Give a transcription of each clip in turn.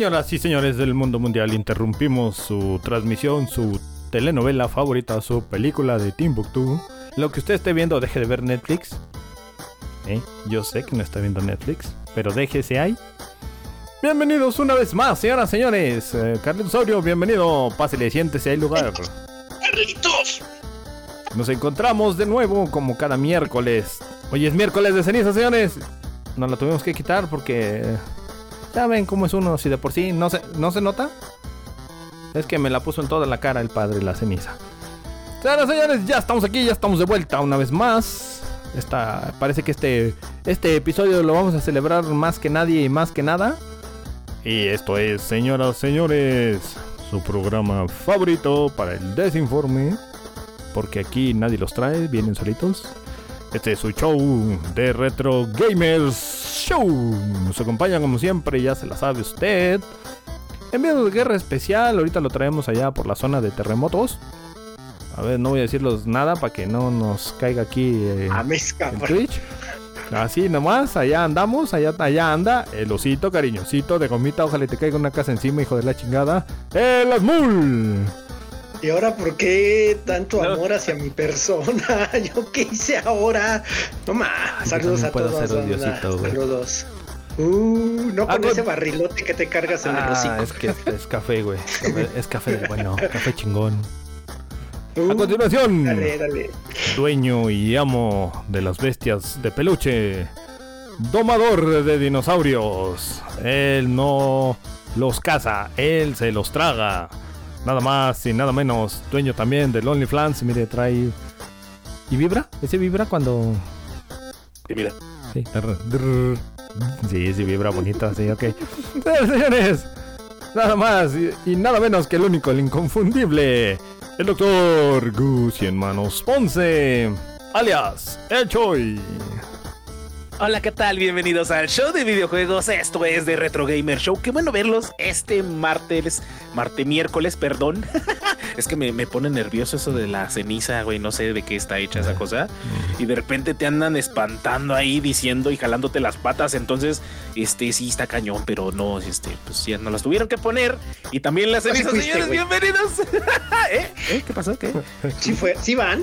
Señoras y señores del mundo mundial, interrumpimos su transmisión, su telenovela favorita, su película de Timbuktu. Lo que usted esté viendo, deje de ver Netflix. ¿Eh? Yo sé que no está viendo Netflix, pero déjese ahí. Bienvenidos una vez más, señoras y señores. Eh, Carlitos bienvenido. Pásele, siéntese, hay lugar. ¡Carlitos! Nos encontramos de nuevo como cada miércoles. Hoy es miércoles de ceniza, señores. Nos la tuvimos que quitar porque ya ven cómo es uno, si de por sí no se, no se nota. Es que me la puso en toda la cara el padre la ceniza. Señoras señores, ya estamos aquí, ya estamos de vuelta una vez más. Esta, parece que este, este episodio lo vamos a celebrar más que nadie y más que nada. Y esto es, señoras señores, su programa favorito para el desinforme. Porque aquí nadie los trae, vienen solitos. Este es su show de Retro Gamers Show. Nos acompaña como siempre, ya se la sabe usted. Enviado de guerra especial, ahorita lo traemos allá por la zona de terremotos. A ver, no voy a decirlos nada para que no nos caiga aquí eh, A en. Twitch. Así nomás, allá andamos, allá, allá anda el osito cariñosito de gomita, ojalá te caiga una casa encima, hijo de la chingada. ¡El Asmul! ¿Y ahora por qué tanto No. amor hacia mi persona? ¿Yo qué hice ahora? No más. Saludos a todos. güey. Saludos. Uh, no Ah, con con- ese barrilote que te cargas en el Ah, hocico. es que es, es café, güey. Es café, es café de bueno, café chingón. Uh, A continuación, Dale, dale. dueño y amo de las bestias de peluche, domador de dinosaurios. Él no los caza, él se los traga. Nada más y nada menos, dueño también del OnlyFans. Mire, trae. ¿Y vibra? ¿Ese vibra cuando.? Sí, mira. Sí, sí, sí, vibra bonita, sí, ok. Señores, señores, nada más y, y nada menos que el único, el inconfundible, el doctor Gus y Hermanos Ponce, alias El Choi. Hola, ¿qué tal? Bienvenidos al show de videojuegos. Esto es de Retro Gamer Show. Qué bueno verlos este martes, martes miércoles, perdón. es que me, me pone nervioso eso de la ceniza, güey. No sé de qué está hecha esa cosa. Y de repente te andan espantando ahí diciendo y jalándote las patas. Entonces, este sí está cañón, pero no, este, pues ya no las tuvieron que poner. Y también las cenizas, señores, güey. bienvenidos. ¿Eh? ¿Eh? ¿Qué pasó? ¿Qué? ¿Sí, fue? ¿Sí van?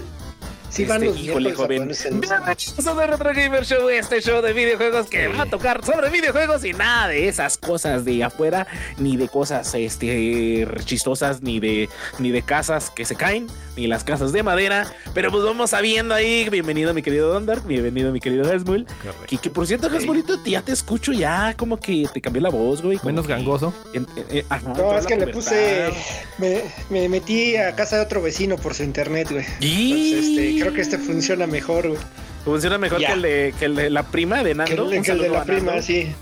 ¿Sí van Este, los híjole, joven. Bienvenidos a Retro Gamer Show, este show de videojuegos que va a tocar sobre videojuegos y nada de esas cosas de afuera, ni de cosas este chistosas, ni de ni de casas que se caen, ni las casas de madera. Pero pues vamos sabiendo ahí. Bienvenido, mi querido Dondar. Bienvenido, mi querido Hasmul. Que, que por cierto, Hasmulito, ya te escucho ya, como que te cambió la voz, güey. Menos que- gangoso. en- en- en- ajá, entró No, es que le puse. Me, me metí a casa de otro vecino por su internet, güey. Y Entonces, este, creo que este funciona mejor, güey. funciona mejor que el, de, que el de la prima de Que Nando. el, que el de saludo la a prima, Nando. sí.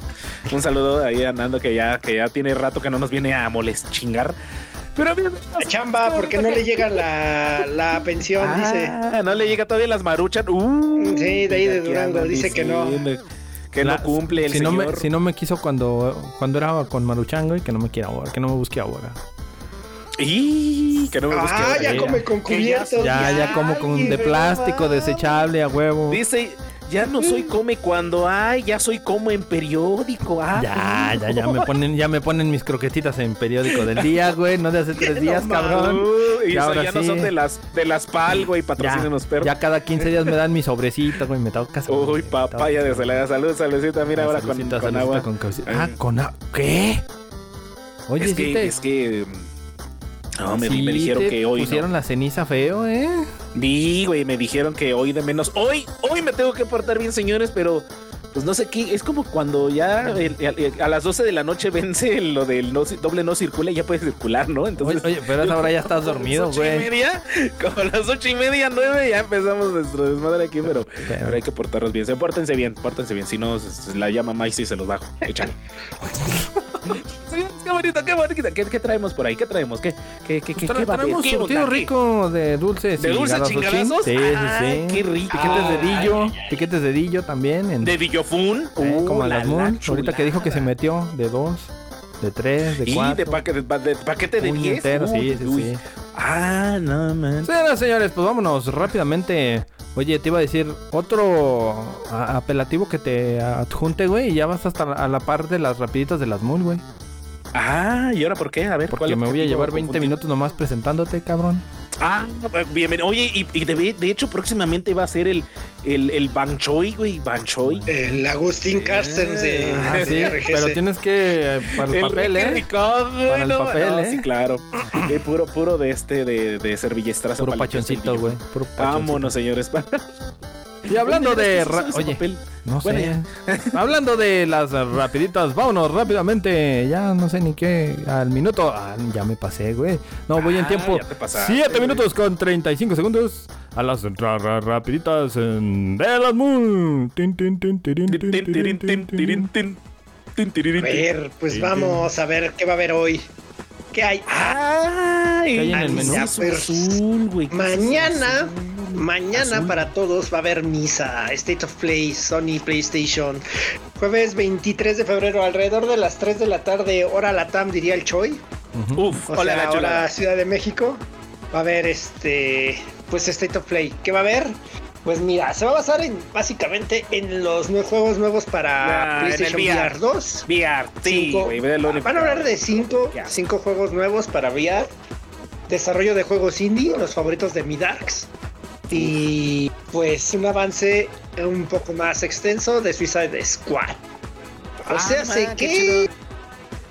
Un saludo ahí a Nando que ya, que ya tiene rato que no nos viene a molest chingar. Pero bien, La chamba, porque no le llega la, la pensión, dice. Ah, no le llega todavía las maruchan. Uh, Sí, de ahí de Durango, dice que no. Que La- no cumple el si no, me, si no me quiso cuando, cuando era con Maruchango y que no me quiera ahora, que no me busque ahora. Y que no me busque Ah, ya ya. come con Que ya- cubiertos. Ya, ya como con Ay, de no plástico, desechable, a huevo. Dice, ya no soy come cuando hay, ya soy como en periódico. Ah, Ya, ya, ya me ponen, ya me ponen mis croquetitas en periódico del día, güey. No de hace tres días, cabrón. Uh, y Y eso ahora ya no sí. son de las de las pal, güey, Ya, patrocinan los perros. ya cada 15 días me dan mi sobrecito, güey. Me toca. Uy, papaya de salada. Salud, saludcita. Mira ahora con, Salucita, con agua. con Ah, con agua. ¿Qué? Oye, es, sí que, te- es que. No, me, sí me dijeron que hoy. pusieron No. la ceniza feo, ¿eh? Vi, güey, me dijeron que hoy de menos. Hoy, hoy me tengo que portar bien, señores, pero. Pues no sé qué, es como cuando ya el- el- a las 12 de la noche vence lo del no, doble no circula y ya puede circular, ¿no? Entonces, oye, pero a esa hora ya estás dormido, ¿Ocho y güey. media? Como a las ocho y media, nueve, ya empezamos nuestro desmadre aquí, pero, pero hay que portarnos bien. Se pórtense bien, pórtense bien. Si no, la llama Maíz y se los bajo. Échale. Qué bonito, qué bonito. ¿Qué, qué traemos por ahí? ¿Qué traemos? ¿Qué, qué, qué, qué, Tra- qué a? Traemos ¿Qué surtido rico de dulces. ¿De y dulces chingadazos? chin. Sí, sí, Ay, sí. qué rico. Piquetes de dillo. Piquetes de dillo también. En, ¿De Dillofun? eh, Uh, como a la, las la Moon. Ahorita que dijo que se metió de dos, de tres, de Y cuatro. de, paquete, de paquete de Uy, 10. entero, sí, sí, sí. Ah, no, man. Señoras, señores, pues vámonos rápidamente. Oye, te iba a decir otro a- apelativo que te adjunte, güey, y ya vas hasta la- a la par de las rapiditas de las Moon, güey. Ah, ¿y ahora por qué? A ver, ¿cuál Porque me voy a llevar 20 confundir? minutos nomás presentándote, cabrón. Ah, bienvenido. Oye, y, y de, de hecho, próximamente va a ser el, el, el Banchoy, güey, Banchoy. El Agustín Carstens de, Ah, sí, pero tienes que eh, para el, papel, Ricky ¿eh? Para el no, papel, no, ¿eh? Sí, claro. Eh, puro, puro de este, de, de servillestrazo. Puro el pachoncito, güey. Puro pachoncito. Vámonos, señores. Y hablando de... ¿es que sí ra- usas ese Oye, no Bueno, sé. hablando de las rapiditas, vámonos rápidamente. Ya no sé ni qué. Al minuto. Ah, ya me pasé, güey. No, voy en Ah, tiempo. ya te pasaste, 7 güey. minutos con 35 segundos. A las ra- ra- rapiditas en de las Moon. A ver, pues vamos a ver qué va a haber hoy. ¿Qué hay? Ay, ¿Qué hay en el menú? Azul, güey. Mañana, azul. mañana Azul. para todos va a haber misa, State of Play, Sony PlayStation. Jueves 23 de febrero, alrededor de las 3 de la tarde, hora Latam, diría el Choi. Uf, O hola, sea, la chulada. hora Ciudad de México. Va a haber este, pues State of Play. ¿Qué va a haber? Pues mira, se va a basar en básicamente en los nuevos juegos nuevos para Ah, el PlayStation VR. VR 2. VR, sí, único Van a hablar de cinco, Qué asco. cinco juegos nuevos para VR. Desarrollo de juegos indie, los favoritos de Mi Darks. Y pues un avance un poco más extenso de Suicide Squad. O Ah, sea, sé que.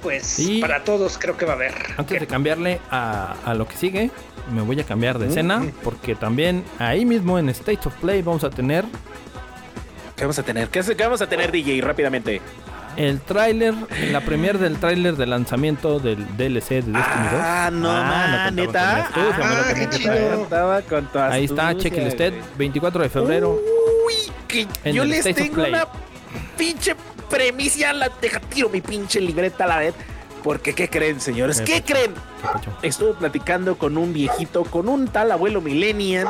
Pues Y- para todos creo que va a haber. Antes de cambiarle a, a lo que sigue, me voy a cambiar de Mm. escena. Porque también ahí mismo en State of Play vamos a tener ¿Qué vamos a tener? ¿Qué, qué vamos a tener, DJ? Rápidamente. el tráiler, la premier del tráiler de lanzamiento del DLC de Destiny 2. Ah, no, man, me contaba neta. con astucia, Ah, qué chido. con tu Ahí está, chequenle usted, güey. 24 de febrero. Uy, que yo les tengo Play. una pinche premicia. La deja tiro mi pinche libreta a la vez. Porque, ¿qué creen, señores? ¿Qué creen? Estuve platicando con un viejito, con un tal abuelo millennial.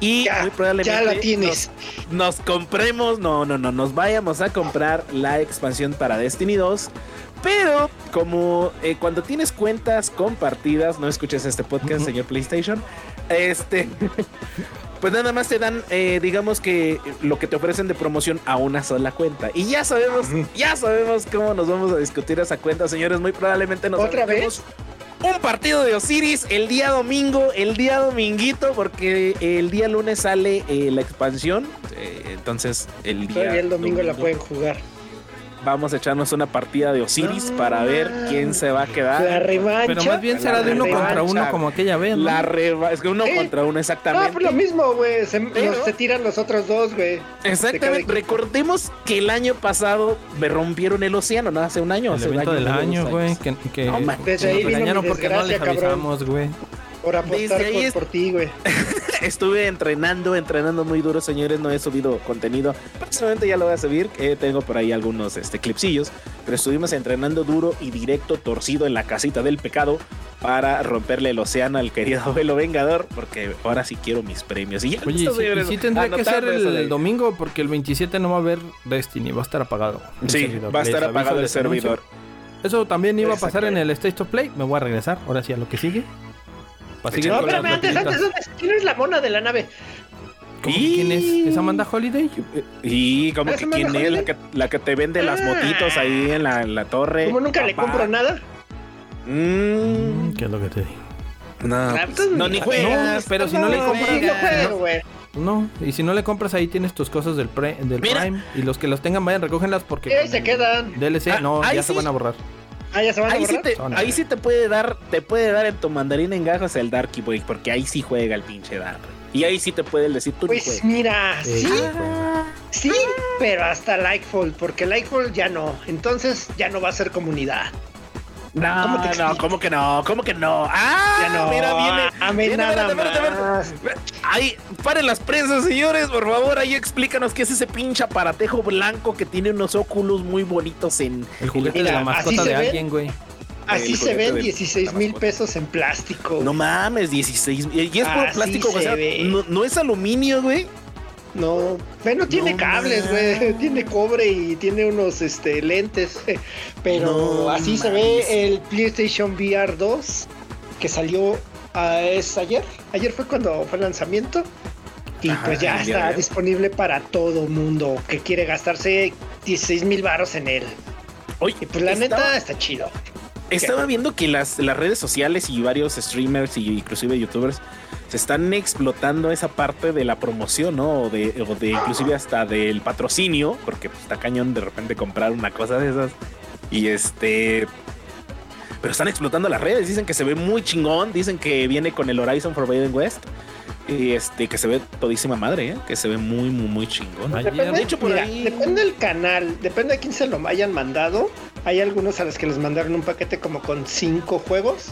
Y Ya, muy probablemente ya la tienes. Nos, nos compremos, no, no, no, nos vayamos a comprar la expansión para Destiny 2. Pero como eh, cuando tienes cuentas compartidas, no escuches este podcast, señor PlayStation, este, pues nada más te dan, eh, digamos que lo que te ofrecen de promoción a una sola cuenta. Y ya sabemos, ya sabemos cómo nos vamos a discutir esa cuenta, señores. Muy probablemente nos ¿Otra aventemos un partido de Osiris el día domingo, el día dominguito, porque el día lunes sale eh, la expansión. eh, entonces, el día Todavía el domingo la pueden jugar. Vamos a echarnos una partida de Osiris para ver quién se va a quedar. La revancha. Pero más bien será de uno contra uno revancha. como aquella vez, ¿no? La reba, es que uno contra uno exactamente. pues lo mismo, güey. Se, Pero- los- se tiran los otros dos, güey. Exactamente. Recordemos que el año pasado me rompieron el océano, ¿no? Hace un año. El hace un evento del no, año, güey. Que, que No, que ahí nos vino regañaron mi porque no les avisamos, güey. Por apostar Desde ahí por, es- por ti, güey. Estuve entrenando, entrenando muy duro, señores. No he subido contenido. Próximamente ya lo voy a subir. eh, tengo por ahí algunos este, clipsillos. Pero estuvimos entrenando duro y directo, torcido en la casita del pecado para romperle el océano al querido abuelo vengador. Porque ahora sí quiero mis premios. Y ya Oye, listo, sí, y sí tendría que ser el, de- domingo porque el 27 no va a haber Destiny, va a estar apagado. el Sí, servidor. va a Les estar aviso, apagado el les anuncio. servidor. Eso también iba a pasar en el State of Play. Me voy a regresar, ahora sí a lo que sigue. Para seguir No, espérame, antes, antes, antes. ¿Quién es la mona de la nave? ¿Cómo Y- quién es? ¿Es Amanda Holiday? Y como Ah, que ¿se me quién es la que, la que te vende las Ah. motitos ahí en la, en la torre. Como nunca le compro nada. Mm, ¿Qué es lo que te digo? no, Ah, pues, pues, no, ni no, juegas. no, pero si no le compras- Sí, juegas. juego, güey. No, y si no le compras ahí tienes tus cosas del, pre- del Mira. Prime. Y los que los tengan vayan, recógenlas porque. Ahí se quedan. DLC, Ah, no, ahí ya se van a borrar. Ah, ya se van a Ahí sí, borrar. te, ahí sí te puede dar, te puede dar en tu mandarín en gajos el Darky Boy, porque ahí sí juega el pinche Dark. Y ahí sí te puede decir tú Pues juegas. mira, Eh, sí, juega. sí, pero hasta Lightfall, porque Lightfall ya no. Entonces ya no va a ser comunidad. No, ¿cómo no? ¿cómo que no? ¿Cómo que no? Ah, Ya no. mira, viene. a mí viene, nada espérate, espérate, más. espérate. Ahí, paren las prensas, señores, por favor, ahí explícanos qué es ese pinche aparatejo blanco que tiene unos óculos muy bonitos en El juguete Mira, de la mascota de alguien, güey. Así se ven de 16 la mil pesos en plástico. No mames, 16. Y y es puro plástico, o se sea, no es aluminio, güey. No, bueno, tiene No cables, güey. Tiene cobre y tiene unos este, lentes. Pero No así se ve el PlayStation VR 2 que salió ah, es ayer. Ayer fue cuando fue el lanzamiento. Y Ajá, pues ya está disponible para todo mundo que quiere gastarse 16 mil baros en él. Oye, Y pues la estaba- neta está chido. Estaba viendo que las, las redes sociales y varios streamers y inclusive youtubers se están explotando esa parte de la promoción, ¿no? O de, o de inclusive hasta del patrocinio, porque pues, está cañón de repente comprar una cosa de esas. Y este... Pero están explotando las redes, dicen que se ve muy chingón, dicen que viene con el Horizon Forbidden West. Y este, que se ve todísima madre, ¿eh? que se ve muy, muy, muy chingón. Depende, De hecho, por mira, ahí- depende del canal, depende de quién se lo hayan mandado. Hay algunos a los que les mandaron un paquete como con cinco juegos.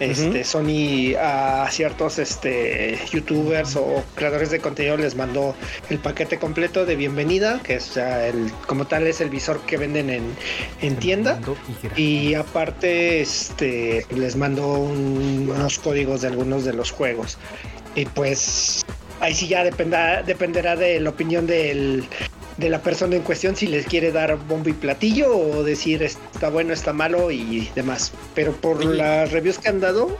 Este, Sony a ciertos este, youtubers o creadores de contenido les mandó el paquete completo de bienvenida, que es ya el, como tal es el visor que venden en, en tienda. Y aparte, este, les mandó un- unos códigos de algunos de los juegos. Y pues ahí sí ya dependerá, dependerá de la opinión del, de la persona en cuestión si les quiere dar bombo y platillo o decir está bueno, está malo y demás. Pero por las reviews que han dado,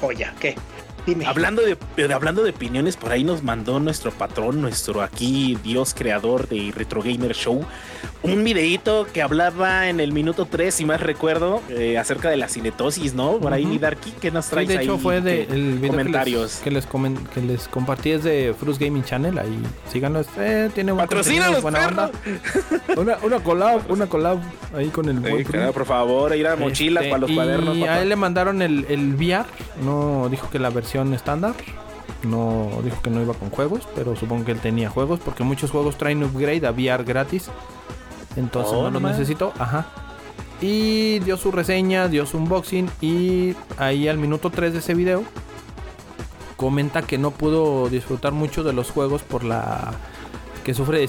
joya, ¿qué? Dime. Hablando de, de- hablando de opiniones, por ahí nos mandó nuestro patrón, nuestro aquí Dios creador de Retro Gamer Show, un videíto que hablaba en el minuto 3, si más recuerdo, eh, acerca de la cinetosis, ¿no? Por ahí, Ujú. mi Darky, ¿qué nos Sí, traes de ahí? hecho fue de ¿Qué el video comentarios. que les, que les, que les compartí es de Frus Gaming Channel, ahí síganlo, eh, tiene buen ¡Patrocínanos, contenido, buena onda. Una, una collab, una collab ahí con el Sí, claro, por favor, ir a mochilas Este, para los y cuadernos. a papá. él le mandaron el, el VR, no dijo que la versión estándar, no dijo que no iba con juegos, pero supongo que él tenía juegos porque muchos juegos traen upgrade a VR gratis, entonces Oh, no lo necesito, ajá. Y dio su reseña, dio su unboxing y ahí al minuto 3 de ese video comenta que no pudo disfrutar mucho de los juegos por la que sufre de Por el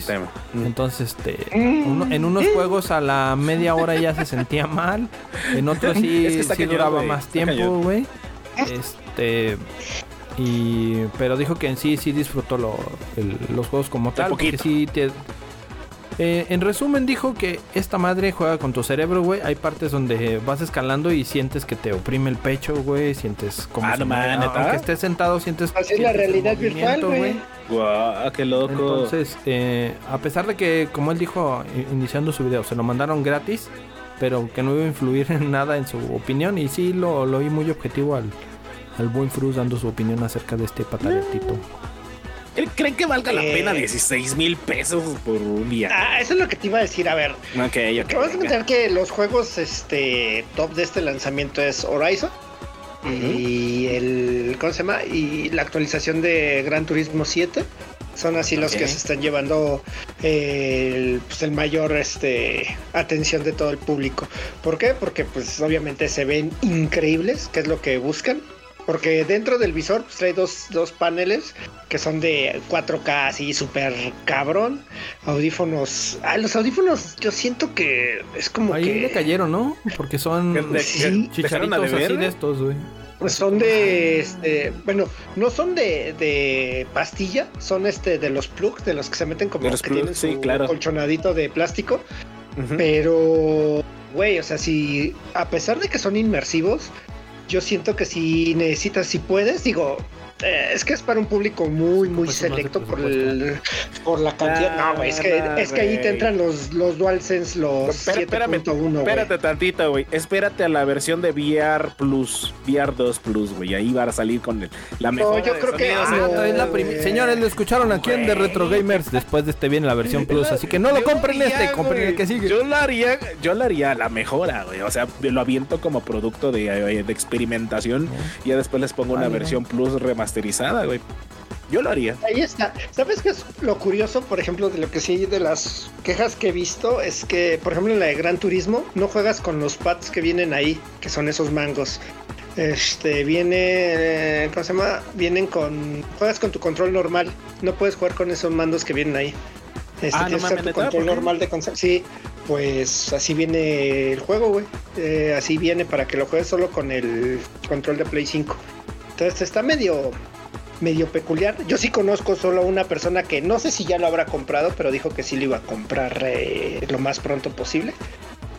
cinetosis. tema. Mm. Entonces, este, uno- en unos juegos a la media hora ya se sentía mal, en otros sí, Es que sí duraba más tiempo, güey. Este, y, pero dijo que en sí sí disfrutó lo- el- los juegos como tal, porque poquito. sí te- eh, en resumen dijo que esta madre juega con tu cerebro, güey. Hay partes donde vas escalando y sientes que te oprime el pecho, güey. Sientes como Ah, no ¿neta? aunque estés sentado, sientes Así es la realidad virtual, güey. Guau, qué loco. entonces, eh, a pesar de que, como él dijo iniciando su video, se lo mandaron gratis, pero que no iba a influir en nada en su opinión, y sí lo, lo vi muy objetivo al, al buen Fruz dando su opinión acerca de este pataletito. ¿Creen- ¿Creen que valga la Eh. pena 16 mil pesos por un día? Ah, eso es lo que te iba a decir. A ver, ok, ok. que vas a venga. pensar que los juegos este top de este lanzamiento es Horizon y el ¿cómo se llama? y la actualización de Gran Turismo 7 son así los que se están llevando el, pues, el mayor este atención de todo el público. ¿Por qué? Porque pues obviamente se ven increíbles, que es lo que buscan. Porque dentro del visor pues, trae dos, dos paneles que son de 4K así súper cabrón. Audífonos. Ah, los audífonos yo siento que es como Ahí que... le cayeron, ¿no? Porque son de- Sí. chicharitos deber, así de estos, güey. Pues son de, este, bueno, no son de, de pastilla, son este de los plugs, de los que se meten como De los que plugs, tienen sí, su claro. colchonadito de plástico, pero, güey, o sea, si, a pesar de que son inmersivos, yo siento que si necesitas, si puedes, digo, Eh, es que es para un público muy, muy Pues, selecto por, el, por la cantidad. Ah, no, güey, es que, no, es que ahí te entran los, los DualSense, los Espera- espérame, 7.1, güey. Espérate tantito, güey. Espérate a la versión de VR Plus, VR 2 Plus, güey. Ahí va a salir con el- la mejor. yo creo que- Ah, no, trae la Señores, lo escucharon aquí en The Retro Gamers. Después de este viene la versión Plus. Así que no lo compren este, compren el que sigue. Yo lo haría, yo lo haría la mejora, güey. O sea, lo aviento como producto de, eh, de experimentación y ya después les pongo una versión Plus remasterizada, güey. Yo lo haría. Ahí está. ¿Sabes qué es lo curioso, por ejemplo, de lo que sí, de las quejas que he visto? Es que, por ejemplo, en la de Gran Turismo, no juegas con los pads que vienen ahí, que son esos mangos. Este, viene, eh, ¿cómo se llama? Vienen con, juegas con tu control normal. No puedes jugar con esos mandos que vienen ahí. Este, Ah, no mames, tu control normal de consola. Sí, pues así viene el juego, güey. Eh, así viene para que lo juegues solo con el control de Play 5. Entonces está medio, medio peculiar. Yo sí conozco solo a una persona que no sé si ya lo habrá comprado, pero dijo que sí lo iba a comprar eh, lo más pronto posible.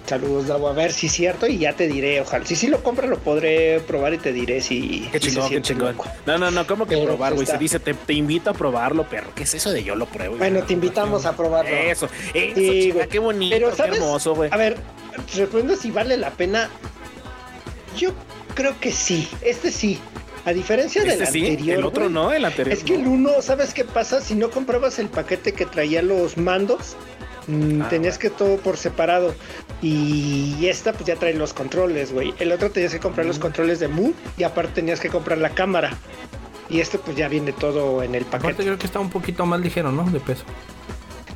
Saludos, Davo, a ver si es cierto y ya te diré, ojalá. Si sí lo compra, lo podré probar y te diré si. Qué si chingón, qué chingón. loco. No, no, no, ¿cómo que Pero, probar, pues, güey? Se dice, te, te invito a probarlo, perro. ¿Qué es eso de yo lo pruebo? Bueno, te invitamos a probarlo. Eso, eso, Sí, güey. qué bonito, Pero, qué hermoso, güey. A ver, respondiendo si vale la pena. Yo creo que sí. Este sí. A diferencia Este del sí, anterior. el otro no, el anterior. Es que el no. uno, ¿sabes qué pasa? Si no comprabas el paquete que traía los mandos, mm, Ah, tenías que todo por separado. Y esta pues ya trae los controles, güey. El otro tenías que comprar Mm. los controles de Move y aparte tenías que comprar la cámara. Y este pues ya viene todo en el Aparte paquete. creo que está un poquito más ligero, ¿no? De peso.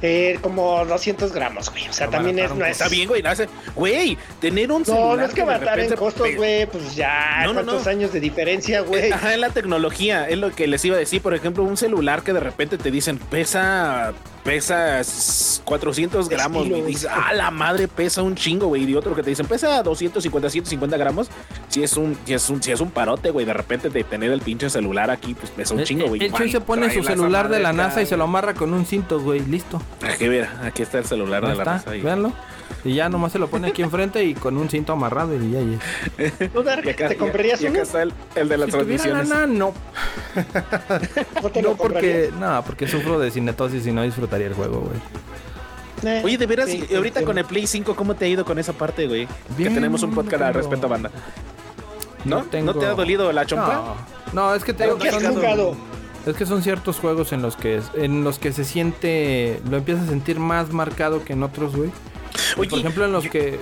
Eh, como 200 gramos, güey. O sea, también es, no es... Está bien, güey. no hace- Güey, tener un No, celular. no es que matar en repente costos, pe- güey. Pues ya, No, no, ¿cuántos no. años de diferencia, güey? Ajá, en la tecnología, es lo que les iba a decir. Por ejemplo, un celular que de repente te dicen pesa, pesa 400 gramos, güey. Dices, ah, la madre pesa un chingo, güey. Y otro que te dicen pesa 250, 150 gramos. Si es un, si es un, si es un parote, güey. De repente de tener el pinche celular aquí, pues pesa un chingo, güey. El Choy se pone su la celular de la NASA y se lo amarra con un cinto, güey. Listo. Aquí, mira, aquí está el celular de la ahí. Véanlo. Y ya nomás se lo pone aquí enfrente y con un cinto amarrado y ya. ya. ¿Tú, Dark, Y acá- ¿Te comprarías y, y acá uno? está el, el de las Si tuviera transmisiones. lana, no. ¿No te porque, no, porque sufro de cinetosis y no disfrutaría el juego, güey. Eh, Oye, de veras, sí, ahorita sí. con el Play 5, ¿cómo te ha ido con esa parte, güey? Bien, que tenemos un podcast al tengo- respecto, banda. ¿No? tengo- ¿No te ha dolido la chompa? No, no es que te ¿Pero digo qué que has son, jugado? Es que son ciertos juegos en los que en los que se siente lo empiezas a sentir más marcado que en otros, güey. Oye, Por ejemplo, en los yo- que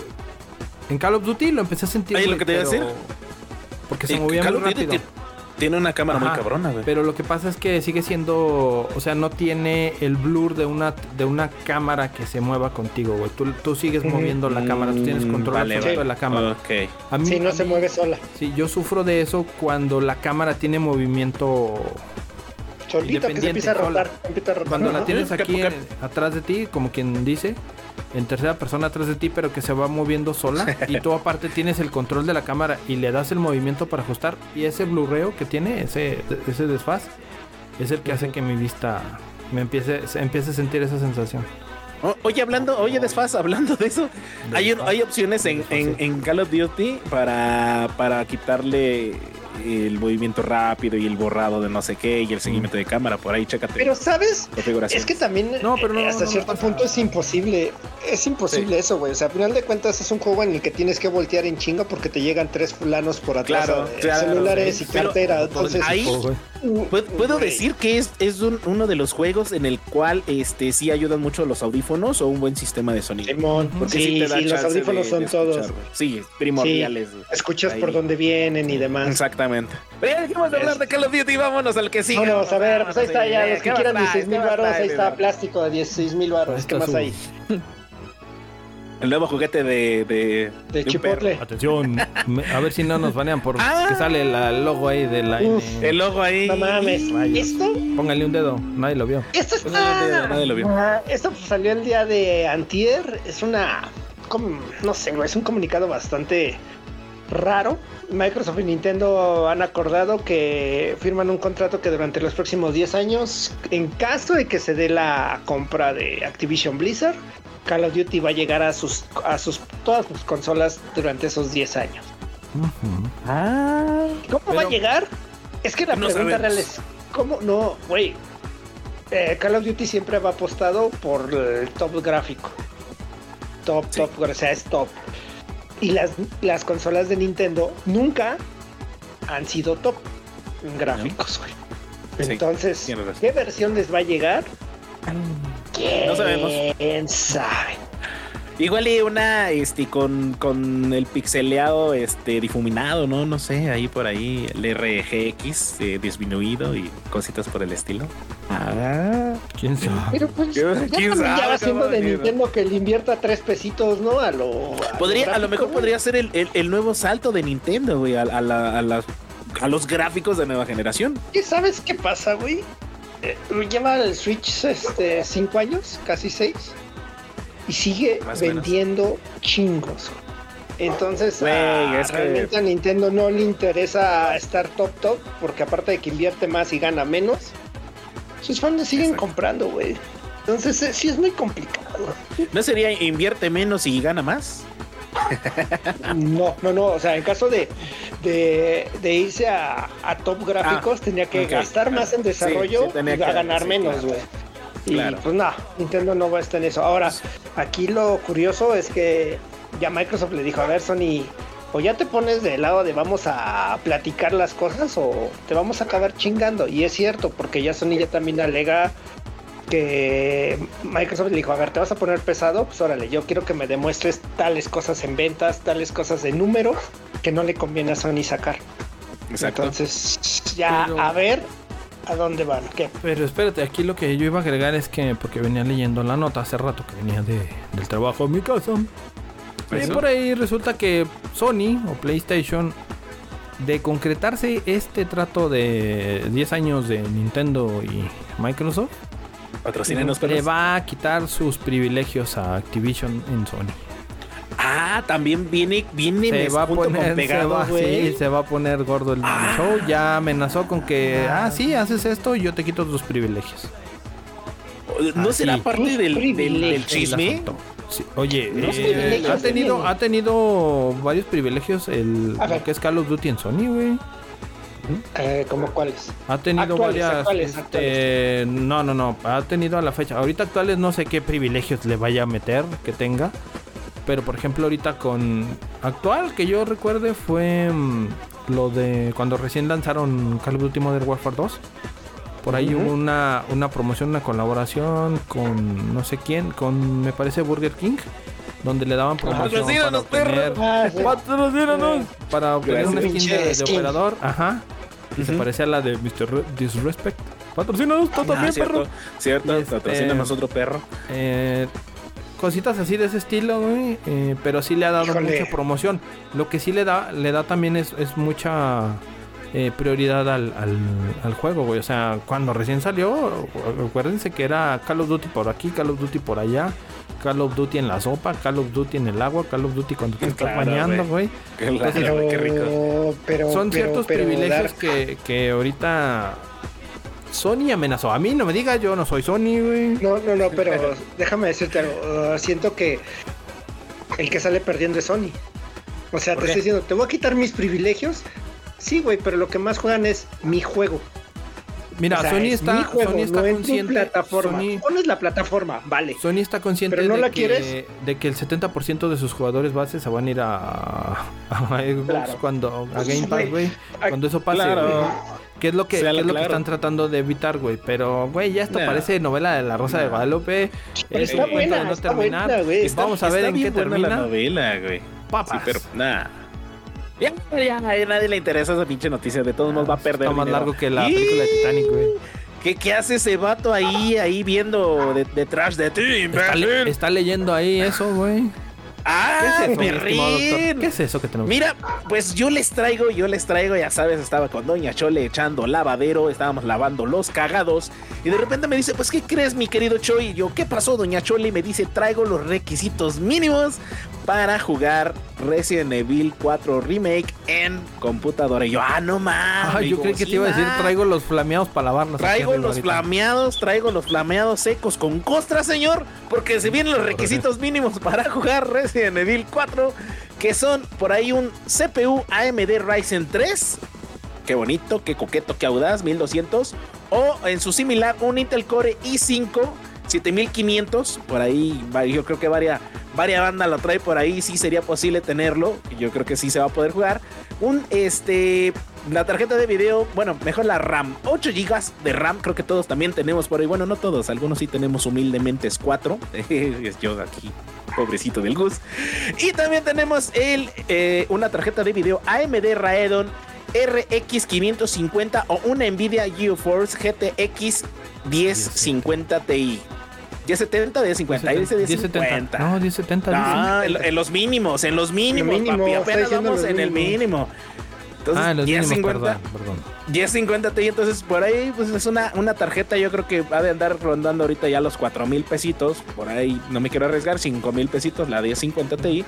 en Call of Duty lo empecé a sentir Ahí lo que te iba a decir. Porque se eh, movía Call muy of Duty rápido. ti- Tiene una cámara muy cabrona, güey. Pero lo que pasa es que sigue siendo, o sea, no tiene el blur de una de una cámara que se mueva contigo, güey. Tú, tú sigues moviendo la cámara, tú tienes Mm, control vale, absoluto vale. de la cámara. Ok. A mí, Sí, no a se mueve sola. Sí, yo sufro de eso cuando la cámara tiene movimiento Solito que se Independiente, empieza a rotar. sola. empieza a rotar. Cuando la tienes aquí en- atrás de ti, como quien dice, en tercera persona atrás de ti, pero que se va moviendo sola. y tú aparte tienes el control de la cámara y le das el movimiento para ajustar. Y ese blurreo que tiene, ese, ese desfaz, es el que hace que mi vista me empiece, empiece a sentir esa sensación. O- oye, hablando, oye, desfaz, hablando de eso, hay, hay opciones en, en- en Call of Duty para, para quitarle el movimiento rápido y el borrado de no sé qué y el seguimiento de cámara. Por ahí, chécate. Pero, ¿sabes? Es que también No, pero no, eh, hasta no cierto punto es imposible. Es imposible eso, güey. O sea, a final de cuentas es un juego en el que tienes que voltear en chinga porque te llegan tres fulanos por atrás. Claro, claro, celulares y cartera. Entonces, ahí-. Puedo, decir que es, es un- uno de los juegos en el cual este sí ayudan mucho los audífonos o un buen sistema de sonido. Simón, Porque sí, sí, los audífonos de- son de todos. Sí, primordiales. Escuchas Ahí. por dónde vienen y demás. Exactamente. Pero dejemos de hablar de Call of Duty, vámonos al que sigue. Vámonos, a ver, pues ahí está ya, los que ¿Qué quieran más traes? 16 mil ¿Qué más baros, ahí está plástico de 16 mil baros. ¿Qué más hay? El nuevo juguete de. De, De Chipotle. Atención, a ver si no nos banean por Ah. que sale la- el logo ahí de la Uf, perro. El logo ahí. No mames. Esto, Póngale un dedo, nadie lo vio. esto Pues está. nadie lo vio. Ah, Esto salió el día de Antier. Es una. como- no sé, güey, es un comunicado bastante raro. Microsoft y Nintendo han acordado que firman un contrato que durante los próximos 10 años, en caso de que se dé la compra de Activision Blizzard, Call of Duty va a llegar a sus a sus todas sus consolas durante esos 10 años. Ah. ¿Cómo va a llegar? Es que la No pregunta sabemos. real es, ¿cómo? No, güey. Eh, Call of Duty siempre va apostado por el top gráfico. Top, Sí. top, o sea, es top. Y las, las consolas de Nintendo nunca han sido top en gráficos, güey. Sí, Entonces. ¿qué versión les va a llegar? ¿Quién No sabemos. sabe? Igual y una este con, con el pixeleado este difuminado, ¿no? No sé, ahí por ahí el RGX eh, disminuido y cositas por el estilo. Ah, ¿Quién sabe? Pero pues, ¿Quién- ya quién también ya sabe, va siendo de? Nintendo que le invierta tres pesitos, ¿no? A lo. a podría, a lo mejor podría ser el, el- el nuevo salto de Nintendo, güey, a, a la- a las- a los gráficos de nueva generación. ¿Qué sabes qué pasa, güey? Eh, lleva el Switch este cinco años, casi seis, y sigue Más o menos. vendiendo chingos. Entonces, Güey, a- es que- realmente a Nintendo no le interesa estar top top, porque aparte de que invierte más y gana menos, sus fans siguen Exacto. comprando, güey. Entonces, eh, sí es muy complicado. ¿No sería invierte menos y gana más? No, no, no. O sea, en caso de, de, de irse a, a top gráficos, tenía que Ah, gastar más en claro. desarrollo Sí, sí, tenía y a ganar sí, menos, claro. Y Claro. pues nada, Nintendo no va a estar en eso. Ahora, aquí lo curioso es que ya Microsoft le dijo, a ver, Sony, o ya te pones del lado de vamos a platicar las cosas o te vamos a acabar chingando. Y es cierto, porque ya Sony ya también alega que Microsoft le dijo, a ver, te vas a poner pesado, pues órale, yo quiero que me demuestres tales cosas en ventas, tales cosas de números que no le conviene a Sony sacar. Entonces, ya Pero- a ver a dónde van. ¿Qué? Pero espérate, aquí lo que yo iba a agregar es que, porque venía leyendo la nota hace rato que venía de, del trabajo en mi casa. Y por ahí resulta que Sony o PlayStation, de concretarse este trato de 10 años de Nintendo y Microsoft, Patrocínenos, le va a quitar sus privilegios a Activision en Sony. Ah, también viene, viene Se va a poner, se pegado, va, güey. sí, se va a poner gordo el Ah. show. Ya amenazó con que, ah, sí, haces esto y yo te quito tus privilegios. ¿No Ah, será parte del, del, chisme? Sí, Oye, No eh, ha tenido, ha tenido varios privilegios el lo que es Call of Duty en Sony, güey. Eh, ¿Cómo cuáles? Ha tenido Actuales, varias. actuales, este, No, no, no. Ha tenido a la fecha. Ahorita actuales no sé qué privilegios le vaya a meter que tenga. Pero por ejemplo, ahorita con. Actual que yo recuerde fue mm, lo de cuando recién lanzaron Call of Duty Modern Warfare 2. Por ahí hubo una, una promoción, una colaboración con no sé quién, con me parece Burger King, donde le daban promoción para Patrocínanos, obtener, perro. Ah, sí. Para obtener una skin de, operador. Ajá. Y se parecía a la de Mr. Re- Disrespect. Patrocínanos, tú Ah, también, perro. cierto, este- patrocínanos otro perro. Eh, cositas así de ese estilo, güey. eh, pero sí le ha dado Híjole. mucha promoción. Lo que sí le da, le da también es, es mucha eh, prioridad al, al, al juego, güey. O sea, cuando recién salió, acuérdense que era Call of Duty por aquí, Call of Duty por allá. Call of Duty en la sopa, Call of Duty en el agua, Call of Duty cuando te estás Claro, bañando, güey. Entonces, qué rico. Pero, Son pero- ciertos pero privilegios dar- que, que ahorita Sony amenazó. A mí no me diga, yo no soy Sony, güey. No, no, no, pero déjame decirte algo. uh, siento que el que sale perdiendo es Sony. O sea, te estoy diciendo, te voy a quitar mis privilegios. Sí, güey, pero lo que más juegan es mi juego. Mira, O sea, Sony es está, mi juego, Sony está no consciente. plataforma. Sony, Pones la plataforma, vale. Sony está consciente Pero no de, la que, quieres. de que el 70% de sus jugadores bases se van a ir a, a Xbox Claro. cuando a Game Pass, güey. Cuando eso pase, claro. ¿Qué es lo que, qué es lo que están tratando de evitar, güey? Pero, güey, ya esto parece novela de la Rosa de No. Guadalupe. Pero Es está un cuento de buena, no está terminar. buena, güey. Está- Vamos a ver en qué termina. la novela, güey. Papas. Sí, pero nada. Ya, ya, a nadie le interesa esa pinche noticia. De todos modos va a perder. Está más dinero. largo que la Y- película de Titanic, güey. ¿Qué, ¿Qué hace ese vato ahí, ahí viendo de- detrás de ti, Está, le- está leyendo ahí eso, güey. ¡Ah, ¿Qué es eso, perrín! ¿Qué es eso que tenemos? Mira, pues yo les traigo, yo les traigo, ya sabes, estaba con Doña Chole echando lavadero, estábamos lavando los cagados, y de repente me dice, pues, ¿qué crees, mi querido Choy? Y yo, ¿qué pasó, Doña Chole? Y me dice, traigo los requisitos mínimos para jugar Resident Evil 4 Remake en computadora. Y yo, ah, no mames. Ah, yo creí que te iba a decir, traigo los flameados para lavarlos. Traigo los ahorita. flameados, traigo los flameados secos con costra, señor, porque se vienen los requisitos mínimos para jugar Resident Evil 4, que son por ahí un CPU AMD Ryzen 3 qué bonito, qué coqueto, qué audaz, 1200. O en su similar, un Intel Core i5 7500. Por ahí, yo creo que varias, varias bandas lo trae por ahí. Sí sería posible tenerlo. Yo creo que sí se va a poder jugar. Un este. La tarjeta de video, bueno, mejor la RAM. 8 GB de RAM, creo que todos también tenemos por ahí. Bueno, no todos, algunos sí tenemos humildemente es 4. yo aquí, pobrecito del Gus. Y también tenemos el, eh, una tarjeta de video AMD Radeon RX 550 o una Nvidia GeForce GTX 1050 Ti. 1070 o 1050, ahí dice 1070. No, 1070. No, en, en, los mínimos, en los mínimos, mínimo, papi. Apenas vamos en el mínimo. Entonces, ah, los 1050, mínimos, perdón, perdón. 1050 Ti, entonces por ahí pues es una, una tarjeta, yo creo que va de andar rondando ahorita ya los 4 mil pesitos, por ahí no me quiero arriesgar, 5 mil pesitos la 1050 Ti.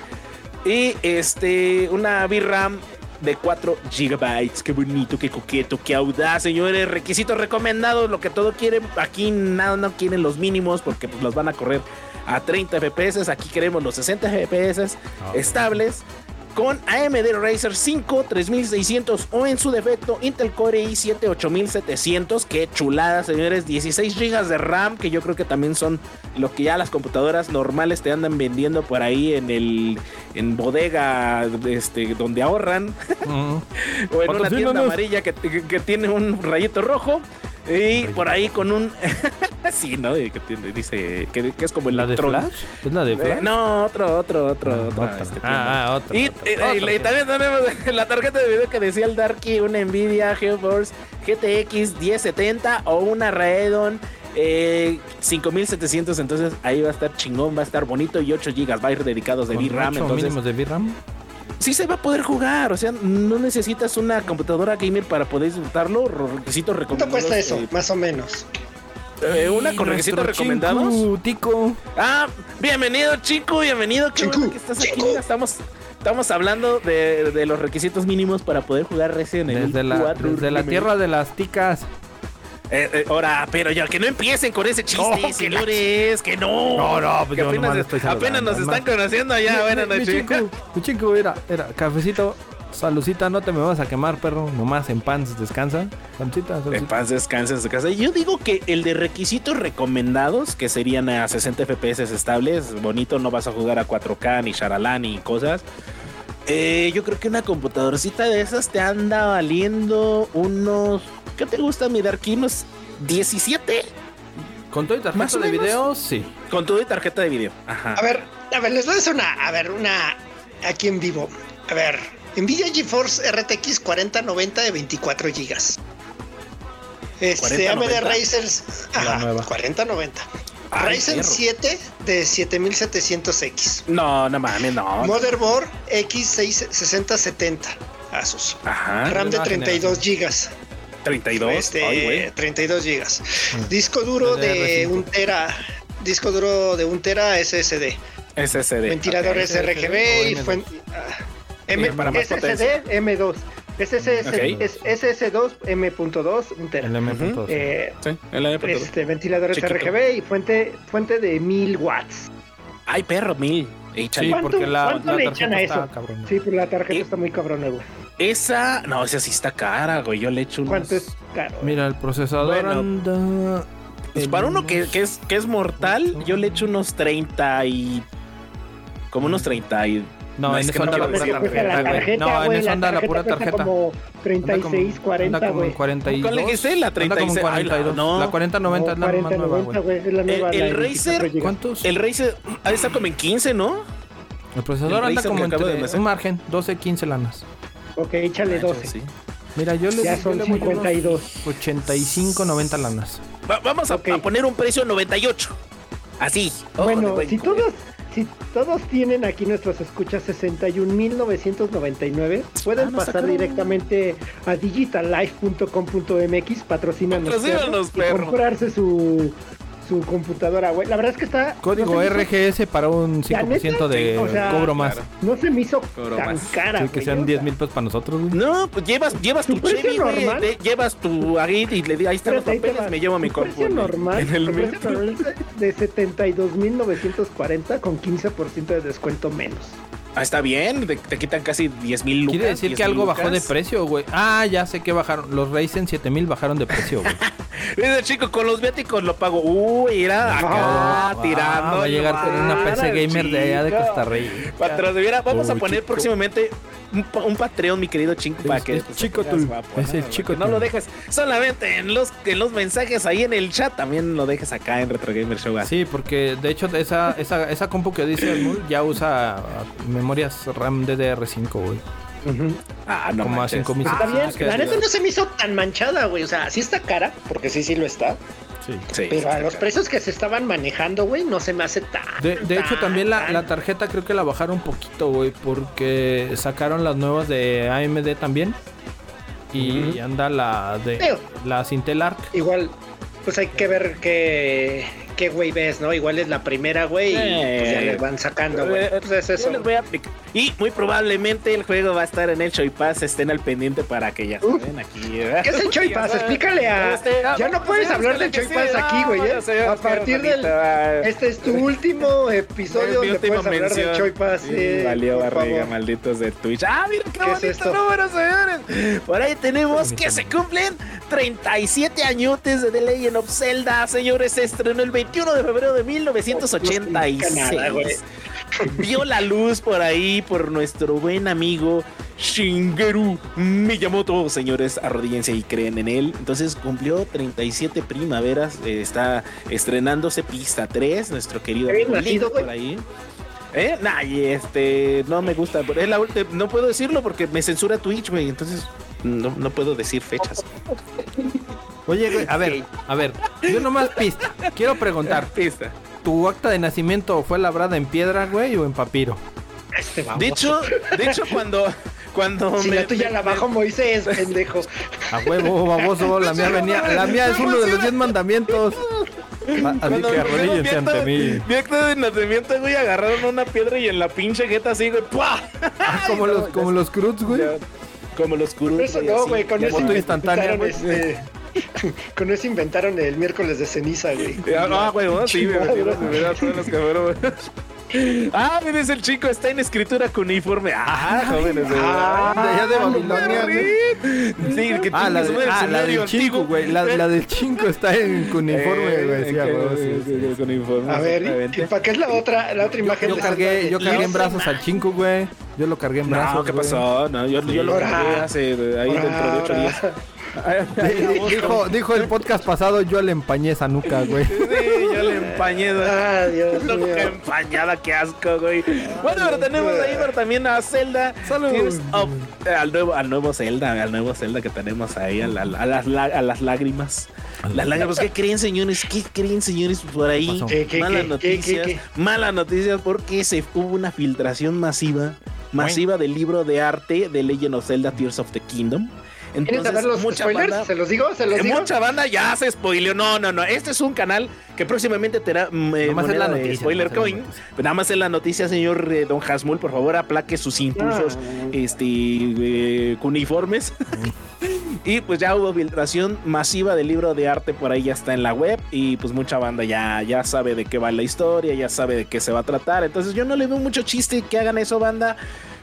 Y este, una VRAM de 4 GB. Qué bonito, qué coqueto, qué audaz, señores. Requisitos recomendados, lo que todo quieren. Aquí nada, no quieren los mínimos porque pues, los van a correr a 30 FPS. Aquí queremos los 60 FPS Ah, estables. Con AMD Razer 5 3600 o en su defecto Intel Core i7 8700. Qué chulada, señores. 16 GB de RAM, que yo creo que también son lo que ya las computadoras normales te andan vendiendo por ahí en el en bodega este, donde ahorran. O en una tienda amarilla que, que- que tiene un rayito rojo. Y por ahí con un. sí, ¿no? Que dice que, que es como el ¿La de. Flash? ¿Es la de Eh, Flash? no, otro, otro, otro, Ah, otro. este, Ah, otro, y, otro, otro, también tenemos la tarjeta de video que decía el Darky, una Nvidia GeForce GTX 1070 o una Radeon eh, 5700. Entonces ahí va a estar chingón, va a estar bonito y 8 GB dedicados de VRAM. Entonces mínimos de VRAM? Sí se va a poder jugar. O sea, no necesitas una computadora gamer para poder disfrutarlo. Requisitos ¿Cuánto recomendados. cuesta eso? eh, Más o menos. eh, una con requisitos recomendados. Chinku, Tico. Ah, bienvenido, chico, bienvenido. Qué Chico, bueno que estás aquí. Estamos, estamos hablando de, de los requisitos mínimos para poder jugar Resident Evil Desde la, 4 desde la tierra de las ticas. Eh, eh, ahora, pero ya que no empiecen con ese chiste, que señores, que no. No, no, pues que yo apenas, estoy nos están conociendo allá. Mi- Buenas mi- chico, mi chico, mira, era cafecito, salucita, no te me vas a quemar, perro. Nomás en pants descansa. Pancita, En salucita. paz descanse en su casa. Yo digo que el de requisitos recomendados, que serían a 60 FPS estables, bonito, no vas a jugar a 4K ni charalá ni cosas. Eh, yo creo que una computadorcita de esas te anda valiendo unos. ¿Qué te gusta mi Darky? Unos 17 Con todo y tarjeta Más de video, sí. con todo y tarjeta de video. Ajá. A ver, a ver, les voy a hacer una, a ver, una aquí en vivo. A ver, Nvidia GeForce RTX 4090 de 24 GB. Este 4090. AMD ajá, nueva. 4090. Ay, Ryzen perro. 7 de 7700X. No, no mames, no. Motherboard X6070 Asus. Ajá. RAM de nueva 32 GB. 32. Este, Ay, güey. 32 GB. Disco duro de DDR5. un tera. Disco duro de un tera SSD. SSD. Ventiladores Ok. RGB y M2. fuen- ah, M para más SSD M2. SSS, Ok. es SS2 M.2 un tera. El M.2. Eh, Sí, el MP2. este, ventiladores Chiquito. RGB y fuente fuente de 1000 watts. Ay, perro, mil. Échale. Sí, ¿Cuánto- porque la, cuánto la le echan tarjeta a está eso? cabrón. Sí, pues la tarjeta Y- está muy cabrona, güey. Esa, no, esa sí está cara, güey. Yo le echo unos... ¿Cuánto es caro? Mira, el procesador Bueno, anda. Pues en para uno que, que es, que es mortal, yo le echo unos 30 y... Como unos 30 y... No, No, en es que eso no anda la quiero pura la tarjeta, güey. tarjeta, No, en eso anda la pura tarjeta. como Anda como- 36, 40, anda como güey. en 42. ¿Cuál dijiste? La Anda como en 36. Ay, la- 42. no. La 4090 es la más nueva, güey. la. El- la el de 24 Razer. ¿Cuántos? El Razer ha de estar como en 15, ¿no? El procesador el anda Razer como mencionar. un margen, 12, 15 lanas. Ok, échale Ah, 12. sí. Mira, yo le Ya yo son le voy unos 52. 85, 90 lanas. Va- vamos a, Ok. a poner un precio 98. Así. Ojo de Bueno, buen si todos, si todos tienen aquí nuestros escuchas 61.999, pueden Ah, no está pasar caro. directamente a digitallife.com.mx, patrocínanos Patrocínanos, y perro. comprarse su, su computadora, güey. La verdad es que está... Código no hizo- RGS para un La 5% de sí, o sea, cobro más. claro. No se me hizo Cobro tan más. cara, Sí, que güey, sean o 10 sea, mil pesos para nosotros, güey. No, pues llevas, llevas tu ¿Tu Chevy, güey. normal? de- Llevas tu Agit y le di, ahí están los ahí papeles, me llevo mi compu. precio en el- normal, En el precio normal de 72.940 con 15% de descuento menos. Ah, está bien, te, te quitan casi 10 mil lucas. Quiere decir que 10,000 algo bajó de precio, güey. Ah, ya sé que bajaron. Los Ryzen 7000 bajaron de precio, güey. Dice chico, con los viáticos lo pago. Era acá No, tirando. va a llegar con una PC gamer de allá de chico. Costa Rica. Patrocinadora, vamos a poner chico. próximamente un, pa- un Patreon, mi querido Chinco, para Es- que es pues, Chico tú. guapo, Es el ¿no? Chico No lo dejes solamente en los, en los mensajes ahí en el chat, también lo dejes acá en Retro Gamer Show. Sí, porque de hecho esa, esa, esa compu que dice el Mul ya usa ah, memorias RAM DDR5, güey. Ah, no como a manches. 5000 Está bien, que la neta no se me hizo tan manchada, güey. O sea, sí está cara, porque sí, sí lo está. Sí. Sí, Pero a los precios que se estaban manejando, güey, no se me hace tan. De, de hecho, también la, la tarjeta creo que la bajaron un poquito, güey, porque sacaron las nuevas de AMD también. Y anda la de las Intel Arc. Igual, pues hay que ver qué, qué güey ves, ¿no? Igual es la primera, güey, y pues ya Eh, le van sacando, güey. Eh, Pues es eso. les voy a aplicar. Y muy probablemente el juego va a estar en el Show Pass. Estén al pendiente para que ya saben aquí. ¿verdad? ¿Qué es el Choy Pass? Explícale a. Este, ah, Ya no puedes hablar del que Choy sí, Pass aquí, güey. ¿eh? A partir del. Este es tu último episodio donde puedes hablar del Choy Pass. Sí, eh, valió barriga, malditos de Twitch. Ah, mira qué, ¿Qué es bonito esto? número, señores. Por ahí tenemos que se cumplen 37 añotes de The Legend of Zelda, señores. Se estrenó el 21 de febrero de 1986. Nada, güey. Vio la luz por ahí por nuestro buen amigo Shigeru Miyamoto. Señores, arrodíllense y creen en él. Entonces cumplió 37 primaveras. eh, está estrenándose pista 3, nuestro querido ¿Habías amigo por ahí. ¿Eh? Nah, y este, no me gusta. es la no puedo decirlo porque me censura Twitch, güey. Entonces no, no puedo decir fechas. Oye, güey, a ver, a ver. Yo nomás pista. Quiero preguntar, Pista. ¿tu acta de nacimiento fue labrada en piedra, güey, o en papiro? Este. De hecho, de hecho cuando, cuando Si me- la tuya me- la bajó Moisés, pendejo. A huevo, baboso, la mía venía. La mía es uno de los 10 mandamientos. Ah, Así Cuando que arrodíllense ante mí. Mi acta de nacimiento, güey, agarraron una piedra y en la pinche jeta así, güey, ¡pua! Ah, como no, los, como los Cruz, güey. ya- Como los curus. Eso no, güey, con eso foto instantánea, inventaron güey. este. Con eso inventaron el miércoles de ceniza, güey. Ah, no, güey, no, sí, me metieron, güey. me metieron todos los cabrones. Ah, dice el chico, está en escritura cuneiforme. Ah, jóvenes. ah, de allá de Babilonia, güey. Sí, que Ah, la, de, ah, la del antiguo. güey. La, la del chinco está en Eh, güey. Sí, a que- huevo, sí, sí, sí. A ver, ¿y para qué es la otra, la otra imagen? Yo de cargué, yo cargué en No, brazos al chinco, güey. Yo lo cargué en brazos. No, ¿qué güey. pasó? No, yo, yo lo cargué hace ahí dentro de ocho días. Dijo, dijo el podcast pasado, yo le empañé esa nuca, güey. Sí, yo le empañé. Ah, Dios Loco, mío. qué empañada, qué asco, güey. Bueno, pero tenemos ahí pero también a Zelda. Salud. Tears of- eh, al, nuevo, al nuevo Zelda, al nuevo Zelda que tenemos ahí, a, la- a las, la- a las lágrimas. Las lágrimas, ¿qué creen, señores? ¿Qué creen, señores, por ahí? pasó? ¿Qué, qué, malas qué, noticias. qué, qué? Malas noticias porque se hubo una filtración masiva, masiva del libro de arte de Legend of Zelda Tears of the Kingdom. ¿Quieres Entonces, saber los mucha spoilers? banda- ¿Se los digo? ¿Se los eh, digo? Mucha banda ya se spoileó. No, no, no. Este es un canal que próximamente te eh, es moneda la de noticia, spoiler coin. Pero nada más es la noticia, señor eh, Don Hasmul. Por favor, aplaque sus impulsos Ah. este, eh, cuneiformes. y pues ya hubo filtración masiva del libro de arte por ahí ya está en la web. Y pues mucha banda ya, ya sabe de qué va la historia, ya sabe de qué se va a tratar. Entonces yo no le veo mucho chiste que hagan eso, banda.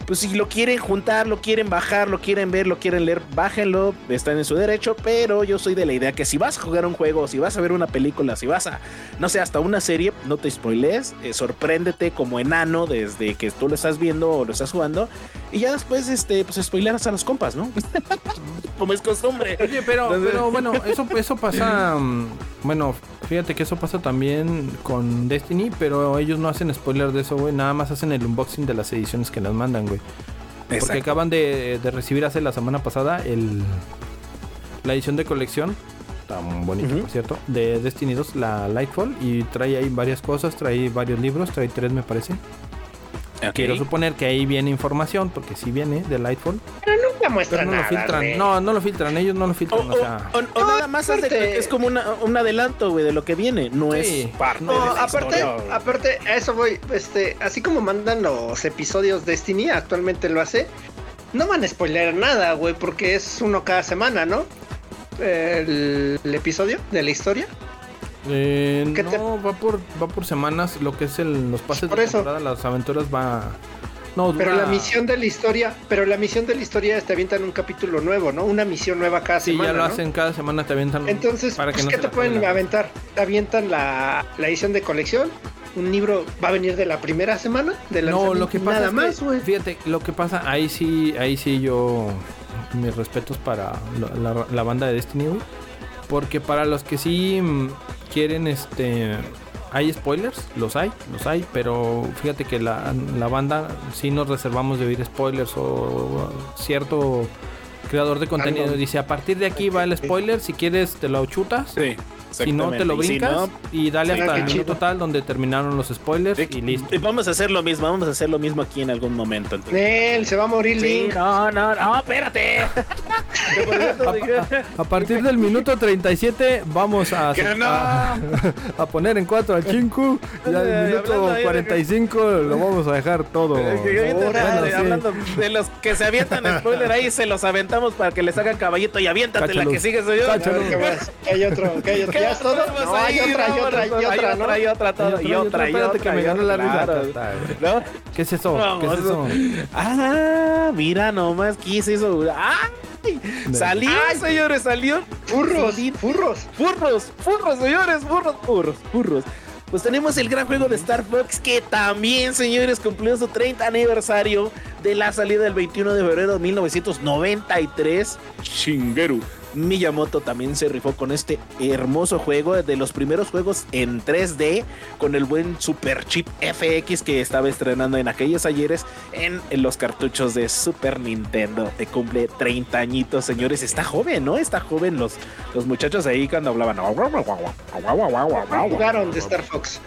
Pues si lo quieren juntar, lo quieren bajar, lo quieren ver, lo quieren leer, bájenlo, están en su derecho, pero yo soy de la idea que si vas a jugar un juego, si vas a ver una película, si vas a, no sé, hasta una serie, no te spoilees, eh, sorpréndete como enano desde que tú lo estás viendo o lo estás jugando, y ya después, este, pues spoileras a los compas, ¿no? como es costumbre. Oye, pero, Entonces- pero bueno, eso, eso pasa. mm, Bueno, fíjate que eso pasa también con Destiny, pero ellos no hacen spoiler de eso, güey. Nada más hacen el unboxing de las ediciones que las mandan, güey. Porque Exacto. acaban de, de recibir hace la semana pasada el la edición de colección. Tan bonito, Ujú. por cierto. De Destiny 2, la Lightfall. Y trae ahí varias cosas, trae varios libros, trae tres, me parece. Quiero suponer que ahí viene información, porque sí viene de Lightfall. Pero nunca muestra Pero no lo nada, filtran. No, no lo filtran, ellos no lo O, filtran. O, o- sea. o- o nada más hace- aparte- es como una- un adelanto, güey, de lo que viene. No Sí. es parte No, de la aparte, historia, aparte, a eso voy, este, así como mandan los episodios Destiny, actualmente lo hace, no van a spoiler nada, güey, porque es uno cada semana, ¿no? El, el episodio de la historia. Eh, ¿Qué te- no, va por, va por semanas. Lo que es el, los pases Por de eso. temporada, las aventuras va, No, Pero dura- la misión de la historia, pero la misión de la historia te avientan un capítulo nuevo, ¿no? Una misión nueva cada Sí, semana. ya lo ¿no? hacen cada semana, te avientan. Entonces, para que pues, no ¿qué te la pueden aventar? Te avientan la, la edición de colección. Un libro va a venir de la primera semana de No, lanzamiento, lo que pasa nada es más, que, fíjate, lo que pasa, ahí sí, ahí sí yo, mis respetos para la, la- la banda de Destiny. Porque para los que sí mm, quieren, este, hay spoilers, los hay, los hay, pero fíjate que la, la banda sí nos reservamos de oír spoilers o cierto creador de contenido Algo. dice, a partir de aquí va el spoiler, si quieres te lo chutas. Sí. Si no, te lo exactamente. Y si brincas no, y dale hasta el minuto tal donde terminaron los spoilers y listo. Y Vamos a hacer lo mismo, vamos a hacer lo mismo aquí en algún momento. Nel, se va a morir Sí, Link. no, no, no, espérate. A partir del minuto 37 vamos a, Que no. a, a poner en 4 al Chinku y al minuto hablando ahí de- 45 lo vamos a dejar todo. Que ahorita, Bueno, sí. Hablando de los que se avientan spoiler ahí, se los aventamos para que les hagan caballito y aviéntate la que sigue. ¿Qué hay otro? ¿Qué hay otro? ¿Qué ¿Ya es todo? tenemos No, hay otra, hay otra, y Vámonos, otra, hay ¿no? otra, y otra, todo, y otra, y otra, que me ganó la risa. ¿Qué es eso? ¿Qué es Vamos. eso? Ah, mira nomás, ¿qué es eso? ¡Ay! Salió, señores, salió. Furros, furros. Furros, furros, señores, furros, furros, furros. Pues tenemos el gran juego de Star Fox que también, señores, cumplió su 30 aniversario de la salida del 21 de febrero de 1993. Shigeru Miyamoto también se rifó con este hermoso juego de los primeros juegos en 3D con el buen Super Chip FX que estaba estrenando en aquellos ayeres en, los cartuchos de Super Nintendo. Te cumple 30 añitos, señores. Está joven, ¿no? Está joven los, los muchachos ahí cuando hablaban. Jugaron de Star Fox.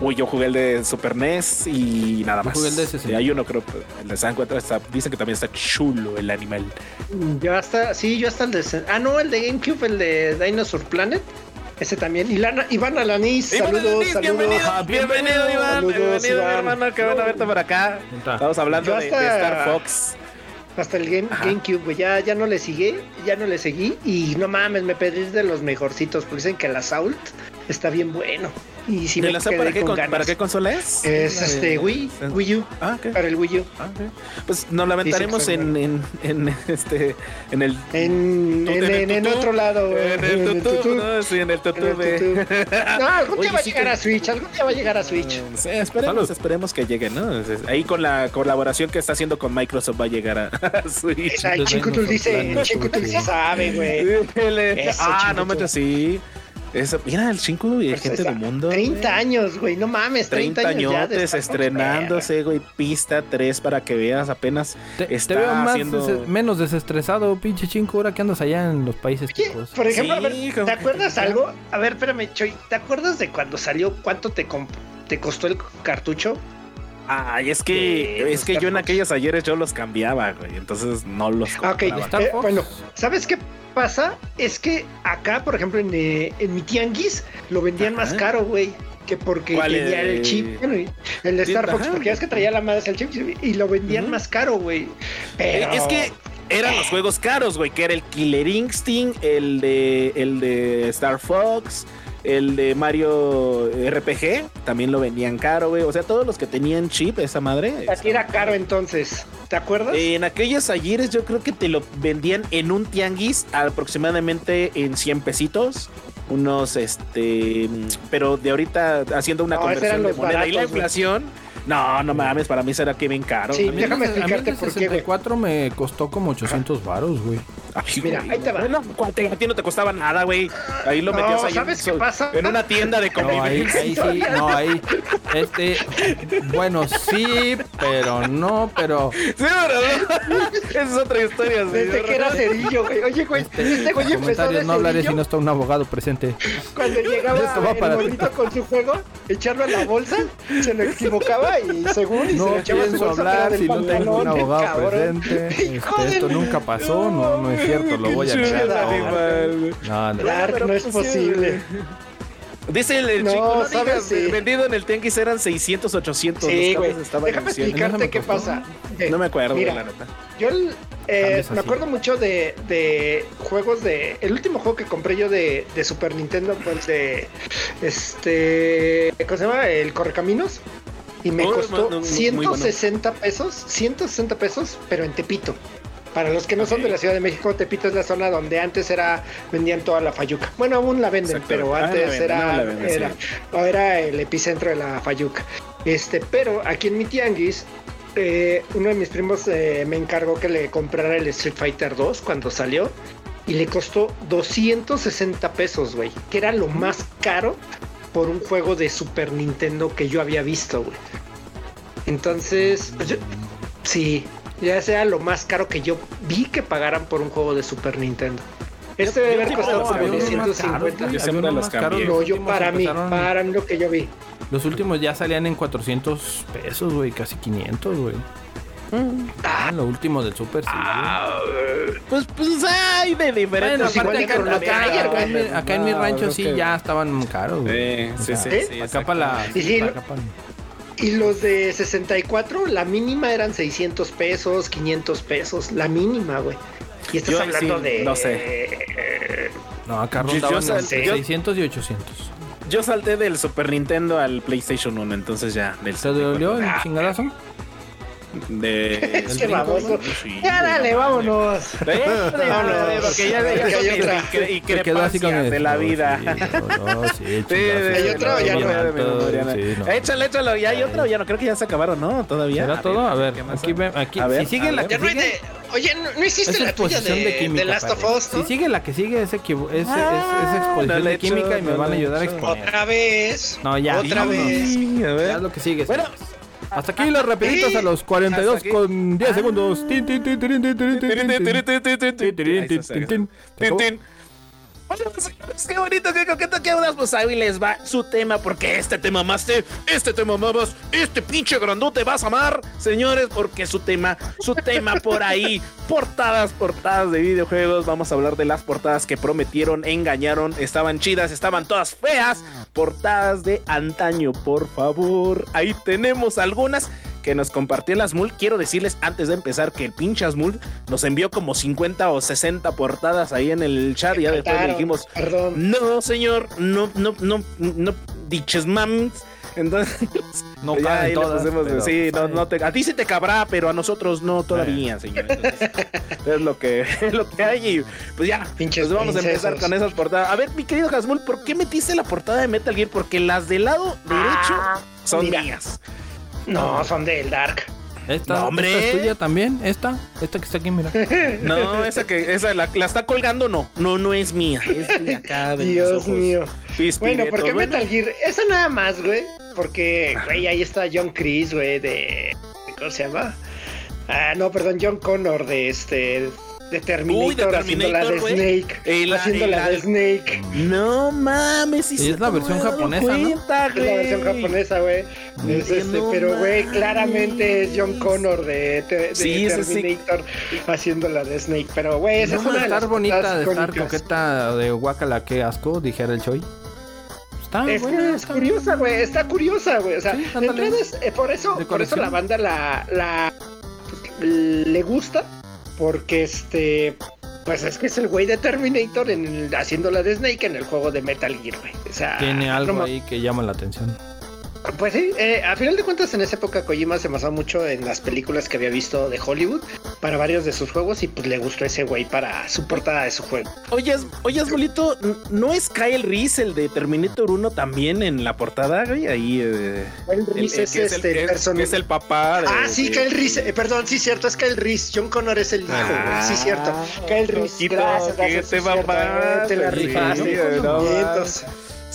Uy, yo jugué el de Super NES y nada Yo más. jugué el de 60. Y hay uno, creo, el de San está, dicen que también está chulo el animal. Yo hasta, sí, yo hasta el de. Ah, no, el de GameCube, el de Dinosaur Planet. Ese también. Y Lana, Iván Alanis, Iván saludos, Alanis, saludos. bienvenido, Ah, bienvenido, Iván, Saludos, bienvenido, mi Iván. hermano, que van a verte por acá. Estamos hablando de, Star Fox. Hasta el game, Ajá. GameCube, güey. Ya, ya no le seguí, ya no le seguí. Y no mames, me pedí de los mejorcitos. Porque dicen que el Assault está bien bueno. Y si ¿De me la quedé ¿para, qué, con. ¿Para qué consola es? Es de- este Wii, Wii U. Ah, ok. Para el Wii U. Ah, ok. Pues nos lamentaremos en, en, en este en el En, Tú- en, en, en otro lado. en el tutú, ¿no? Sí, en el tutú En el de-. No, algún Oye, día va a sí llegar que- a Switch. Algún día va a llegar a Switch. Sí, esperemos, Salud. esperemos que llegue, ¿no? Entonces, Ahí con la colaboración que está haciendo con Microsoft va a llegar a, a Switch. Nuestros dice, güey. sí sabe, güey. Ah, no manches, sí. Eso, mira, el 5 y Pues gente del mundo. 30 güey. años, güey. No mames, 30, 30 años ya. de añotes Fox, estrenándose, güey. Pista 3 para que veas apenas. Te, veo más haciendo- des- menos desestresado, pinche Chinko, ahora que andas allá en los países chicos. por ejemplo, Sí, a ver, ¿te que- acuerdas algo? A ver, espérame, Choy, ¿te acuerdas de cuando salió cuánto te, te costó el cartucho? Ay, es que, es que yo en aquellos ayeres yo los cambiaba, güey. Entonces no los Ah, ok, compraba. Star eh, bueno, ¿sabes qué pasa? Es que acá, por ejemplo, en, eh, en mi tianguis lo vendían más caro, güey. Que porque ¿Cuál, tenía el chip, bueno, el de Star Fox, ajá. porque es que traía la madre el chip y lo vendían más caro, güey. Pero Es que eran los juegos caros, güey, que era el Killer Instinct, el de el de Star Fox, el de Mario RPG, también lo vendían caro, güey. O sea, todos los que tenían chip, esa madre. aquí era caro entonces, ¿te acuerdas? En aquellos ayeres yo creo que te lo vendían en un tianguis aproximadamente en 100 pesitos. Unos, este, pero de ahorita haciendo una No, conversión de moneda y la güey. No, no mames, para mí será que bien caro. Sí, A mí el déjame de- a mí el explicarte por qué, güey. 64 me costó como 800 varos, güey. Mira, ahí te va. Bueno, a ti no te costaba nada, güey. Ahí lo No, metías ahí ¿sabes en, qué pasa? en una tienda de No, ahí, ahí sí, no, ahí, este, bueno, sí, pero no, pero Sí, ¿verdad? Esa es otra historia, Desde que era cerillo, güey. Oye, güey, este güey empezó de no hablaré si no está un abogado presente. cuando llegaba el gordito con su juego, echarlo a la bolsa, se lo equivocaba y según y se No echaba su bolsa hablar del si no tengo un abogado cabrón. presente. Este, esto nunca pasó, no, no es cierto, lo voy a negar. No, animal. no, no. Dark, Pero, no es posible. Dice el, el No, chico, no ¿sabes? digas, Sí. vendido en el tianguis eran 600, 800. Sí, güey. Déjame en 100. explicarte qué pasa. Eh, No me acuerdo, Mira, la neta. Yo el- eh, me acuerdo mucho de, de juegos de. El último juego que compré yo de, de Super Nintendo fue el de. Este. ¿Cómo se llama? El Correcaminos. Y me Muy, costó muy, muy, muy bueno. 160 pesos, 160 pesos, pero en Tepito. Para los que no son de la Ciudad de México, Tepito es la zona donde antes era vendían toda la fayuca. Bueno, aún la venden, Exacto. pero Ah, antes era, no, la venden, era, sí. era el epicentro de la fayuca. Este, pero aquí en mi tianguis, eh, uno de mis primos eh, me encargó que le comprara el Street Fighter 2 cuando salió y le costó 260 pesos, güey, que era lo más caro por un juego de Super Nintendo que yo había visto, güey. Entonces, pues yo- sí, ya sea lo más caro que yo vi que pagaran por un juego de Super Nintendo. Este debe haber costado como había unos más 150. Yo siempre los cambié. No, yo para mí, para mí lo que yo vi. Los últimos ya salían en 400 pesos, güey, casi 500, güey. Ah, lo último del Super, sí. güey. Pues, pues hay de diferentes. Bueno, aparte acá, acá- Tiger, acá en mi- acá en mi rancho sí que- ya estaban caros, güey. Sí, O sí, sea, sí, ¿eh? sí, Acá para la... Y sí, acá para- Y los de 64, la mínima eran 600 pesos, 500 pesos, la mínima, güey. Y estás Yo hablando sí, de... no sé. eh, No, acá rondaban yo yo- 600 y 800. Yo salté del Super Nintendo al PlayStation 1, entonces ya. Del ¿Te dolió el chingadazo? De... es que baboso. Sí, ya dale, vámonos. ¿Eh? vámonos. Porque ya de que hay otra. Y crepacias de la vida. ¿Hay otra o ya no? Échalo, échalo. ¿Ya hay otra o ya no? Creo que ya se acabaron, ¿no? Todavía. ¿Será todo? A ver, aquí, aquí. A ver, si sigue la que sigue... Oye, no hiciste la tuya de, The Last of Us, Si sigue la que sigue, es, ah, exposición de química y me van a ayudar a exponer. ¿Otra vez? No, ya. ¿Otra vez? A ver. lo que sigue. Bueno, hasta aquí los rapiditos a los 42 Hasta aquí. con 10 segundos. Bueno, pues, qué bonito, qué coqueto quedas. Pues ahí les va su tema, porque este tema amaste, este tema amabas, este pinche grandote vas a amar, señores, porque su tema, su tema por ahí, portadas, portadas de videojuegos. Vamos a hablar de las portadas que prometieron, engañaron, estaban chidas, estaban todas feas. Portadas de antaño, por favor. Ahí tenemos algunas que nos compartió el Asmul. Quiero decirles antes de empezar que el pinche Asmul nos envió como 50 o 60 portadas ahí en el chat. Y ya después le dijimos, Perdón. no, señor, no, no, no, no, diches mams. Entonces, No ya ahí le todas, pero, sí, no, pues, no te, a ti sí te cabrá, pero a nosotros no todavía, señor. Entonces, es lo que, es lo que hay. Y pues ya, Pinches pues vamos a empezar con esas portadas. A ver, mi querido Hasmul, ¿por qué metiste la portada de Metal Gear? Porque las del lado derecho son mira. mías. No, son del Dark. Esta, No, hombre. esta es tuya también. Esta, esta que está aquí, mira. No, esa que esa la, la está colgando, no. No, no es mía. Es de acá de Dios ojos. mío. Bueno, ¿por qué Bueno, Metal Gear? Esa nada más, güey. Porque, güey, ahí está John Chris, güey, de. ¿Cómo se llama? Ah, no, perdón, John Connor de este. De Terminator, Uy, de haciendo la de. Snake. El- haciendo el- la de Snake. No mames, se es la versión japonesa, ¿no? cuenta, Es la versión japonesa, güey. Es este, no pero, güey, claramente es John Connor de, te- de Sí, sí, sí. Terminator haciendo la de Snake. Pero, güey, esa No, es una de estar las bonita, de estar coqueta, de guacala, que asco, dijera el Choi. Está Es, buena, es está curiosa, güey. Está curiosa, güey. O sea, Sí, de ándale. entrada es- eh, por eso, por eso la banda la, la pues, le gusta. Porque este. Pues es que es el güey de Terminator en el- haciendo la de Snake en el juego de Metal Gear, güey. O sea, Tiene algo no ahí que llama la atención. Pues sí, eh, a final de cuentas en esa época Kojima se basó mucho en las películas que había visto de Hollywood para varios de sus juegos y pues le gustó ese güey para su portada de su juego. Oye, oye, bolito, ¿no es Kyle Reese el de Terminator 1 también en la portada, güey? Ahí. eh, el- Reese el es que es el- este es- el papá de. Ah, sí, de- Kyle Reese. eh, perdón, sí, cierto, es Kyle Reese. John Connor es el hijo, güey. Sí, cierto. Ah, Kyle Reese. Gracias, gracias. te sí, güey, Te la sí, rifaste. no Vientos.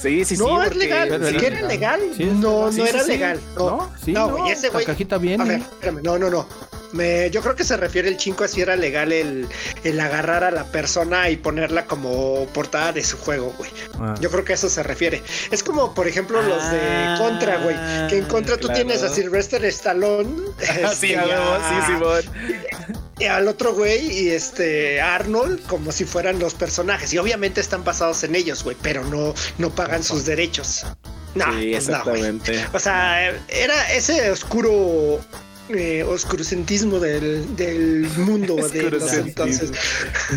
Sí, sí, sí. No, es legal. Pero ¿Sí era que era legal. legal? Sí, no, legal. no era sí, legal. No, ¿No? Sí, no, ese la güey. cajita viene. A ver, espérame, no, no, no. Me, yo creo que se refiere el chingo a si era legal el, el agarrar a la persona y ponerla como portada de su juego, güey. Ah. Yo creo que a eso se refiere. Es como, por ejemplo, los de Ah, Contra, güey. Que en Contra tú tienes a Sylvester Stallone. Sí, este, a sí, Simón. y al otro güey y este Arnold como si fueran los personajes. Y obviamente están basados en ellos, güey, pero no, no pagan sus derechos. No, sí, pues no, güey. exactamente. O sea, era ese oscuro eh, oscurantismo del, del mundo de los Oscurantismo. entonces.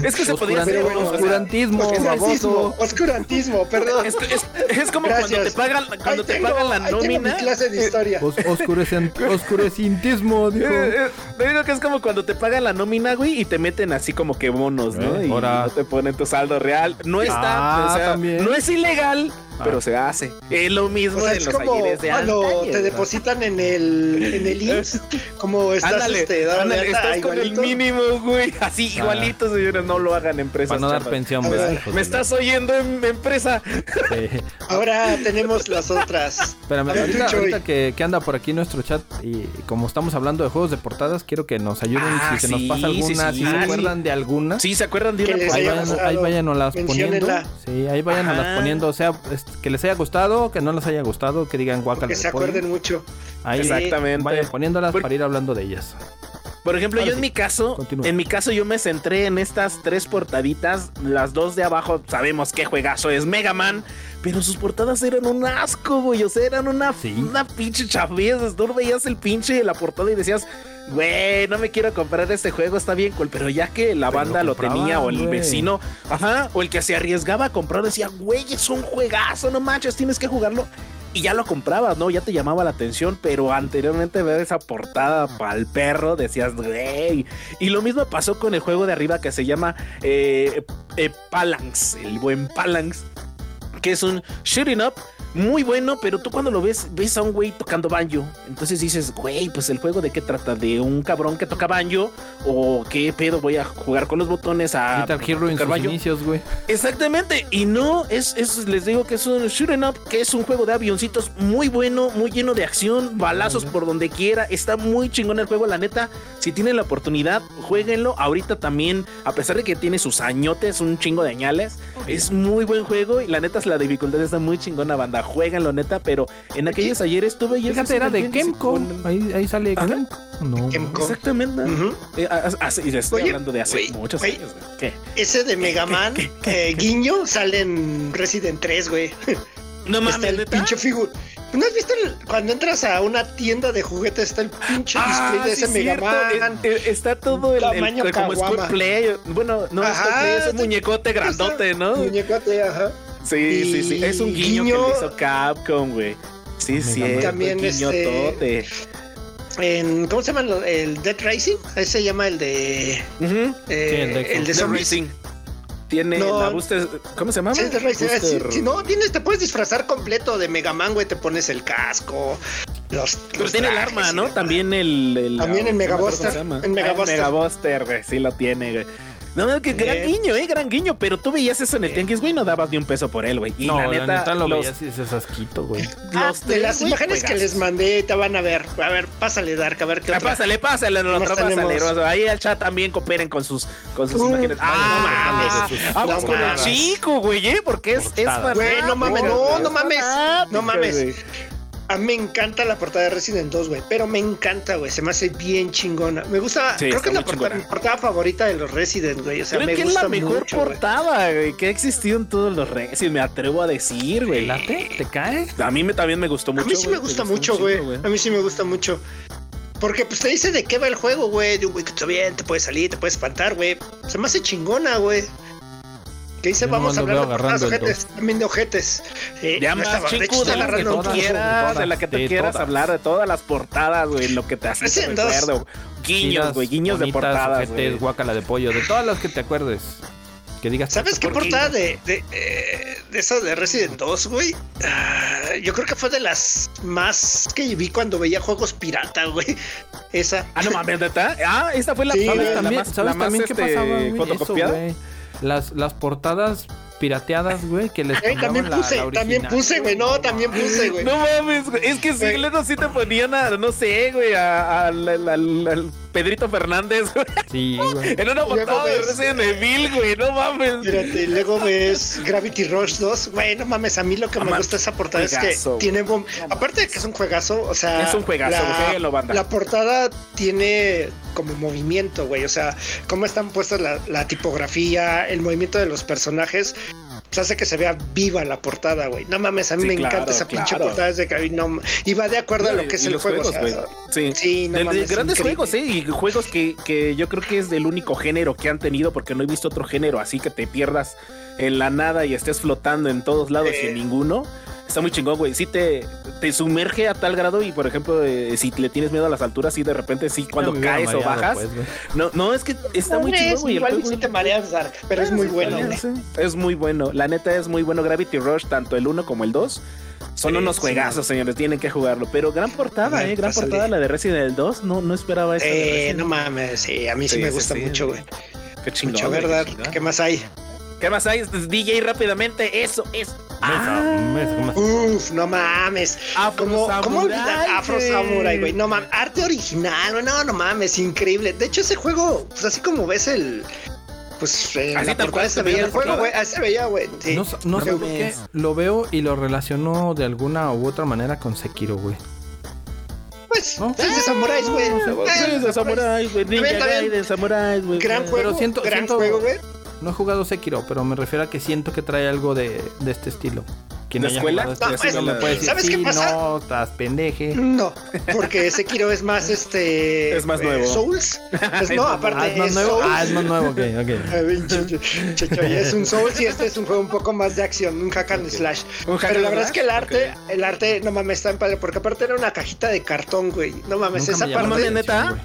Es que se podría Oscuran- hacer. o sea, oscurantismo, Oscurantismo, oscurantismo, perdón. Es, es- es como cuando te pagan, cuando te pagan la nómina. clase de historia. Os- oscurecen- oscurecintismo, dijo. Eh, eh, te digo que es como cuando te pagan la nómina, güey, y te meten así como que bonos, ¿no? Eh, y ahora- no te ponen tu saldo real. No está, Ah, o sea, también. no es ilegal, Pero se hace. Es lo mismo O sea, en es los como de cuando antaño, te ¿no? depositan en el, en el IMSS, como estás Ándale, este, de ándale, con el mínimo, güey. Así, Ah. igualito, señores, no lo hagan empresas. Para no dar pensión, A ver, ¿verdad? Me de estás oyendo en empresa. Sí. Ahora tenemos las otras. Espérame, A ver, ahorita, ahorita que, que anda por aquí nuestro chat y como estamos hablando de juegos de portadas, quiero que nos ayuden Ah, si se nos pasa alguna, sí, sí. si se acuerdan de alguna. Sí, ¿se acuerdan de una Ahí vayan, ahí váyanoslas poniendo. Menciónenla. Sí, ahí váyanoslas Ajá. poniendo. O sea, es- que les haya gustado, que no les haya gustado, que digan guacala. Que se acuerden mucho. Ahí Exactamente. vayan poniéndolas Por- para ir hablando de ellas. Por ejemplo, Ahora yo en mi caso, continúa. en mi caso yo me centré en estas tres portaditas, las dos de abajo, sabemos qué juegazo es Mega Man, pero sus portadas eran un asco, güey, o sea, eran una, Sí. una pinche chafez, tú veías el pinche de la portada y decías, güey, no me quiero comprar este juego, está bien cool, pero ya que la banda lo lo tenía o el vecino, ajá, o el que se arriesgaba a comprar decía, güey, es un juegazo, no manches, tienes que jugarlo. Y ya lo comprabas, ¿no? Ya te llamaba la atención, pero anteriormente ver esa portada para el perro decías, güey. Y lo mismo pasó con el juego de arriba que se llama eh, eh, Palanx, el buen Palanx, que es un shooting up muy bueno, pero tú cuando lo ves, ves a un güey tocando banjo. Entonces dices, güey, pues el juego de qué trata? ¿De un cabrón que toca banjo? ¿O qué pedo? Voy a jugar con los botones a. Guitar Hero en sus banjo? inicios, güey. Exactamente, y no, es, es, les digo que es un shooting up, que es un juego de avioncitos muy bueno, muy lleno de acción, balazos por donde quiera, está muy chingón el juego, la neta, si tienen la oportunidad, jueguenlo, ahorita también, a pesar de que tiene sus añotes, un chingo de añales, es muy buen juego y la neta la dificultad está muy chingona, banda, jueguenlo neta, pero en aquellos ayeres tuve y Fíjate, era de Kemco. Ahí, ahí sale. Kemco. No. Kemco. Exactamente. Ujú. Eh, hace- hace- y estoy Oye, hablando de hace güey, muchos güey. años. güey. ¿Qué? Ese de Mega Man, eh, guiño, sale en Resident 3, güey. No Está mames, el neta. pinche figura. ¿No has visto el- cuando entras a una tienda de juguetes está el pinche display de ese Ah, sí, Mega cierto. Man? Eh, eh, está todo el, el- Tamaño como. Square Play. Bueno, no es Ajá, Square Play, es un muñecote grandote, ¿no? Muñecote, ajá. Sí, sí, sí. Es un guiño, Guiño. que le hizo Capcom, güey. Sí, sí. También, guiño este, tote. En, ¿Cómo se llama? El Dead Racing. Ese se llama el de. Eh, el de- el. Racing. Tiene No. la booster. ¿Cómo se llama? Sí, Dead Racing. Booster- Si, si no tienes, te puedes disfrazar completo de Mega Man, güey. Te pones el casco. Los, Pero los tiene el arma, ¿no? También el. el- También acuerdo Megabuster, Megabuster. Ah, Megabuster, güey. Sí lo tiene, güey. No, no, que gran guiño, eh, gran guiño. Pero tú veías eso en el tianguis, güey, no dabas ni un peso por él, güey. Y no, la neta, lo los, veías y dices asquito, güey. Ah, de las güey, imágenes que les mandé, te van a ver. A ver, pásale, Dark, a ver qué Ah, otra. pásale, pásale, no, otro, pásale. Rosa. Ahí al chat también cooperen con sus, con sus Uh, imágenes. Ah, sus vamos con el chico, güey, ¿eh? Porque es, es Portadas. Güey, no mames, no, no mames, no mames. A mí me encanta la portada de Resident 2, güey. Pero me encanta, güey. Se me hace bien chingona. Me gusta. Sí, creo que es la portada, chingona. mi portada favorita de los Resident, güey. O sea, Creo me que es la mejor mucho, portada güey, que ha existido en todos los. Si me atrevo a decir, güey. ¿Late? ¿Te cae? A mí me, también me gustó A mucho. mí sí me gusta mucho, güey. A mí sí me gusta mucho. Porque pues te dice de qué va el juego, güey. De un güey que está bien, te puede salir, te puede espantar, güey. Se me hace chingona, güey. Que dice, vamos a hablar de ojetes, también de ojetes. Eh, Ya no más, estaba- de hecho, chico, de que todas, la que tú de quieras todas. hablar, de todas las portadas, güey, lo que te hace recuerdo. Guiños, güey, guiños de portadas, ojetes, güey. guácala de pollo, de todas las que te acuerdes. Que digas. ¿Sabes qué ¿Por qué? portada de, de, eh, de esa de Resident 2, güey? Ah, yo creo que fue de las más que vi cuando veía juegos pirata, güey. Esa. Ah, no mames, ¿neta? Ah, esta fue la, Sí, la- la también, más, ¿sabes la más, también qué este, pasaba, güey? Eso, fotocopiada. güey. Las, las portadas pirateadas, güey, que les Eh, también la- puse, la también puse, güey. No, también puse, güey. No mames, güey. Es que sí, Güey. luego sí te ponían a, no sé, güey, al Pedrito Fernández, güey. Sí, güey. En una portada de Resident Evil, güey, no mames. Fíjate, luego ves Gravity Rush 2. Güey, no mames, a mí lo que me gusta de esa portada es que tiene bom- Aparte de que es un juegazo, o sea. Es un juegazo, jueguenlo, banda. La portada tiene como movimiento, güey. O sea, cómo están puestas la, la tipografía, el movimiento de los personajes. Pues hace que se vea viva la portada, güey. No mames, a mí Sí, me claro, encanta esa pinche portada desde que no, y va de acuerdo a lo que es el juego. juegos, o sea, güey. Sí, Sí, no de, de mames, grandes increíble. juegos, ¿eh? Y juegos que, que yo creo que es del único género que han tenido, porque no he visto otro género así que te pierdas en la nada y estés flotando en todos lados y en Eh. ninguno. Está muy chingón, güey. Sí te, te sumerge a tal grado y, por ejemplo, eh, si le tienes miedo a las alturas, sí de repente, sí, cuando caes o bajas. pues, no, no, es que está muy chingón, güey. Igual sí te mareas, Dark, pero es muy bueno. Sí, güey. sí. Es muy bueno. La neta es muy bueno. Gravity Rush, tanto el 1 como el 2. Son Sí, unos sí. juegazos, señores. Tienen que jugarlo. Pero gran portada, eh. Gran pásale. portada la de Resident Evil 2. No, no esperaba eso. Eh, no mames, sí, a mí sí, Sí, me gusta sí. mucho, güey. Qué chingón. Mucho, ¿verdad? qué chingón. ¿Qué más hay? ¿Qué más hay? DJ rápidamente. Eso es. Mesa, mesa, ¿cómo- Uf, no mames. Afro ¿Cómo, Samurai, ¿Cómo olvidar Afro güey. Samurai, güey? No mames, arte original, güey. No, no mames, increíble. De hecho, ese juego, pues así como ves el. Pues en Así la portada cual se veía el juego, güey. Así se veía, güey. Sí. No, no sé No por qué lo veo y lo relaciono de alguna u otra manera con Sekiro, güey. Pues, ¿No? es de samuráis, güey. No Eh, Sí, de Samurai, güey. Ninja. Gaiden, Samurai, güey. Gran juego, Pero siento- gran siento- juego, güey. No he jugado Sekiro, pero me refiero a que siento que trae algo de, de este estilo. Quien ¿De haya escuela? este No, estilo es- me puede decir, ¿sabes qué sí, pasa? no, estás pendeje. No, porque Sekiro es más este. Es más eh, nuevo. Souls. Pues no, aparte Ah, es más nuevo. Souls. Ah, es más nuevo, ok, ok. Es un Souls y este es un juego un poco más de acción, un hack and slash. ¿Un hack Pero and la verdad es que el arte, Ok. el arte, no mames, está en padre, porque aparte era una cajita de cartón, güey. No mames, Nunca esa la parte, mames, neta.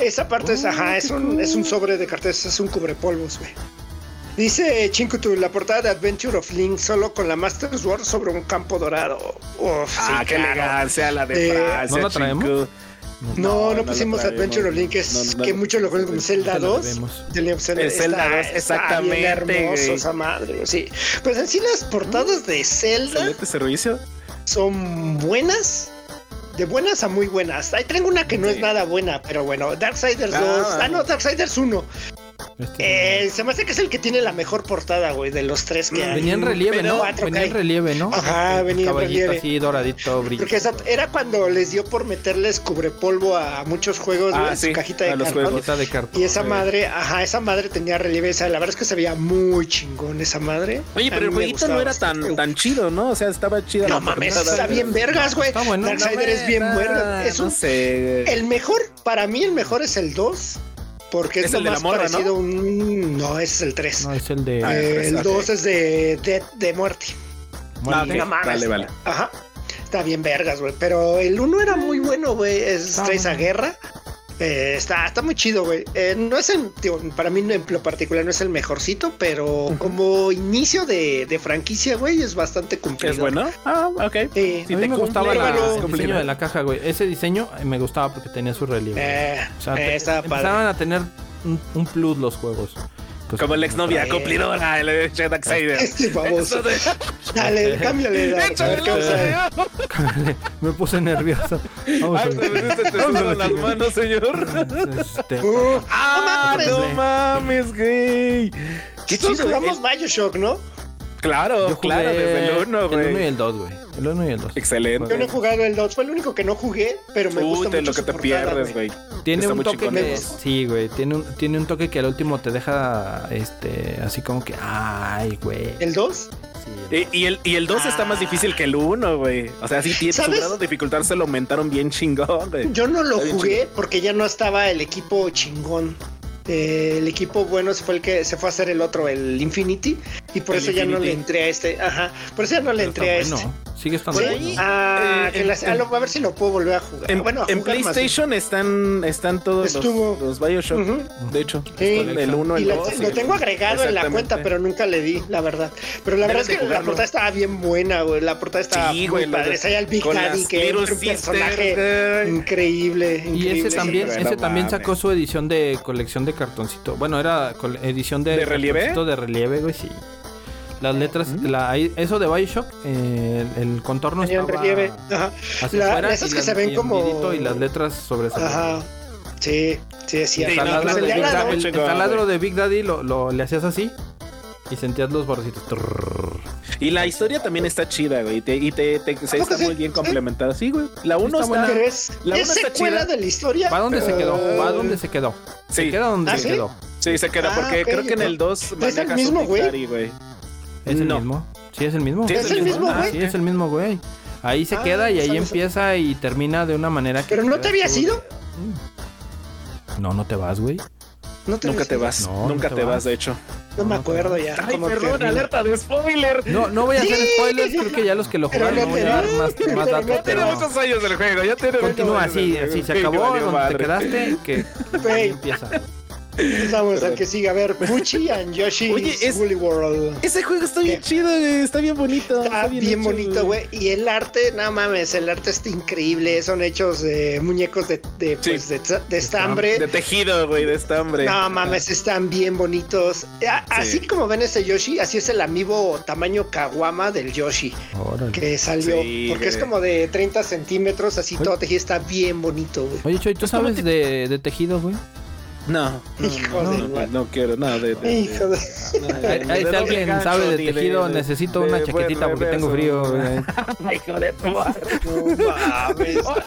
esa parte es, Oh, ajá, qué es un, cool. es un sobre de cartones, es un cubrepolvos, güey. Dice Chinkutu, la portada de Adventure of Link solo con la Master Sword sobre un campo dorado. Uf, Ah, sí, qué claro. elegancia la de Eh, Francia. ¿no la traemos? No, No, pusimos. Adventure of Link, es No, no que muchos lo conocen como Zelda Te la 2. debemos. de Zelda. El Zelda Está- 2, está exactamente, bien hermoso esa madre, sí. Pues en sí las portadas de Zelda ¿Excelente servicio? son buenas. De buenas a muy buenas. Ahí tengo una que no Sí. es nada buena, pero bueno, Darksiders Ah. 2. Ah, no, Darksiders 1. Este- Eh, se me hace que es el que tiene la mejor portada, güey, de los tres que hay. venía en relieve, ¿no? Venía en relieve, ¿no? Ajá, venía en Caballito relieve. así, doradito, brillante. Porque esa- era cuando les dio por meterles cubrepolvo a muchos juegos, Ah, güey, en su cajita de a los cartón. de cartón. Y esa güey. madre, ajá, esa madre tenía relieve. esa, la verdad es que se veía muy chingón esa madre. Oye, pero el jueguito no era tan, tan chido, ¿no? O sea, estaba chida No la mames, portada. está bien vergas, güey. Está bueno. Darksider es bien No. Es no sé. El mejor, para mí el mejor es el 2. Porque es, Es lo el de la más morra, parecido a un... No, es el 3. No, es el de. Ah, Eh, el ok. 2 es de Dead de muerte. Ah, ok. No mames. Vale, vale. Ajá. Está bien vergas, güey. Pero el 1 era muy bueno, güey. Es traes a bueno. guerra. Eh, está, está muy chido, güey. Eh, no es el, para mí en lo particular no es el mejorcito, pero como inicio de, de franquicia, güey, es bastante cumplido. ¿Es bueno? Ah, ok. Sí. Si a mí te me gustaba la- bueno, el diseño de la caja, güey. Ese diseño eh, me gustaba porque tenía su relieve. Eh, o sea, eh, te- estaba padre. empezaban a tener un, un plus los juegos. Como la exnovia, Eh. cumplidora, el de Darksider. Este de- Dale, cámbiale. Échale la me puse nervioso. Vamos a Ay, ver. se te sudan las manos, señor. Este, Uh, Ah, mames. no mames, güey. Qué chido. jugamos el- Bioshock, ¿no? Claro, yo jugué claro, desde el 1, El 1 y güey. el 2, güey. El 1 y el 2. Excelente. Yo no he jugado el 2, fue el único que no jugué, pero me Uy, gusta mucho lo que te pierdes, güey. Tiene Está un toque que. Sí, güey. Tiene un, tiene un toque que al último te deja. Este. Así como que. Ay, güey. ¿El 2? Sí, Y, y el, y el 2 está más difícil que el 1, güey. O sea, sí tiene su ¿Sabes? grado de dificultad, se lo aumentaron bien chingón, güey. Yo no lo jugué porque ya no estaba el equipo chingón. Eh, el equipo bueno fue el que se fue a hacer el otro, el Infinity, y por El eso ya no le entré a este. Ajá, por eso ya no le Pero entré a está este. Sigue estando bueno. ah, Eh, en- las- a, lo- a ver si lo puedo volver a jugar. En, bueno, a en jugar PlayStation están, están todos los, Estuvo. los Bioshock. Ujú. De hecho, Sí. el 1, Y el la- 2. lo tengo agregado en la cuenta, pero nunca le di, la verdad. Pero la verdad Debes es que de la jugarlo. portada estaba bien buena, güey. La portada estaba Sí, muy güey, padre. ahí el Big con Daddy, que es un personaje güey. increíble, Y ese también, ese también sacó su edición de colección de cartoncito. Bueno, era edición de, ¿De relieve? de relieve, güey, sí. Las letras, la, eso de Bioshock, eh, el, el contorno Tenía estaba relieve. Ajá. hacia La- afuera esas y que las- se ven y como- y las letras sobresalen. Ajá. Sí, sí, es Sí. El taladro, de el Big Daddy, el- el chingón, taladro güey. de Big Daddy lo, lo- le hacías así y sentías los bordecitos. Trrrr. Y la historia también está chida, güey. Y te, y te, te- se está sí? muy bien complementada. Sí, güey. La 1 Está está, es, La es una está secuela chida. de la historia. ¿Va dónde se quedó? pero- ¿Va dónde se quedó? Se Sí. queda donde ¿Ah, se sí? quedó. Sí, se queda Ah, porque ok, creo que en el 2 el manejas mismo un Big güey? Daddy, güey. ¿Es el No. mismo? Sí, es el mismo. Sí, ¿Es el mismo, Ah, güey? sí, es el mismo, güey. Ahí se Ah, queda y ahí sabes. empieza y termina de una manera que. ¿Pero no te habías tú- ido? No, no te vas, güey. No te Nunca te vas, No, nunca no te te vas, vas. de hecho. No me acuerdo ya. Ay, perdón, alerta de spoiler. No, no voy a hacer spoilers, creo que ya los que lo jugaron no no voy a dar más, más no datos. Ya tiene muchos años del juego, ya tiene Continúa así, así se acabó donde te quedaste, que Güey, empieza. Vamos al que siga. A ver, Pucci and Yoshi Oye, es- Woolly World. Ese juego está bien ¿Qué? chido, güey, está bien bonito. Está bien, hecho, bonito, güey. Y el arte, no mames, el arte está increíble. Son hechos de muñecos de, de, Sí. pues, de, de estambre. De tejido, güey, de estambre. No mames, están bien bonitos. A- Así como ven ese Yoshi, así es el amiibo tamaño Kawama del Yoshi Órale. que salió. Sí, porque es como de 30 centímetros, así Oye. todo tejido. Está bien bonito, güey. Oye, Choy, ¿tú sabes de, de tejido, güey? No, no, Hijo no, de no, no quiero nada de, de- Hijo de... de- Ahí, si alguien gancho, sabe de tejido, de- necesito de una chaquetita porque tengo frío. Hijo de tu madre.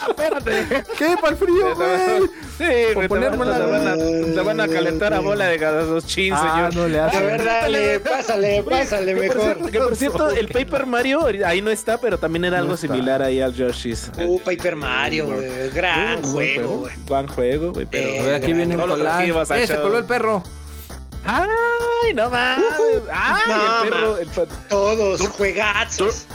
Espérate. ¿Qué? ¿Para el frío, güey? Sí, güey, te van, ponérmela. te van a, te van a calentar a bola de cada dos chins, Ah, señor. no le A hace. ver, dale, pásale, pásale Que por, mejor. cierto, que por cierto, el Paper Mario ahí no está, pero también era No algo está. similar ahí al Yoshi's. Uh, Paper Mario, güey. Gran Uh, juego, güey. Buen juego, güey, pero... Eh, A ver, aquí viene un a ¡Eh, se coló el perro! ¡Ay, no mames! ¡Ay, No, el perro! El Todos, juegazos.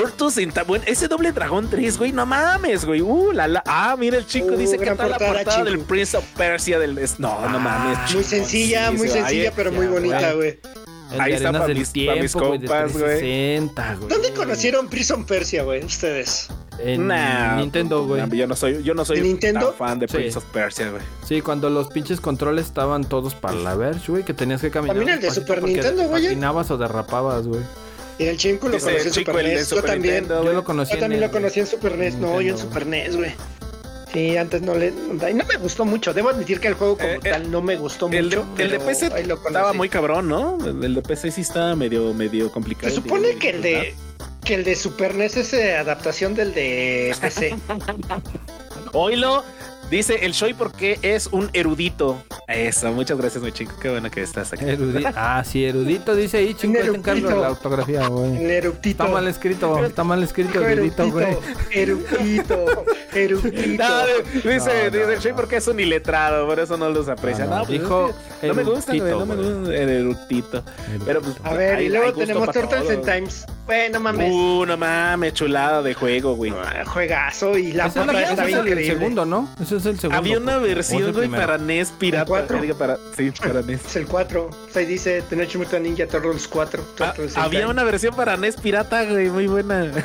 Turtles in Time. Bueno, ese doble dragón 3, güey, no mames, güey. Uh, la, la. Ah, mira, el chico Uh, dice que gran está la portada, portada chico. del Prince of Persia del. No, no mames. Muy sencilla, muy sencilla, Ahí- pero muy bonita, güey. El Ahí está Arenas pa' del mis- mis tiempo, güey, de compas, güey. 360, güey. ¿Dónde conocieron Prison Persia, güey? Ustedes. En Nah, Nintendo, güey. nah, Yo no soy, yo no soy ¿De Nintendo? tan fan de Sí. Prince of Persia, güey. Sí, cuando los pinches controles estaban todos para la Verge, güey, que tenías que caminar. También el de Super Nintendo, güey. Patinabas o derrapabas, güey. Y el chico lo conocí en Super NES. Yo también. Yo lo conocí Yo también lo conocí en Super NES. No, yo en Super NES, güey. Sí, antes no le. y No me gustó mucho. Debo admitir que el juego como Eh, eh, tal no me gustó El de, mucho. el de PC estaba muy cabrón, ¿no? El, el de PC sí estaba medio, medio complicado. Se supone que el de. Que el de Super NES es eh, adaptación del de PC. Oilo, dice el Shoy porque es un erudito. Eso, muchas gracias, mi chico. Qué bueno que estás aquí. Erudito. Ah, sí, erudito dice ahí, chingo, te encargo erudito. la autografía, güey. El eruptito. Está mal escrito, está mal escrito, erudito, güey. Eruptito. Eruptito. No, dice, No, dice el Shoy porque es un iletrado, por eso no los aprecia. No, No, no, pues, dijo no me gusta, güey, no me erudito, gusta el erudito. Pero pues, A ver, hay- y luego tenemos Turtles in Times. Bueno, mames. Uh, no mames, chulada de juego, güey. Ah, Juegazo y la está bien el segundo, ¿no? Ese es el segundo. Había una ¿o versión, güey, para NES pirata. cuatro? diga, para, sí, para NES. Es el 4. Ahí dice Teenage Mutant Ninja Turtles 4. Ah, Turtles había una versión para NES pirata, güey, muy buena.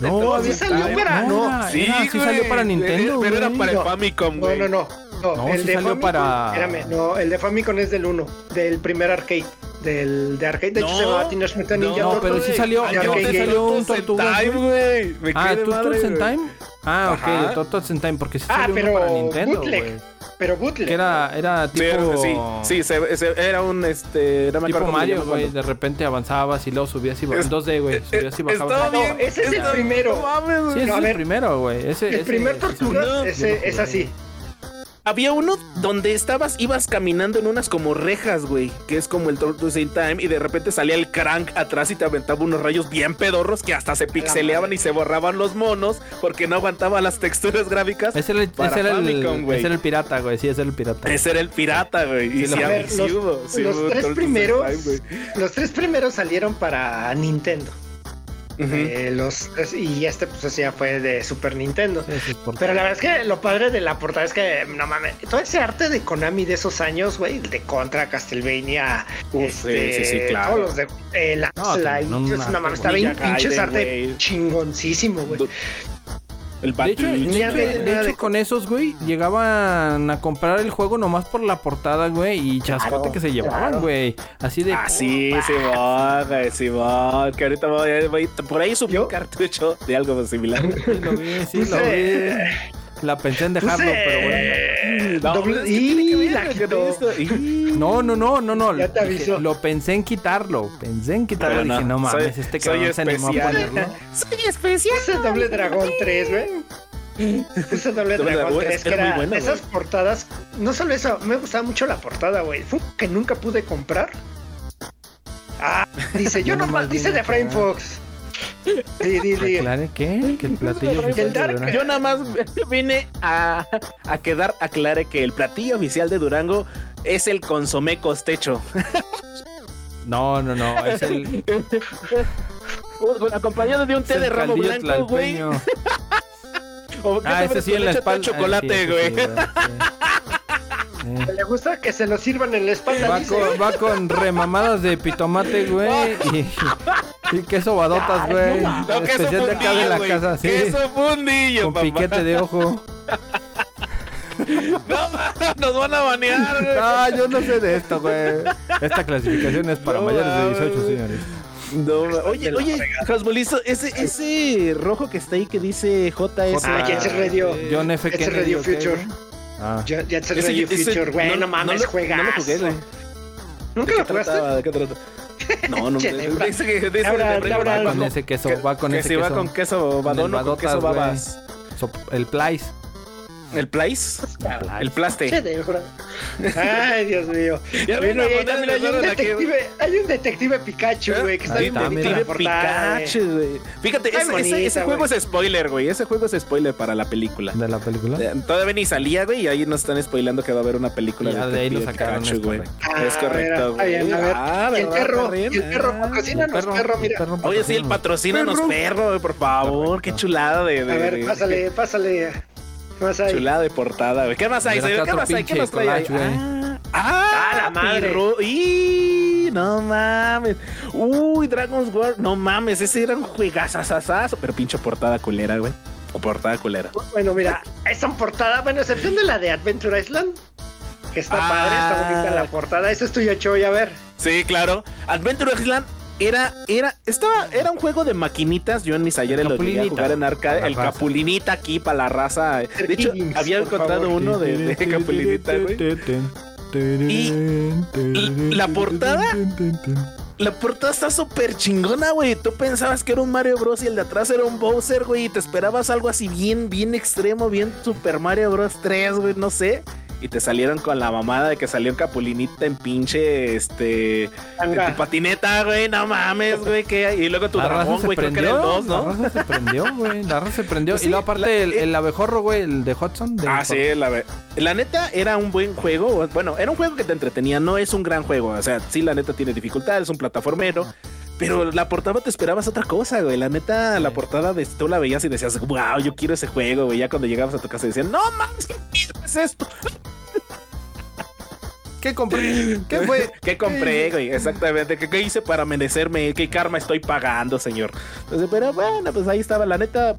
No, No, había- sí salió no, para. no, No, Sí, era- sí güey. salió para Nintendo, Pero era para el No. Famicom, no, güey. no, no. No, No, el sí de salió Famicom. para- Espérame, no, el de Famicom es del 1. Del primer arcade. Del de arcade. De hecho, No, se llamaba Teenage Mutant No, Ninja no, pero sí salió- de no, game. salió un Tortugas, Time, güey. Ah, in güey. Time. Ah, ok, Ajá. de Turtles in Time, porque sí Ah, salió pero uno para Nintendo, bootleg. güey. Pero bootleg. Que era, era tipo... sí, sí, se- se- era un este. No me Tipo Mario, güey, de repente avanzabas y luego subías y bajabas. Es- 2D, güey, subías y Estaba bajabas. bien. ese es el estaba- primero. No mames, güey. Sí, ese No, es el primero, güey. El primer ese- Tortuga, no, ese yo lo es así. Había uno donde estabas, ibas caminando en unas como rejas, güey, que es como el in Time, y de repente salía el crank atrás y te aventaba unos rayos bien pedorros que hasta se pixeleaban y se borraban los monos porque no aguantaba las texturas gráficas. Ese era el, para ese era el, Famicom, güey. ese era el pirata, güey. Sí, ese era el pirata. Ese era el pirata, güey. Y Sí, ver, sí los, hubo, sí los hubo tres Turtles in primeros, Time, güey. los tres primeros salieron para Nintendo. Eh, los, y este pues ese ya fue de Super Nintendo. Sí, sí, por- Pero la verdad es que lo padre de la portada es que, no mames, todo ese arte de Konami de esos años, güey, de Contra, Castlevania, Uf, este, sí, claro. todos los de eh, la, No, mames, está bien pinches arte güey. chingoncísimo, güey. El De hecho, de hecho- de- hecho, con esos, güey, llegaban a comprar el juego nomás por la portada, güey, y chascote Claro, que se llevaban, claro. güey. Así de... Ah, sí, Simón, güey, Simón. Que ahorita voy, voy- por ahí subí ¿Yo? un cartucho de algo similar. Sí, lo vi, sí, lo vi. La pensé en dejarlo, pero bueno. No, doble- y la quitó. No, no, no, no, no. Ya te avisó. Lo pensé en quitarlo. Pensé en quitarlo. Pero no, Dije, no mames, soy- este soy cabrón se animó a ponerlo. Soy especial. Ese doble dragón 3, güey. Ese doble Doble dragón Dragón 3, es- que es muy era bueno, esas güey. portadas. No solo eso, me gustaba mucho la portada, güey. Fue que nunca pude comprar. Ah, dice, yo nomás, dice de Frame Fox. Sí, sí, sí. ¿Aclare qué? Que el platillo El oficial de Durango- Yo nada más vine a, a quedar aclare que el platillo oficial de Durango es el consomé costecho. No, no, no, es el... Acompañado de un té de ramo blanco, güey. tlalpeño. O ¿qué Ah, ese sí en la espalda. chocolate, Ah, sí, güey. sí. Eh. Le gusta que se lo sirvan en la espalda. Va dice. con, va con remamadas de pitomate, güey, y, y queso badotas, güey. No, queso Especial de acá de fundillo, la casa, sí. Queso fundillo, Con papá. piquete de ojo. No, nos van a banear, güey. Ah, yo no sé de esto, güey. Esta clasificación es para No, mayores de 18, mames. señores. No, oye, oye, Hasbulizo, ese, ese rojo que está ahí que dice JS. Ah, Jet Set Radio. John F. Kennedy, Radio ¿ok, Future. Ah. Ya, ya se Ese- Radio ese- Future, güey, no, no- mames, no lo- juegas. no lo jugué, güey. ¿Nunca ¿De lo jugaste? trataba? ¿De qué trataba? No, no, dice que dice Laura, de- Laura, de- Va con ese queso, que- va con que ese si queso. va con queso badón o con badotas, queso babas. El Plais. ¿El place? El plaste. Ay, Dios mío. Ya Bueno, ahí también hay un detective, hay un detective Pikachu, güey, que está bien mira. la portada, güey. Pikachu, güey. Fíjate, Ay, ese, ese- bonita, ese juego es spoiler, güey. Ese juego es spoiler para la película. de la película. Eh, Todavía ni salía, güey, y ahí nos están spoilando que va a haber una película Ya de ahí lo Detective sacaron, Pikachu, güey. Ah, Es correcto, güey. a ver. Ah, y el ¿verdad, perro, y el perro, Ah. patrocínanos, perro, mira. Oye, sí, el patrocínanos Perro. perro, güey, por favor. Qué chulada de, de- A ver, de- pásale, pásale. ¿Qué más hay? Chulada de portada, güey. ¿Qué más hay? ¿Qué otro más hay? ¿Qué más trae ahí? Ah, ah, Ah, la madre. ¡Y! No mames. Uy, Dragon's War. No mames, ese era un juegazazazazo. Pero pinche portada culera, güey. O portada culera. Bueno, mira, esa portada, bueno, a excepción de la de Adventure Island, que está Ah. padre, está bonita la portada. Esa es tuya, Choy, a ver. Sí, claro. Adventure Island era, era, estaba, era un juego de maquinitas. Yo en mis ayeres lo llegué a jugar en arcade. El raza. Capulinita aquí para la raza. De hecho, había encontrado favor. uno de, de Capulinita, güey. Y la portada- La portada está súper chingona, güey. Tú pensabas que era un Mario Bros. y el de atrás era un Bowser, güey. Y te esperabas algo así bien, bien extremo, bien Super Mario Bros. 3, güey, no sé. Y te salieron con la mamada de que salió en Capulinita en pinche, este... En Tanga. tu patineta, güey, no mames, güey. que Y luego tu La raza dragón, se güey, creo que era el prendió, 2, ¿no? La raza se prendió, güey. La raza se prendió. Pues y sí, luego aparte la- el, el abejorro, güey, el de Hudson. de- Ah, sí, la, la neta era un buen juego. Bueno, era un juego que te entretenía, no es un gran juego. O sea, sí, la neta tiene dificultades, es un plataformero. Pero la portada te esperabas otra cosa, güey. La neta, la portada de tú la veías y decías, wow, yo quiero ese juego, güey. Ya cuando llegabas a tu casa decían, no mames, ¿qué es esto? ¿Qué compré? ¿Qué fue? ¿Qué compré, güey? Exactamente. ¿Qué, qué hice para merecerme? ¿Qué karma estoy pagando, señor? Entonces, pero bueno, pues ahí estaba. La neta,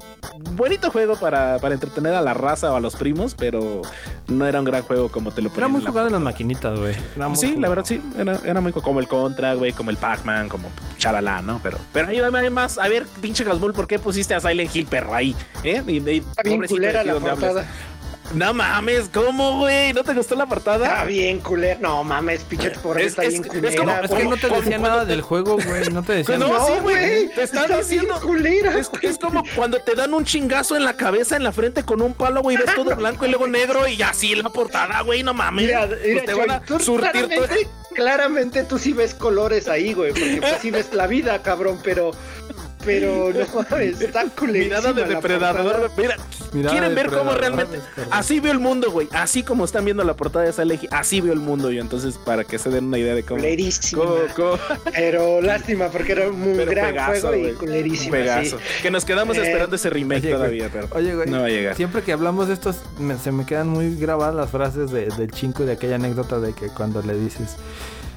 bonito juego para, para entretener a la raza o a los primos, pero no era un gran juego como te lo Era ponían muy en la jugado en las maquinitas, güey. Era muy Sí, la jugado. verdad sí, era, era muy co- como el Contra, güey, como el Pac-Man, como Chalala, ¿no? Pero, pero ahí hay más, a ver, pinche Gasbull, ¿por qué pusiste a Silent Hill perro ahí? ¿Eh? Y, y- Está bien pobrecito No mames, ¿cómo, güey? ¿No te gustó la portada? Está bien culera. No mames, pinche portada Es- está es- bien es culera. como- Es que no te Como decía cuando nada te- del juego, güey. No te decía No, nada. sí, güey, te están está diciendo- culera. Es, es como cuando te dan un chingazo en la cabeza, en la frente con un palo, güey, ves todo blanco y luego negro y así la portada, güey, no mames. Mira, Pues mira, te van a tú surtir todo- claramente, claramente tú sí ves colores ahí, güey, porque pues sí ves la vida, cabrón, pero, pero no mames, está culerísima Mirada de depredador. Mira, Mirada quieren de ver cómo realmente. Así veo el mundo, güey. Así como están viendo la portada de Silent Hill, así veo el mundo yo. Entonces, para que se den una idea de cómo. Culerísima. cómo- cómo- Pero lástima, porque era un Pero gran pegazo, juego y güey. culerísima. Pegazo. sí. Que nos quedamos Eh, esperando ese remake Oye, todavía, pero. Oye, güey. No va a llegar. Siempre que hablamos de estos, me- se me quedan muy grabadas las frases de, del chinco de aquella anécdota de que cuando le dices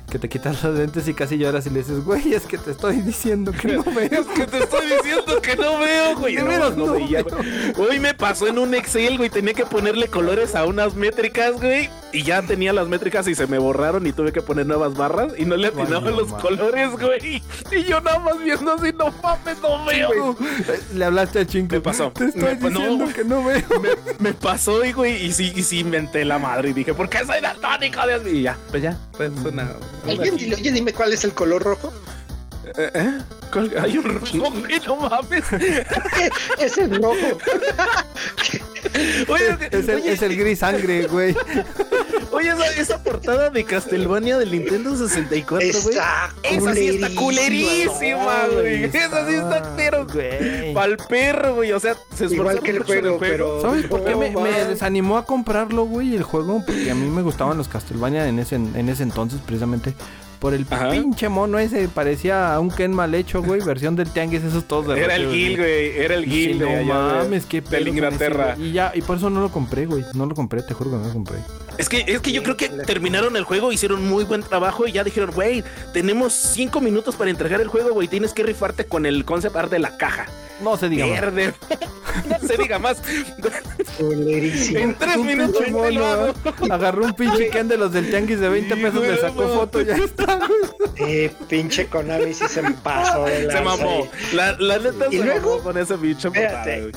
que te quitas los lentes y casi lloras y le dices, güey, es que te estoy diciendo que no veo. Es que te estoy diciendo que no veo, güey. De No, no no veía, güey. Hoy me pasó en un Excel, güey. Tenía que ponerle colores a unas métricas, güey. Y ya tenía las métricas y se me borraron y tuve que poner nuevas barras y no le no los colores, güey. Y yo nada más viendo así, no mames, no veo. Le hablaste al chinco. Me pasó. Te estoy Me- diciendo que no veo. me, me pasó, y, güey, y sí, y sí inventé la madre. Y dije, ¿por qué soy daltónico? Dios mío? Y ya, pues ya. Pues una. ¿Alguien dile- oye, dime cuál es el color rojo? ¿Eh? ¿Eh? Hay un rojo, güey, no mames. Es el rojo. Oye, Es el, oye, es el gris sangre, güey. Oye, esa, esa portada de Castlevania del Nintendo 64, güey. Esa sí está culerísima. güey. Esa sí está, pero güey. pa'l perro, güey. O sea, se Igual que el juego, pero. ¿Sabes por qué no, me, desanimó a comprarlo, güey, el juego? Porque a mí me gustaban los Castlevania en ese, en ese entonces, precisamente. Por el Ajá. pinche mono ese, parecía a un Ken mal hecho, güey, versión del tianguis, esos todos de Era el Gil, güey. Era el Sí, Gil de no mames, qué de pedo Inglaterra. Y ya, y por eso no lo compré, güey. No lo compré, te juro que no lo compré. Es que, es que yo creo que terminaron el juego, hicieron muy buen trabajo y ya dijeron, güey, tenemos cinco minutos para entregar el juego, güey. Tienes que rifarte con el concept art de la caja. No se diga más. Verde. no se diga más. En tres minutos. Agarró un pinche Ken de los del tianguis de 20 Sí, pesos, le sacó no, foto y ya está, güey. Eh, pinche Konami sí se me pasó de Se lanza mamó. La, la neta ¿Y se luego? mamó con ese bicho Espérate.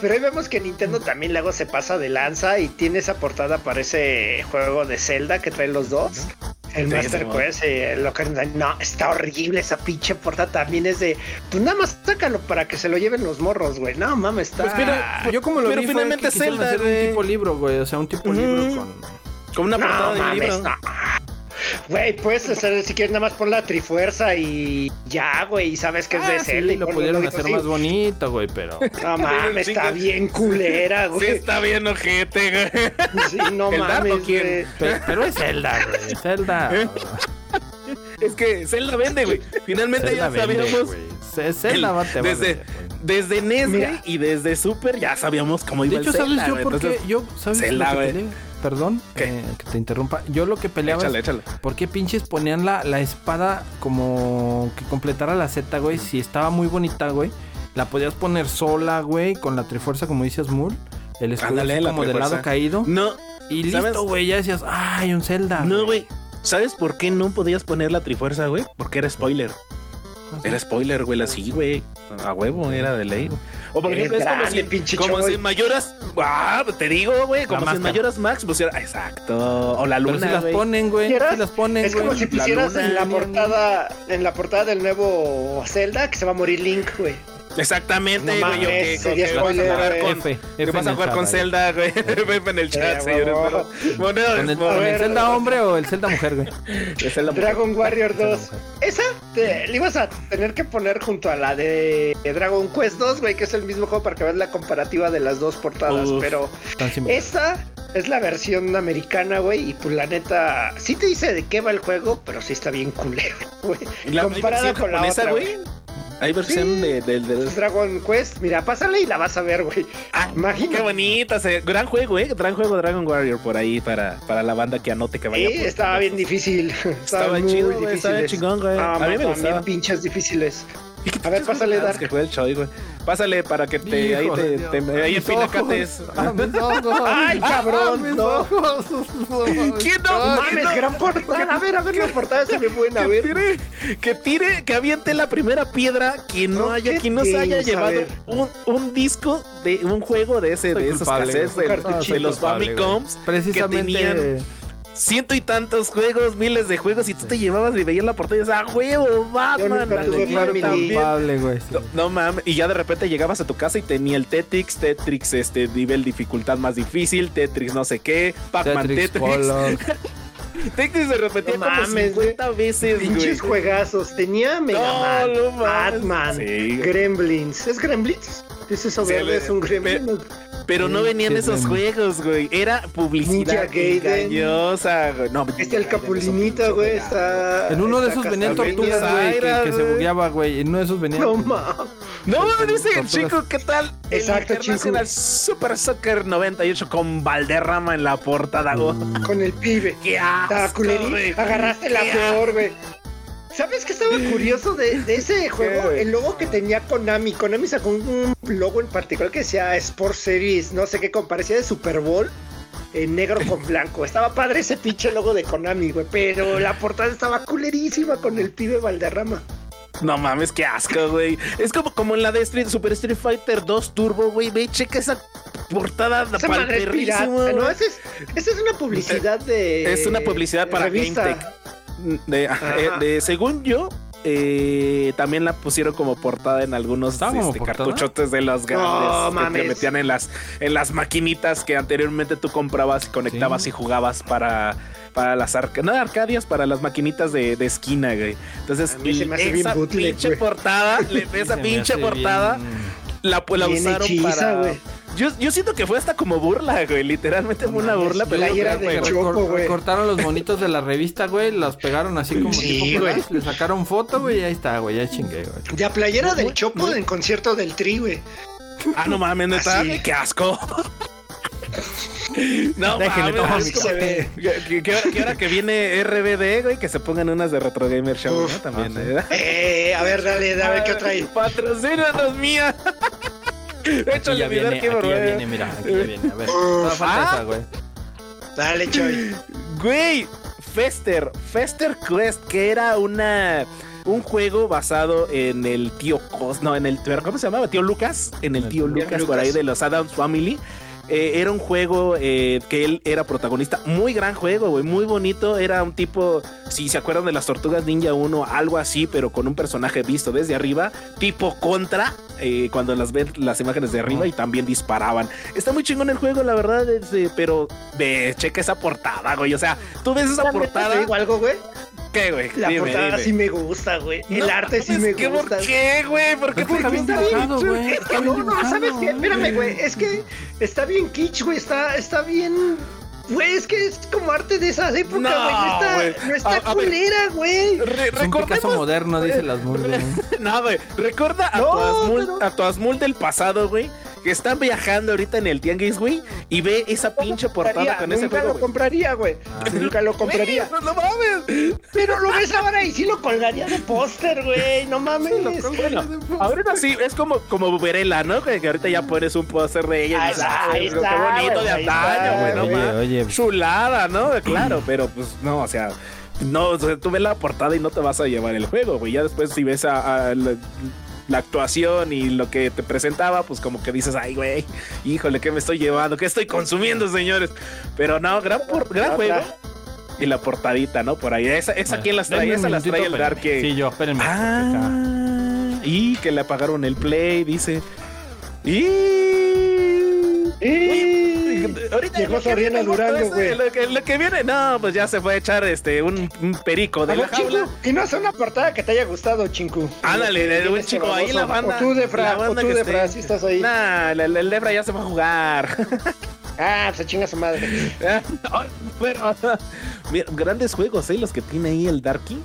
Pero ahí vemos que Nintendo también luego se pasa de lanza y tiene esa portada para ese juego de Zelda que traen los dos. El Sí, Master. Quest, eh, lo que no, está horrible esa pinche portada también es de, pues nada más sácalo para que se lo lleven los morros, güey. No mames, está. Pues mira, yo como lo Pero vi fue finalmente que quisieron Zelda, hacer un tipo libro, güey. O sea, un tipo libro con... Con una no portada de mames, libro. no. Güey, puedes hacer, si quieres, nada más pon la trifuerza y ya, güey, y sabes que es de Ah, sí, Zelda. y lo pudieron hacer así. más bonito, güey, pero... No mames, está bien culera, Sí, güey. está bien ojete, güey. Sí, no ¿El Dardo mames, quién? Pero, pero es Zelda, güey. Zelda. Es que Zelda vende, güey. Finalmente Zelda ya vende, sabíamos. Zelda el- va a desde, desde NES, güey, y desde Super ya sabíamos cómo De iba hecho, el ¿sabes Zelda, yo güey. por qué? Yo, ¿sabes Zelda, lo que güey. Perdón eh, que te interrumpa. Yo lo que peleaba Échale, es... échale. ¿Por qué pinches ponían la, la espada como que completara la Z, güey? Si estaba muy bonita, güey. La podías poner sola, güey, con la trifuerza, como dices, Mul. El escudo Ándale, así la como de trifuerza. lado caído. No, Y ¿sabes? listo, güey. Ya decías, ¡ay, un Zelda! no, güey. ¿Sabes por qué no podías poner la trifuerza, güey? Porque era spoiler. Era spoiler, güey, así, güey. A huevo, era de ley. güey. O por Eres ejemplo, es como si, pinche como si en Mayoras. Ah, te digo, güey. Como si. Mayoras Max pusiera. Exacto. O la Pero luna. si las ponen, güey. Si las ponen, Es como güey. si La pusieras luna, en la portada, en la portada del nuevo Zelda que se va a morir Link, güey. Exactamente, No güey. o mames, que, sería que vas a jugar con. F, Que F vas en a el jugar chat, con ahí. Zelda, güey. F en el chat, señores. Monedas, ¿Con el, Zelda hombre o el Zelda mujer, güey? Dragon Warrior Zelda 2. mujer. Esa te, le ibas a tener que poner junto a la de Dragon Quest 2, güey, que es el mismo juego para que veas la comparativa de las dos portadas. Uf. Pero esta es la versión americana, güey, y pues la neta, sí te dice de qué va el juego, pero sí está bien culero, güey. Comparada versión con la otra, güey. Hay versión Sí. de, del del- Dragon Quest, mira, pásale y la vas a ver, güey. Ah, Imagínate. Qué bonita. se- Gran juego, eh. Gran juego Dragon Warrior por ahí para, para la banda que anote que vaya. Sí, por- estaba bien difícil. Estaba muy chido, güey, estaba chingón, güey. Ah, A mí me gustaba. pinches difíciles. ¿Y qué A ver, pásale, Dark. que juega el Choy, güey. Pásale para que te. ahí Hijo de te. Te- ahí. Pinacates. Ah. Ay, cabrón, mis no. ojos. ¿Quién no? Mames, no. gran portada. A ver, a ver, la portada se ve buena, a Que ver. tire, que tire, que aviente la primera piedra quien no No, haya, ¿qué quien no se haya llevado un, un disco de un juego de ese, Soy de esos cassettes de, de los. Famicoms. Precisamente. que tenían ciento y tantos juegos, miles de juegos, y tú te llevabas y veías la portada y dices, ¡ah, huevo, Batman! nunca tuve Yo Family. también". culpable, güey. sí. No, no mames, y ya de repente llegabas a tu casa y tenía el Tetrix, Tetrix, este nivel dificultad más difícil, Tetrix no sé qué, Pac-Man Tetris Tetris. Tetris se repetía No como mames, 50 veces, güey. Pinches juegazos. Tenía Mega No, Man, no mames. Batman, Sí. Gremlins. ¿Es Gremlins? ¿Es eso Sí, verde? ¿Es un Gremlin? Pero no venían esos juegos, güey. Era publicidad Ninja Gaiden. engañosa, güey. No, Este el Capulinita, güey, está... En uno de esos venían tortugas, güey, que, que se bugueaba, güey. En uno de esos venían. No mames. No, dice el chico, ¿qué tal? El Exacto, International Super Soccer 98 con Valderrama en la portada, güey. Con el pibe. ¡Qué asco! Agarraste la ¡Qué peor, güey. ¿Sabes qué estaba curioso de, de ese juego? El logo que tenía Konami. Konami sacó un logo en particular que decía Sport Series, no sé qué, como parecía de Super Bowl. En negro con blanco. Estaba padre ese pinche logo de Konami, güey. Pero la portada estaba culerísima con el pibe Valderrama. No mames, qué asco, güey. Es como, como en la de Street, Super Street Fighter 2 Turbo, güey. Ve, checa esa portada madre es ¿no? Esa es, esa es una publicidad de. Es una publicidad para. GameTech. De, eh, de- según yo, eh, también la pusieron como portada en algunos ¿Estaba como este, portada? cartuchotes de los grandes que te metían en las, en las maquinitas que anteriormente tú comprabas y conectabas Sí. y jugabas para, para las arca no, arcadias, para las maquinitas de, de esquina, güey. Entonces, A mí se me hace bien esa pinche portada, esa pinche portada, bien- la, pues, la usaron hechiza, para. güey. Yo, yo siento que fue hasta como burla, güey. Literalmente fue una burla, pero de güey. Choco, güey. Recortaron los monitos de la revista, güey, los pegaron así como Sí, tipo güey. collage, le sacaron foto, güey, y ahí está, güey, ya chingué, güey. Ya playera del Chopo muy- en concierto del Tri, güey. Ah, no mames, neta. Así. Qué asco. no Déjenle mames. Que, que ahora, que ahora que viene RBD, güey, que se pongan unas de Retro Gamer Show, Uf, ¿no? También, ah, sí. ¿eh? Eh, a ver, dale, a ver qué trae. Patrocínanos, mía. Aquí ya viene, aquí ya viene, mira, aquí ya viene, a ver. Falta Ah. esa, güey. Dale, Choy. Güey, Fester, Fester Quest, que era una un juego basado en el tío Cos, no, en el ¿cómo se llamaba? Tío Lucas, en el El tío tío Lucas, por ahí de los Adams Family. Eh, era un juego eh, que él era protagonista. Muy gran juego, güey. Muy bonito. Era un tipo, si se acuerdan de las Tortugas Ninja 1, algo así, pero con un personaje visto desde arriba. Tipo contra, eh, cuando las ven las imágenes de arriba y también disparaban. Está muy chingón el juego, la verdad. este, pero ve, checa esa portada, güey. O sea, tú ves esa ¿Te portada. digo algo, güey? ¿Qué, güey? La Dime, portada dime. sí me gusta, güey. El No, arte sí me que gusta. ¿Por qué, güey? ¿Por qué? Es que está ¿Por qué bien está bien? dibujado, güey. Es Está que no, no, ¿sabes qué? Espérame, güey. Es que está bien kitsch, güey. Está, está bien. Güey, es que es como arte de esa época, No, güey. No, está, no está A- culera, güey. Re- Es un Picasso moderno, dice las mujeres. No, güey. Recuerda a, No, tu Asmul, pero- a tu Asmul del pasado, güey. Que están viajando ahorita en el Tianguis, güey. Y ve esa pinche portada con ese Nunca juego. lo güey. compraría, güey. Nunca lo compraría. Güey, no mames. Pero lo ves ahora y sí lo colgaría de póster, güey. No mames. Bueno, ahorita sí, es como, como Verela, ¿no? Que, que ahorita ya pones un póster de ella. y Ahí dices, está, "Ah, qué bonito de antaño, güey. No Oye, mames. oye. Chulada, ¿no? Claro, pero pues no, o sea. No, o sea, tú ves la portada y no te vas a llevar el juego, güey. Ya después si ves a, a la, la actuación y lo que te presentaba, pues como que dices, ay, güey, híjole, ¿qué me estoy llevando? ¿Qué estoy consumiendo, señores? Pero no, gran, por- gran juego. Y la portadita, ¿no? Por ahí. Esa, esa quién las trae, esa las trae el Dark. que- Sí, yo, espérenme. Ah, y que le apagaron el play, dice. Y. Y... Ahorita Llegó Durango, güey. ese, Lo que, lo que viene, no, pues ya se fue a echar este un, un perico de A la ver, jaula. Chinku, y no es una portada que te haya gustado, Chinku. Ándale, vienes chico, ahí la banda. O tú, de la Fra, o tú, que de esté. Fra, si estás ahí. Nah, el, Debra ya se va a jugar. Ah, se chinga su madre. Pero, mira, grandes juegos, ¿eh? Los que tiene ahí el Darky.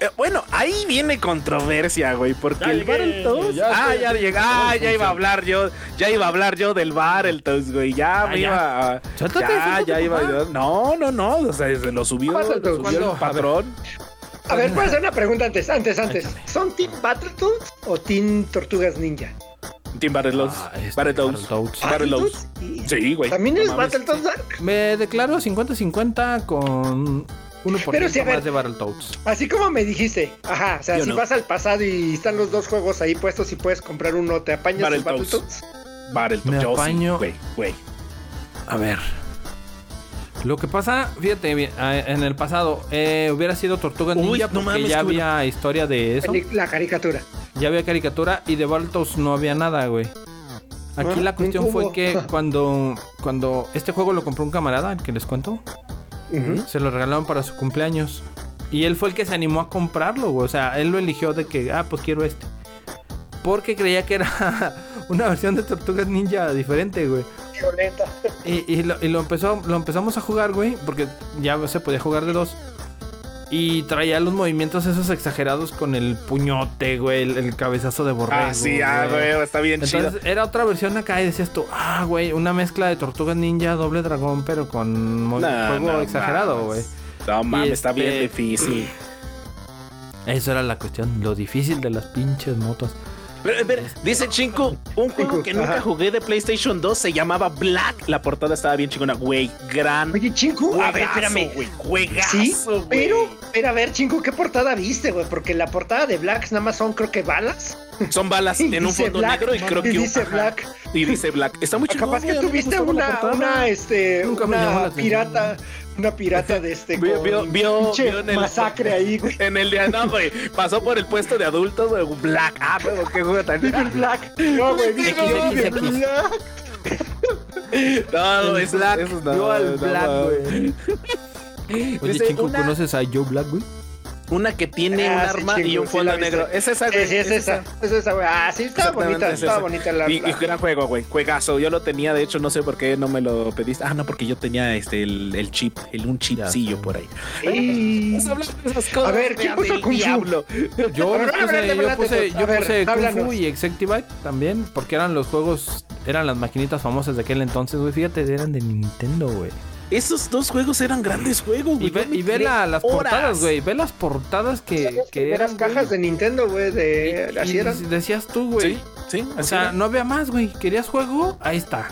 Eh, bueno, ahí viene controversia, güey, porque Ya el llegué, Battletoads. ya ah, ya llegué. Ah, ya iba a hablar yo. Ya iba a hablar yo del Battletoads, güey. Ya me ya. iba a. Ya, ya iba yo. No, no, no. O sea, se lo subió, lo subió el. A patrón. A ver, puedo hacer una pregunta antes, antes, antes. ¿Son Team Battletoads o Team Tortugas Ninja? Team Battletoads. Ah, este, Battletoads. Battletoads. Battletoads. Sí, güey. ¿También mames. Battletoads, Dark? Me declaro 50-50 con 1% Pero sí, a ver. más de Battletoads. Así como me dijiste, ajá, o sea, Yo si no. vas al pasado y están los dos juegos ahí puestos y puedes comprar uno, ¿te apañas el Battletoads. Battletoads? Battletoads. Me yo apaño. Güey, güey. A ver. Lo que pasa, fíjate, bien, en el pasado eh, hubiera sido Tortuga Uy, Ninja no porque mames, ya había historia de eso. La caricatura. Ya había caricatura y de Battletoads no había nada, güey. Aquí Ah, la cuestión fue que cuando, cuando este juego lo compró un camarada, el que les cuento, Se lo regalaron para su cumpleaños. Y él fue el que se animó a comprarlo, güey. O sea, él lo eligió de que, ah, pues quiero este. Porque creía que era una versión de Tortugas Ninja diferente, güey. Violenta. Y, y lo, y lo empezó, lo empezamos a jugar, güey, porque ya se podía jugar de dos. Y traía los movimientos esos exagerados con el puñote, güey, el, el cabezazo de borrego. Ah, sí, ah, güey. Está bien chido. Entonces era otra versión acá y decías tú, ah, güey, una mezcla de Tortugas Ninja, doble dragón, pero con No, juego no exagerado, güey. No mames, está este- bien difícil. Eso era la cuestión, lo difícil de las pinches motos. Pero, pero, dice Chinku, un juego que nunca ajá. jugué de PlayStation 2 se llamaba Black. La portada estaba bien chingona, güey. Gran. Oye, Chinku, a ver, espérame. güey. Juegazo, Sí, güey. pero, pero a ver, Chinku, ¿qué portada viste, güey? Porque la portada de Blacks nada más son, creo que balas. Son balas Y en un dice fondo Black, negro y creo y que. dice ajá, Black. Y dice Black. Está muy chingón. Capaz que tuviste una, una, este, Nunca una atención. Una pirata de este. Vio- vio- vio- pinche vio en el- masacre ahí, güey. En el día, no, güey. Pasó por el puesto de adultos, güey. Black. Ah, pero qué juego tan. Little Black. No, güey. Black. No, no, El eso, Black. eso no, Yo al Black, güey. Oye, Dice, chico, una- ¿conoces a Joe Black, güey? Una que tiene Ah, un sí, arma y un sí fondo viste. negro. Es esa, Sí, güey. sí, es esa. Es esa, güey. Ah, sí, estaba bonita. es Estaba esa. bonita la. Y, y gran juego, güey. Juegazo. Yo lo tenía, de hecho, no sé por qué no me lo pediste. Ah, no, porque yo tenía este el, el chip, el, un chipsillo por ahí. Y- Vamos a hablar de esas cosas. A ver, ¿quién vean, puso del Kung Fu? diablo. Yo, puse, yo puse, yo puse Kung Fu y Exectivite también, porque eran los juegos, eran las maquinitas famosas de aquel entonces, güey. Fíjate, eran de Nintendo, güey. Esos dos juegos eran grandes juegos, güey. Y ve, y ve la- las horas. portadas, güey. Ve las portadas que, que de eran. las cajas de Nintendo, güey, de y- así y eran. decías tú, güey. Sí, sí. O sea, era. no había más, güey. ¿Querías juego? Ahí está.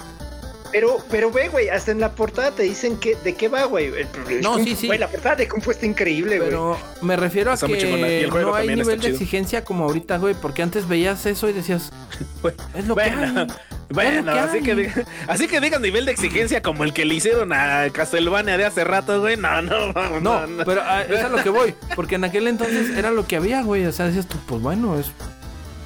Pero, pero ve, güey, hasta en la portada te dicen que de qué va, güey. No, Kung sí, sí. Güey, la portada de Kung Fu está increíble, güey. Pero me refiero a Está que el no hay nivel de chido. exigencia como ahorita, güey. Porque antes veías eso y decías, Güey, es lo que Bueno, hay. bueno, que así hay. que, diga- así que digan nivel de exigencia como el que le hicieron a Castlevania de hace rato, güey. No, no, no. No, pero ah, es a lo que voy. Porque en aquel entonces era lo que había, güey. O sea, decías tú, pues bueno, es.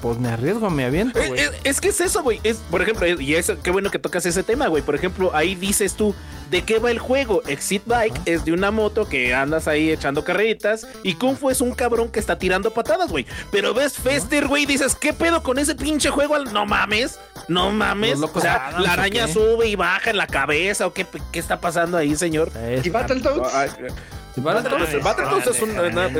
Pues me arriesgo, me aviento, Es, güey. es- es que es eso, güey. Es, por ejemplo, y eso, qué bueno que tocas ese tema, güey. Por ejemplo, ahí dices tú, ¿de qué va el juego? Exit Bike es de una moto que andas ahí echando carreritas y Kung Fu es un cabrón que está tirando patadas, güey. Pero ves Fester, güey, y dices, ¿qué pedo con ese pinche juego? No mames, no mames. Los O sea, Adams, la ¿o araña sube y baja en la cabeza, o qué, qué está pasando ahí, señor. Es- ¿Y Battletoads? Battletoads es un, una-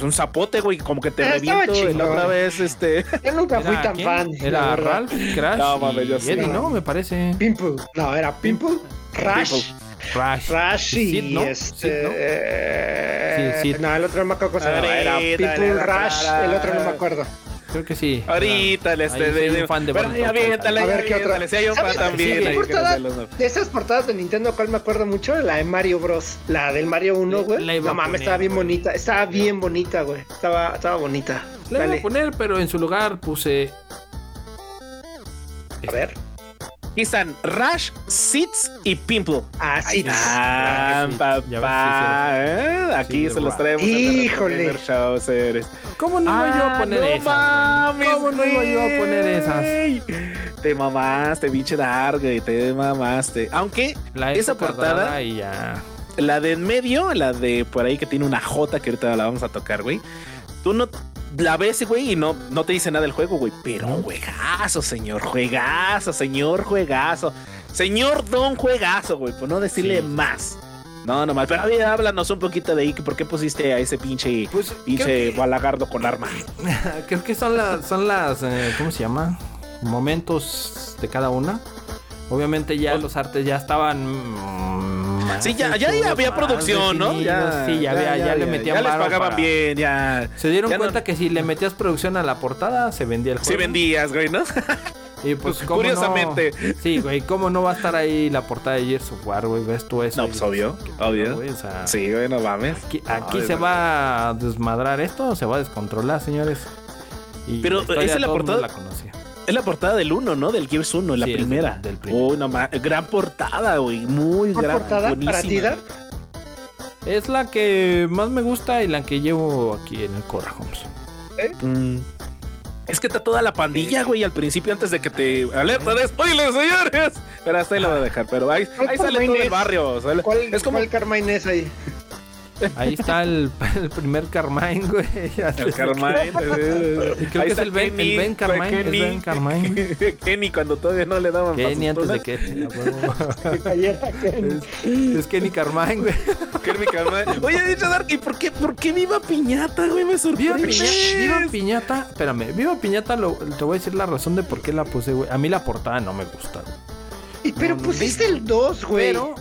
un zapote, güey, como que te reviento y la otra vez, este... Yo nunca fui ¿Era tan quién? fan. la Era. Ralph, Crash No, mames, yo y sí. Eddie, ¿no? Me parece. Pimple. No, era Pimple, Rush, Crash. Rush y Sid, ¿no? este. Sid, ¿no? eh, Sí, Sid. No, el otro no me acuerdo. Era Ahorita Pimple le da Rush, para- el otro no me acuerdo. Creo que sí. Ahorita le Ahí soy de, un fan de Pero Battletoads. ya aviéntale, A ver, ¿qué otra? Si hay un fan también. Que De esas portadas de Nintendo, ¿cuál me acuerdo mucho? La de Mario Bros. La del Mario 1, Le- güey. la iba No mames, estaba bien güey. bonita. Estaba bien bonita, güey. Estaba, estaba bonita. Le iba Dale. a poner, pero en su lugar puse. A ver. Aquí están Rush, Seeds y Pimple. Ah, sí. Ah, sí, papá. ya ¿eh? Aquí Sí, se los traemos. Híjole. ¿Cómo no iba yo a Ah, poner no esas? mames? ¿Cómo no iba yo a poner esas? Te mamaste, pinche dark, güey. Te mamaste. Aunque La esa portada, Y ya. la de en medio, la de por ahí que tiene una J que ahorita la vamos a tocar, güey. Tú no la ves, güey, y no, no te dice nada del juego, güey. Pero juegazo, señor, juegazo, señor, juegazo. Señor Don Juegazo, güey, por no decirle Sí. más. No, nomás. Pero a ver, háblanos un poquito de que ¿Por qué pusiste a ese pinche, Pues pinche que, balagardo con arma? creo que son las, son las, eh, ¿cómo se llama? Momentos de cada una. Obviamente ya los artes ya estaban. Más Sí, ya, ya, ya había más producción, ¿no? definidos. sí, ya, había, ya, le metían Ya les pagaban para- bien, ya. Se dieron Ya no- cuenta que si le metías producción a la portada, se vendía el juego. Sí vendías, güey, ¿no? Y pues, ¿cómo Curiosamente. no? Sí, güey, ¿cómo no va a estar ahí la portada de Gears of War, güey? ¿Ves tú eso? No, pues, obvio, ¿qué pedo, obvio. güey? O sea, Sí, güey, no mames. Aquí, aquí No, se va a desmadrar esto o se va a descontrolar, señores. Y Pero, ¿esa es la portada? la conocía. Es la portada del 1, ¿no? Del Gears 1, la Sí, es del- primera. del primero. Uy, no mames. Gran portada, güey. Muy ¿Por gran. portada para buenísima. ti? Es la que más me gusta y la que llevo aquí en el Corra Homes. Mm. Es que está toda la pandilla, güey, al principio antes de que te alerta de spoilers, señores. Pero hasta ahí lo voy a dejar, pero ahí, ¿Cuál ahí sale todo el barrio. sale- ¿Cuál, es como ¿Cuál Carmine es ahí? Ahí está el, el primer Carmine, güey. el Carmine. Y creo ahí que es el Ben- el Ben Carmine, el Ben Carmine. Kenny cuando todavía no le daban Kenny antes de que. Es, es Kenny Carmine, güey. Kenny Carmine. Oye, dicho Dark, ¿y por qué, por qué viva piñata, güey? Me Viva. Piñata, Viva Piñata, espérame, Viva Piñata, lo- te voy a decir la razón de por qué la puse, güey. A mí la portada no me gusta, güey. Y, pero No, no, pusiste el 2, güey. Pero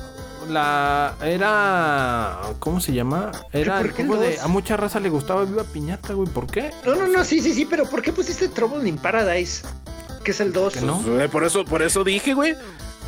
la era ¿cómo se llama? Era ¿Pero el juego de a mucha raza le gustaba Viva Piñata, güey, ¿por qué? No, no, no, sí, sí, sí, pero ¿por qué pusiste Trouble in Paradise? Que es el 2. Que no. Eh, Por eso, por eso dije, güey.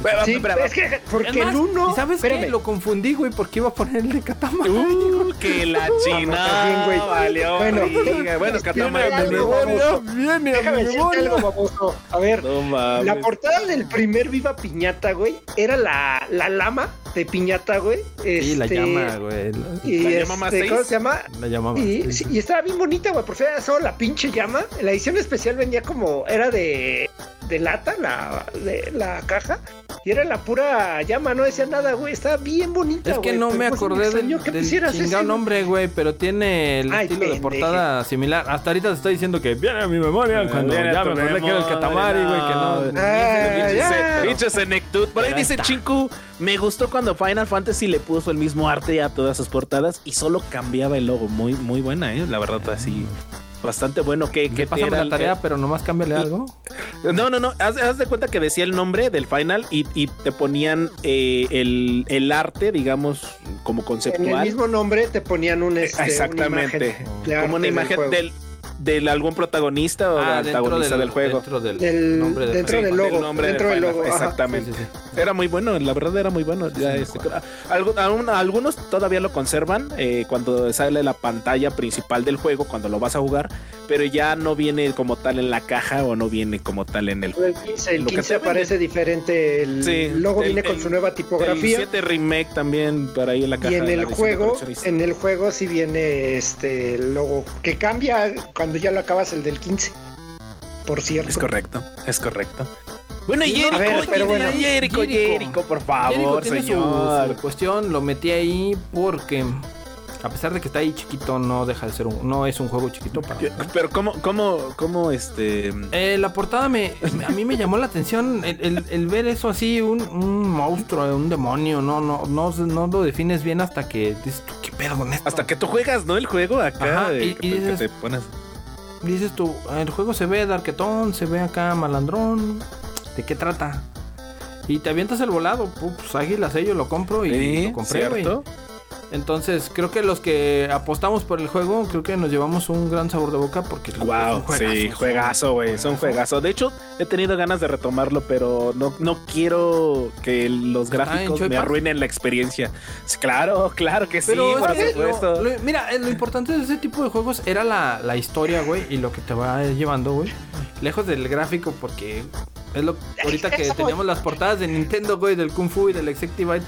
Pero, Sí, pero- es que porque más, el uno. ¿y sabes espérame. qué? Lo confundí, güey, porque iba a poner el de Katamari. Uh, que la china también, güey. valió. Bueno, riga. bueno, viene Katamari a mi también. memoria. viene Déjame decirte algo, baboso. A ver, No mames. la portada del primer Viva Piñata, güey, era la, la lama de Piñata, güey. Sí, la Este, llama, güey. La, Y ¿La este, llama más ¿Cómo se llama? la llamaba. Y, sí, y estaba bien bonita, güey, porque era solo la pinche llama. La edición especial venía como, era de, de lata, la, de, la caja. Y era la pura llama, no decía nada, güey. Estaba bien bonita, Es que güey, no pero me acordé del, del pusieras chingado ese, nombre, güey, pero tiene el Ay, estilo de portada similar. Hasta ahorita te estoy diciendo que viene a mi memoria cuando ya me acordé que era el Katamari, güey, que no... Ah, ese le- ya. Pinche Senectud. Por ahí dice. Chinku. Me gustó cuando Final Fantasy le puso el mismo arte a todas sus portadas y solo cambiaba el logo. Muy, muy buena, ¿eh? La verdad, así. Bastante bueno. Que, que Pásame era la el- tarea, pero nomás cámbiale algo. No, no, no. Haz, haz de cuenta que decía el nombre del final y, y te ponían eh, el, el arte, digamos, como En el conceptual. mismo nombre te ponían un, este, Exactamente. una imagen de arte como una del imagen juego. del, del algún protagonista o Ah, del antagonista del, juego. Dentro del, Del- nombre del dentro del logo, nombre dentro del logo. Exactamente. Sí, sí, sí. Era muy bueno, la verdad era muy bueno. Ya, este, aún- algunos todavía lo conservan eh, cuando sale la pantalla principal del juego, cuando lo vas a jugar, pero ya no viene como tal en la caja o no viene como tal en el El 15, el Lo que 15 te venden. aparece diferente, el Sí, logo el- viene con el- su nueva El tipografía 7 remake también por ahí en la caja. y en de la el juego, en el juego sí viene este el logo que cambia cuando ya lo acabas el del 15. Por cierto. Es correcto, es correcto. Bueno, Sí, Jericho, ver, pero bueno. Jericho, Jericho. Jericho, por Jericho favor, su- señor. su cuestión, lo metí ahí porque a pesar de que está ahí chiquito, no deja de ser un, no es un juego chiquito para mí. Pero cómo, cómo, cómo, este... Eh, la portada me a mí me llamó la atención el, el- el ver eso así, un, un monstruo, un demonio, no, no, no, no lo defines bien hasta que dices tú, ¿qué pedo con esto? Hasta que tú juegas, ¿no? El juego acá, Ajá, de- y- que, y que te pones... dices tú, el juego se ve darquetón, se ve acá malandrón, ¿de qué trata? Y te avientas el volado, pu- pues águila sello, lo compro y Sí, lo compré, güey. ¿cierto? Entonces, creo que los que apostamos por el juego, creo que nos llevamos un gran sabor de boca porque es un Wow, juegazo, sí, juegazo, güey, es un juegazo. De hecho, he tenido ganas de retomarlo, pero no, no quiero que los gráficos me arruinen la experiencia. Claro, claro que sí, Pero por es supuesto. lo- lo- mira, eh, lo importante de ese tipo de juegos era la, la historia, güey, y lo que te va llevando, güey. Lejos del gráfico, porque es lo ahorita que teníamos las portadas de Nintendo, güey, del Kung Fu y del Executive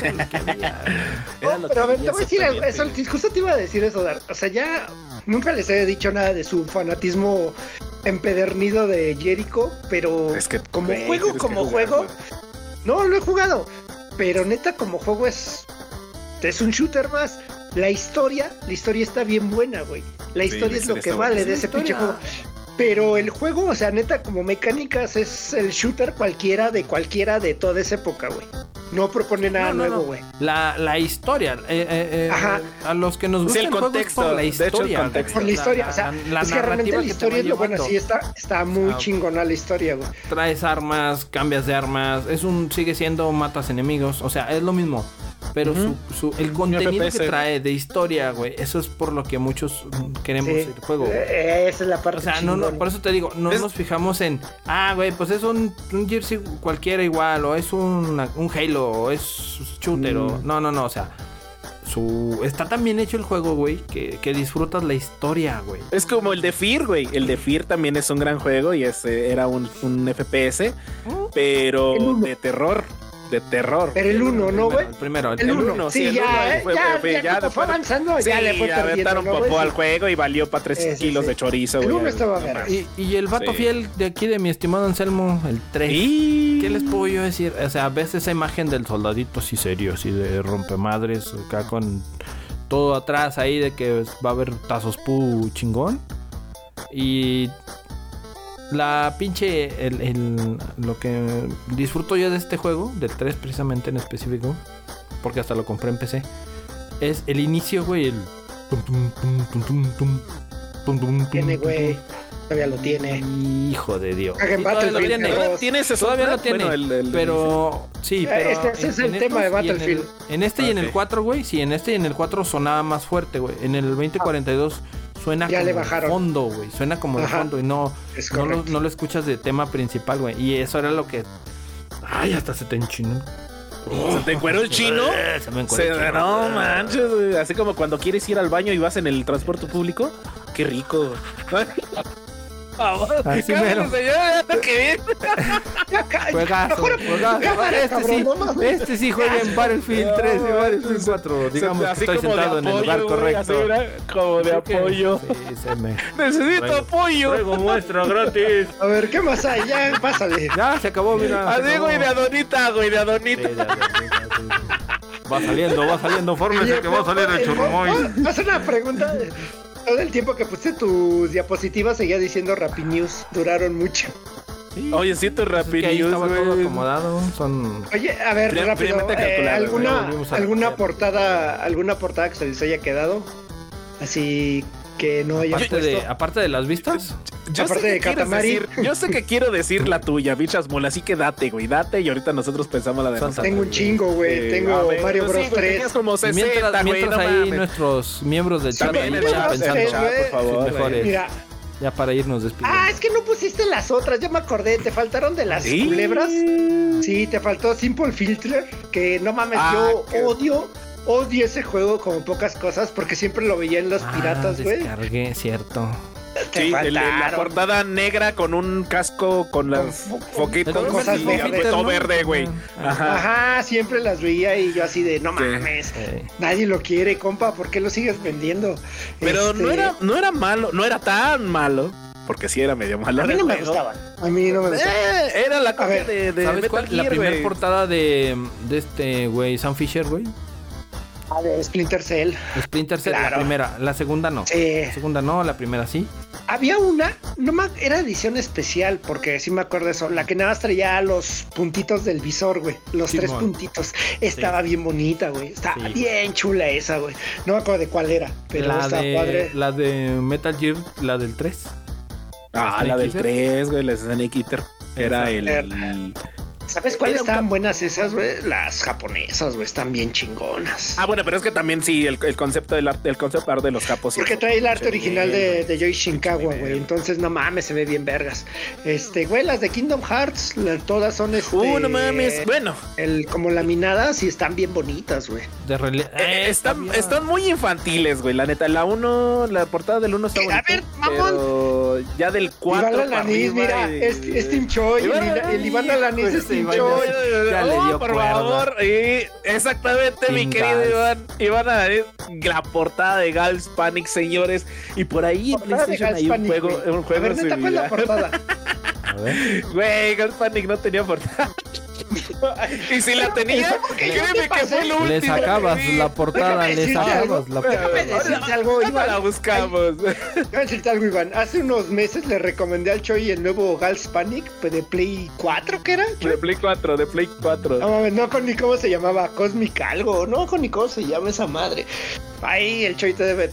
pero a ver, te voy a decir algo, eso, justo te iba a decir eso, Dar. O sea, ya nunca les he dicho nada de su fanatismo empedernido de Jericho, pero Es que, como juego, como juego, no lo he jugado, pero neta como juego es es un shooter más. La historia, la historia está bien buena, güey. La historia es lo que vale de Es ese pinche juego. Pero el juego, o sea, neta, como mecánicas, es el shooter cualquiera de cualquiera de toda esa época, güey. No propone nada No, no, nuevo, no. güey. La, la historia, eh, eh, eh, Ajá. a los que nos gusta el el contexto, por la de hecho, el historia. contexto. Por la historia, o sea, la es que realmente narrativa la historia es lo bueno, sí, está, está muy Ah. chingona la historia, güey. traes armas, cambias de armas, es un sigue siendo matas enemigos, o sea, es lo mismo. Pero su, su- el contenido que trae de historia, güey, eso es por lo que muchos mm, queremos Sí. el juego. güey. Eh, Esa es la parte O sea, no, no, por eso te digo, no Es- nos fijamos en, ah, güey, pues es un, un jersey cualquiera igual, o es un, un Halo, o es shooter, o... Mm. No, no, no, o sea, su... está tan bien hecho el juego, güey, que, que disfrutas la historia, güey. Es como el de Fear, güey. El de Fear también es un gran juego y ese era un, un FPS, pero El uno. de terror. De terror. Pero el uno, ¿no, güey? El primero, el El primero. uno, uno, sí, sí, el ya, uno, eh, fue- ya, fue- ya, ya como fue después- avanzando, Sí, ya le fue perdiendo, aventaron ¿no, popó al juego y valió para 3 Sí, sí, kilos sí. de chorizo, El güey. uno estaba No. Y, y el vato Sí. fiel de aquí de mi estimado Anselmo, el 3. Y... ¿Qué les puedo yo decir? O sea, ves esa imagen del soldadito así serio, así de rompemadres, acá con todo atrás ahí de que va a haber tazos pu chingón. Y la pinche. El, el, lo que disfruto yo de este juego, del 3 precisamente en específico, porque hasta lo compré en PC, es el inicio, güey. El. Tiene, güey. Todavía lo tiene. Hijo de Dios. Todavía lo tiene. Todavía tiene ese Todavía lo tiene. Bueno, el, el, pero. Sí, eh, pero. Este, en, es el en tema de Battlefield. En, el, en este y en el ah, 4, güey. Sí, en este y en el 4 sonaba más fuerte, güey. En el 2042. Ah suena Ya como le de bajaron. fondo, güey. Suena como de Ajá. fondo y no no lo, correcto. no lo escuchas de tema principal, güey. Y eso era lo que Ay, hasta se te enchinó. ¿Se te encueró el chino? Eh, Se me encueró Se- el chino. no manches, güey. Así como cuando quieres ir al baño y vas en el transporte público. Qué rico. Así Cállate, mero. Juegazo, cámara, Este cabrón, sí, este sí juega en Battlefield 3 y Battlefield 4. Digamos que Así estoy como de sentado en el lugar así, correcto. como de que- apoyo. Sí, se me... Necesito apoyo. Traigo muestra gratis. A ver, ¿qué más hay? Ya, pásale. Ya, se acabó, mira. Así, acabó. güey, de Adonita, güey, de Adonita. Va saliendo, va saliendo. Fórmese que va a salir el churrumoy. Haz una pregunta. Todo el tiempo que pusiste tus diapositivas seguía diciendo Rappi News. Duraron mucho. Sí, Oye, siento es que ahí rápido, estaba todo acomodado. Son. Oye, a ver, rápido. eh, ¿alguna, a alguna portada, alguna portada que se les haya quedado? Así que no haya Aparte de, puesto. aparte de las vistas, Yo Aparte sé, de que quieres Katamari. decir, yo sé que quiero decir la tuya, bichas mula, así que date, güey, date y ahorita nosotros pensamos la de nosotros. Tengo un chingo, güey. Eh, Tengo ver, Mario pues Bros sí, güey, 3. tenías como 60, mientras, güey, mientras no ahí mames. nuestros miembros del chat También Mario chat, el por favor. Mejores. Mira, ya para irnos despidiendo. ah, es que no pusiste las otras. Ya me acordé. ¿Te faltaron de las Sí. culebras? Sí, te faltó Simple Filter. Que no mames, Ah, yo qué- odio. Odio ese juego como pocas cosas porque siempre lo veía en los Ah, piratas, güey. Descargué, cierto. Te Sí, el- el- la portada negra con un casco con las Con fo- foquitos con cosas y ¿no? verde, güey. Ajá. Ajá, siempre las veía y yo así de, no Sí. mames, nadie lo quiere, compa, ¿por qué lo sigues vendiendo? Pero Este, no era no era malo, no era tan malo, porque sí era medio malo. A mí no me juego. gustaban. A mí no me gustaban. Eh, era la copia de. La primera portada de, de este güey, Sam Fisher, güey. A ver, Splinter Cell. Splinter Cell, la primera. La segunda no. Sí. La segunda no, la primera sí. Había una, no me, era edición especial, porque sí me acuerdo de eso, la que nada más traía los puntitos del visor, güey, los tres puntitos. Estaba bien bonita, güey, estaba Sí. bien chula esa, güey. No me acuerdo de cuál era, pero la, estaba de, padre. la de Metal Gear, la del 3. Ah, la del Eater. 3, güey, la Snake Eater. Era el, el- ¿Sabes cuáles era un estaban buenas esas, güey? Las japonesas, güey, están bien chingonas. Ah, bueno, pero es que también sí, el, el concepto del arte, el concepto art de los capos. Porque trae el arte original bien, de, de Joy Shinkawa, güey. Entonces, no mames, se ve bien vergas. Este, güey, las de Kingdom Hearts, la- todas son este. Uh, no mames. Bueno, El, como laminadas y están bien bonitas, güey. De eh, Eh, están, están muy infantiles, güey. La neta, la 1, la portada del 1 está A bonita. ver, mamón. Pero ya del 4. Iván Alanis, mira, es, es Team Choi, el, Iván Ila- el Iván Alanis es Iván Choi. ya- ya le dio por cuerda. favor. Y exactamente, mi querido Gals. Iván. Iván Alanis, la portada de Gals Panic, señores. Y por ahí en PlayStation hay un Panic, juego, un A juego ver, neta, ¿cuál es la similar. portada? A ver. Güey, Gals Panic no tenía portada. Y si la tenía, créeme que fue lo último. Le sacabas la portada, le sacabas la portada. algo, Iván. la buscamos. Déjame decirte algo, Iván. Hace unos meses le recomendé al Choi el nuevo Gals Panic pues, de Play 4, ¿qué era? De Play 4, de Play 4. No con ni cómo se llamaba, Cosmic algo, no con ni cómo se llama esa madre. Ahí el Choi te debe.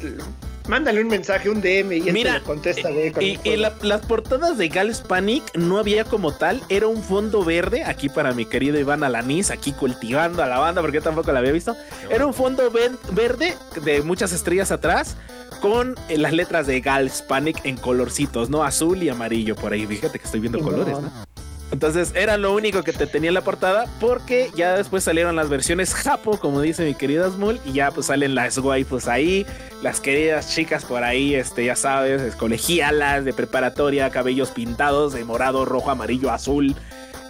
Mándale un mensaje, un DM y él Mira, te lo contesta, güey. con Y, la- las portadas de Gals Panic no había como tal, era un fondo verde, aquí para mi querido Iván Alanis, aquí cultivando a la banda porque yo tampoco la había visto. Era un fondo verde de muchas estrellas atrás con eh, las letras de Gals Panic en colorcitos, ¿no? Azul y amarillo por ahí. Fíjate que estoy viendo colores, ¿no? Entonces era lo único que te tenía en la portada porque ya después salieron las versiones Japo, como dice mi querida Smul, y ya pues salen las waifus ahí, las queridas chicas por ahí, este, ya sabes, es colegialas de preparatoria, cabellos pintados de morado, rojo, amarillo, azul.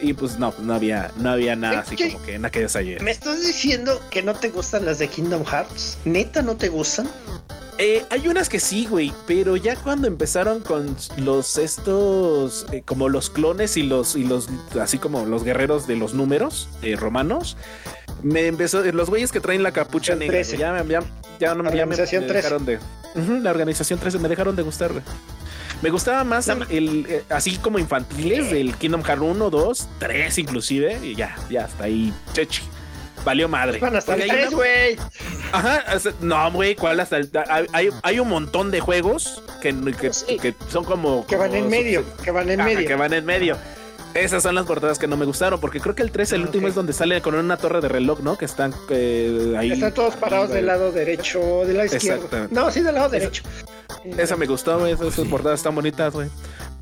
Y pues no, no había, no había nada así ¿Qué? como que en aquellos ayer. ¿Me estás diciendo que no te gustan las de Kingdom Hearts? ¿Neta no te gustan? Eh, hay unas que sí, güey, pero ya cuando empezaron con los estos, eh, como los clones y los, y los, así como los guerreros de los números eh, romanos, me empezó, los güeyes que traen la capucha El negra, 13. ya, me- ya, ya no ya me, me 13. dejaron de, la organización 13 me dejaron de gustar, güey. Me gustaba más el, el, eh, así como infantiles del Kingdom Hearts 1, 2, 3 inclusive, y ya, ya hasta ahí, chechi. Valió madre. Van hasta el Porque hay 3, una- güey. Ajá, no, güey, ¿cuál hasta el- hay, hay, hay un montón de juegos que, que, Sí. que son como... Que van en medio, que van en Ajá, medio. Que van en medio. Esas son las portadas que no me gustaron, porque creo que el 3, el Ah, último, es donde sale con una torre de reloj, ¿no? Que están eh, ahí. Están todos parados del lado derecho, del lado izquierdo. No, sí, del lado Esa- derecho. Esa me gustó, güey. Esas, esas portadas están bonitas, güey.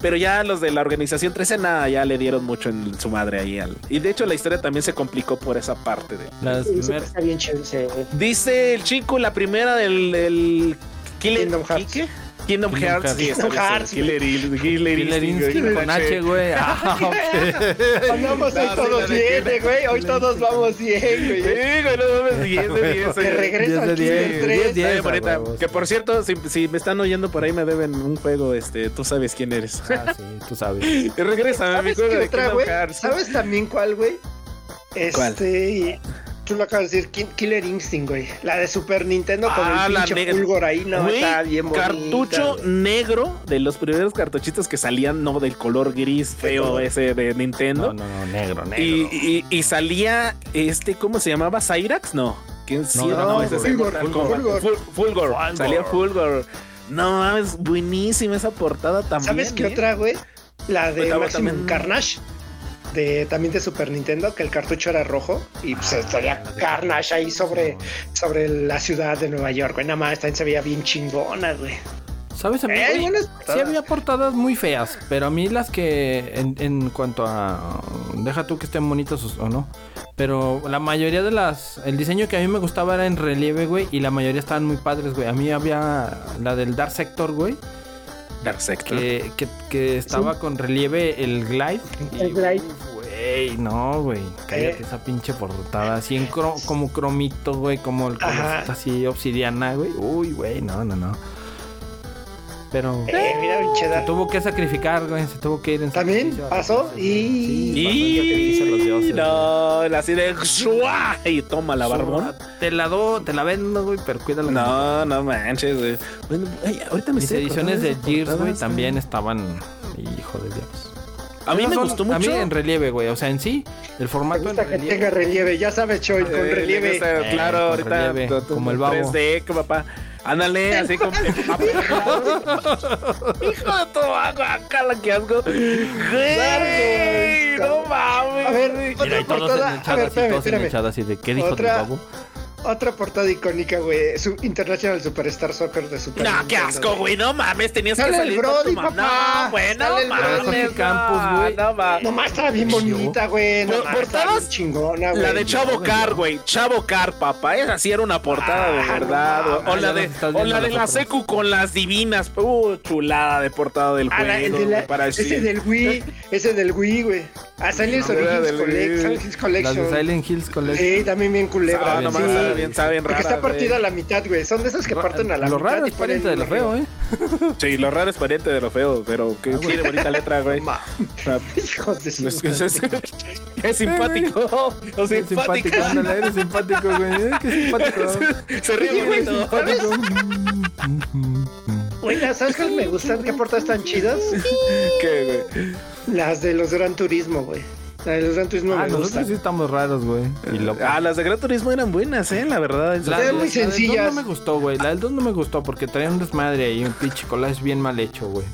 Pero ya los de la organización 13 nada, ya le dieron mucho en su madre ahí al. Y de hecho la historia también se complicó por esa parte de. Las Sí, Está bien güey. Dice el chico, la primera del, del Kingdom Hearts. ¿qué? Kingdom, Kingdom Hearts. Hearts. Kingdom Hearts, Killer, Il- Killer, Instinct, Instinct güey, con H, güey. Ah, ok. Andamos hoy todos bien, que- güey. Hoy todos vamos bien, güey. Sí, güey, no mames, 10 de 10. De güey. regreso 10 de al 10, Killer 3. 10 de Está 10. bien bonita. a huevos. Que por cierto, si, si me están oyendo por ahí, me deben un juego. Este, tú sabes quién eres. Ah, sí, tú sabes. Regresa a mi ¿Sabes juego de Kingdom? Hearts. ¿Sabes también cuál, güey? Este, tú lo acabas de decir, Ki- Killer Instinct, güey. La de Super Nintendo con Ah, el la pinche fulgor ahí, no, Güey, está bien bonita, cartucho güey. negro de los primeros cartuchitos que salían, no del color gris feo ese de Nintendo. No, no, no, negro, negro. Y, y- y salía este, ¿cómo se llamaba? ¿Cyrax? No. ¿Quién sí? No, No, no, ese es Fulgor, Fulgor. Salía Fulgor. No mames, buenísima esa portada también. ¿Sabes qué ¿eh? otra, güey? La de Maximum también. Carnage. De, también de Super Nintendo, que el cartucho era rojo y pues estaría Carnage ahí sobre, sobre la ciudad de Nueva York, güey. Nada más, también se veía bien chingona, güey. ¿Sabes? A mí, Eh, güey, sí había portadas muy feas, pero a mí las que en, en cuanto a... Deja tú que estén bonitas o, o no. Pero la mayoría de las... El diseño que a mí me gustaba era en relieve, güey. Y la mayoría estaban muy padres, güey. A mí había la del Dark Sector, güey. Dark Sector. Que, que, que estaba con relieve el Glide. El Y, Glide. Güey, no, güey. Cállate Eh. esa pinche portada. Así en cro- como cromito, güey. Como el color así obsidiana, güey. Uy, güey, no, no, no. Pero... Eh, mira, Se tuvo que sacrificar, güey. Se tuvo que ir en También pasó y- Sí, pasó en sacrificio a los dioses, Y no, así de ¡shua! y toma la barbón. Te la do, te la vendo, güey, pero cuídala. No, no manches, güey. Bueno, ay, ahorita me Mis ediciones de Gears, güey, también güey. estaban. Hijo de Dios. A mí me son- gustó mucho. A mí en relieve, güey. O sea, en sí, el Me formato en gusta que relieve. tenga relieve, ya sabes, Choy, con Eh, relieve. Eh, claro, con ahorita. relieve, como el babo. 3D, que papá. Ándale, así como. Hijo de tu guacala, qué asco. Güey, no mames. A ver, Mira, y todos en A ver, echadas y espérame, todos en espérame. echadas y de qué dijo tu babo. Otra portada icónica, güey. Su International Superstar Soccer de Super No, qué Nintendo, asco, güey. No mames, tenías Sale que el salir con Brody, tu mamá. papá. No, güey, no el mames. Brody. no, Campos, güey. No mames. Nomás estaba bien bonita, güey. Estaba portadas, chingona, güey. La de Chavo Car, güey. Chavo Car, papá. Esa sí era una portada de Ah, verdad. no o- la de, o la de la secu con las divinas. Uh, chulada de portada del Ah, juego. la- el de la- güey, para ese decir. del Wii, ese del Wii, güey. Ah, Silent No, Collect- Hills Las Collection. de Silent Hills Collection. Sí, también bien culebra. Ah, nomás sí. sabe bien, sabe bien Porque está partida a la mitad, güey. Son de esas que parten a la Lo mitad. raro y es pariente de lo feo, ¿eh? Sí, lo raro es pariente de lo feo, pero que tiene bonita letra, güey. Ah, Hijos de su Es, es- es- simpático. O Es simpático, ándale, eres simpático, güey. Qué simpático. Se ríe bonito. Oiga, ¿sabes cuáles me gustan? ¿Qué portadas tan chidas? ¿Qué, güey? Las de los Gran Turismo, güey. La de los Gran Turismo Ah, me nosotros gustan. sí estamos raros, güey. Ah, las de Gran Turismo eran buenas, eh, la verdad. La, la- muy la del dos sencillas. no me gustó, güey. La del 2 no me gustó porque traía un desmadre ahí, un pinche collage bien mal hecho, güey.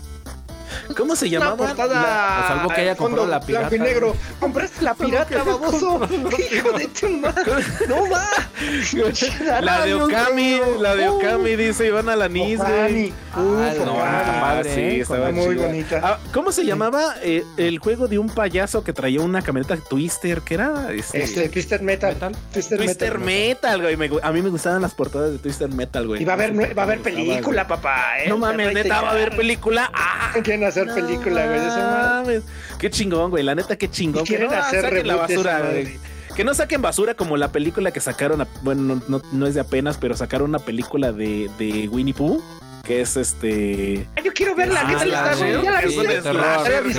¿Cómo se llamaba? portada. a salvo que haya comprado la Blanco y pirata, negro. Compraste la pirata, baboso. Hijo de tu madre. No va. La de Okami, la de Okami dice Iván Alanis, güey. Okami. Ah, Uf, no, padre, sí, ¿eh? estaba Está muy bonita. Ah, ¿Cómo se llamaba eh, el juego de un payaso que traía una camioneta Twister? ¿Qué era? Este, Este, Twisted Metal. Metal. Twisted, Twister Metal. Metal, güey. A mí me gustaban las portadas de Twister Metal, güey. Y va a haber, va a haber película, papá. ¿eh? No mames, neta, va a haber película. ¡Ah! Quieren hacer película, güey. de esa madre. mames. Qué chingón, güey. La neta, qué chingón. Y quieren que no hacer saquen la basura, güey. Que no saquen basura como la película que sacaron. bueno, no, no- no es de apenas, pero sacaron una película de, de Winnie Pooh. Que es este. Yo quiero verla. ¿Qué Ah, tal la está, güey? ¿Ya la un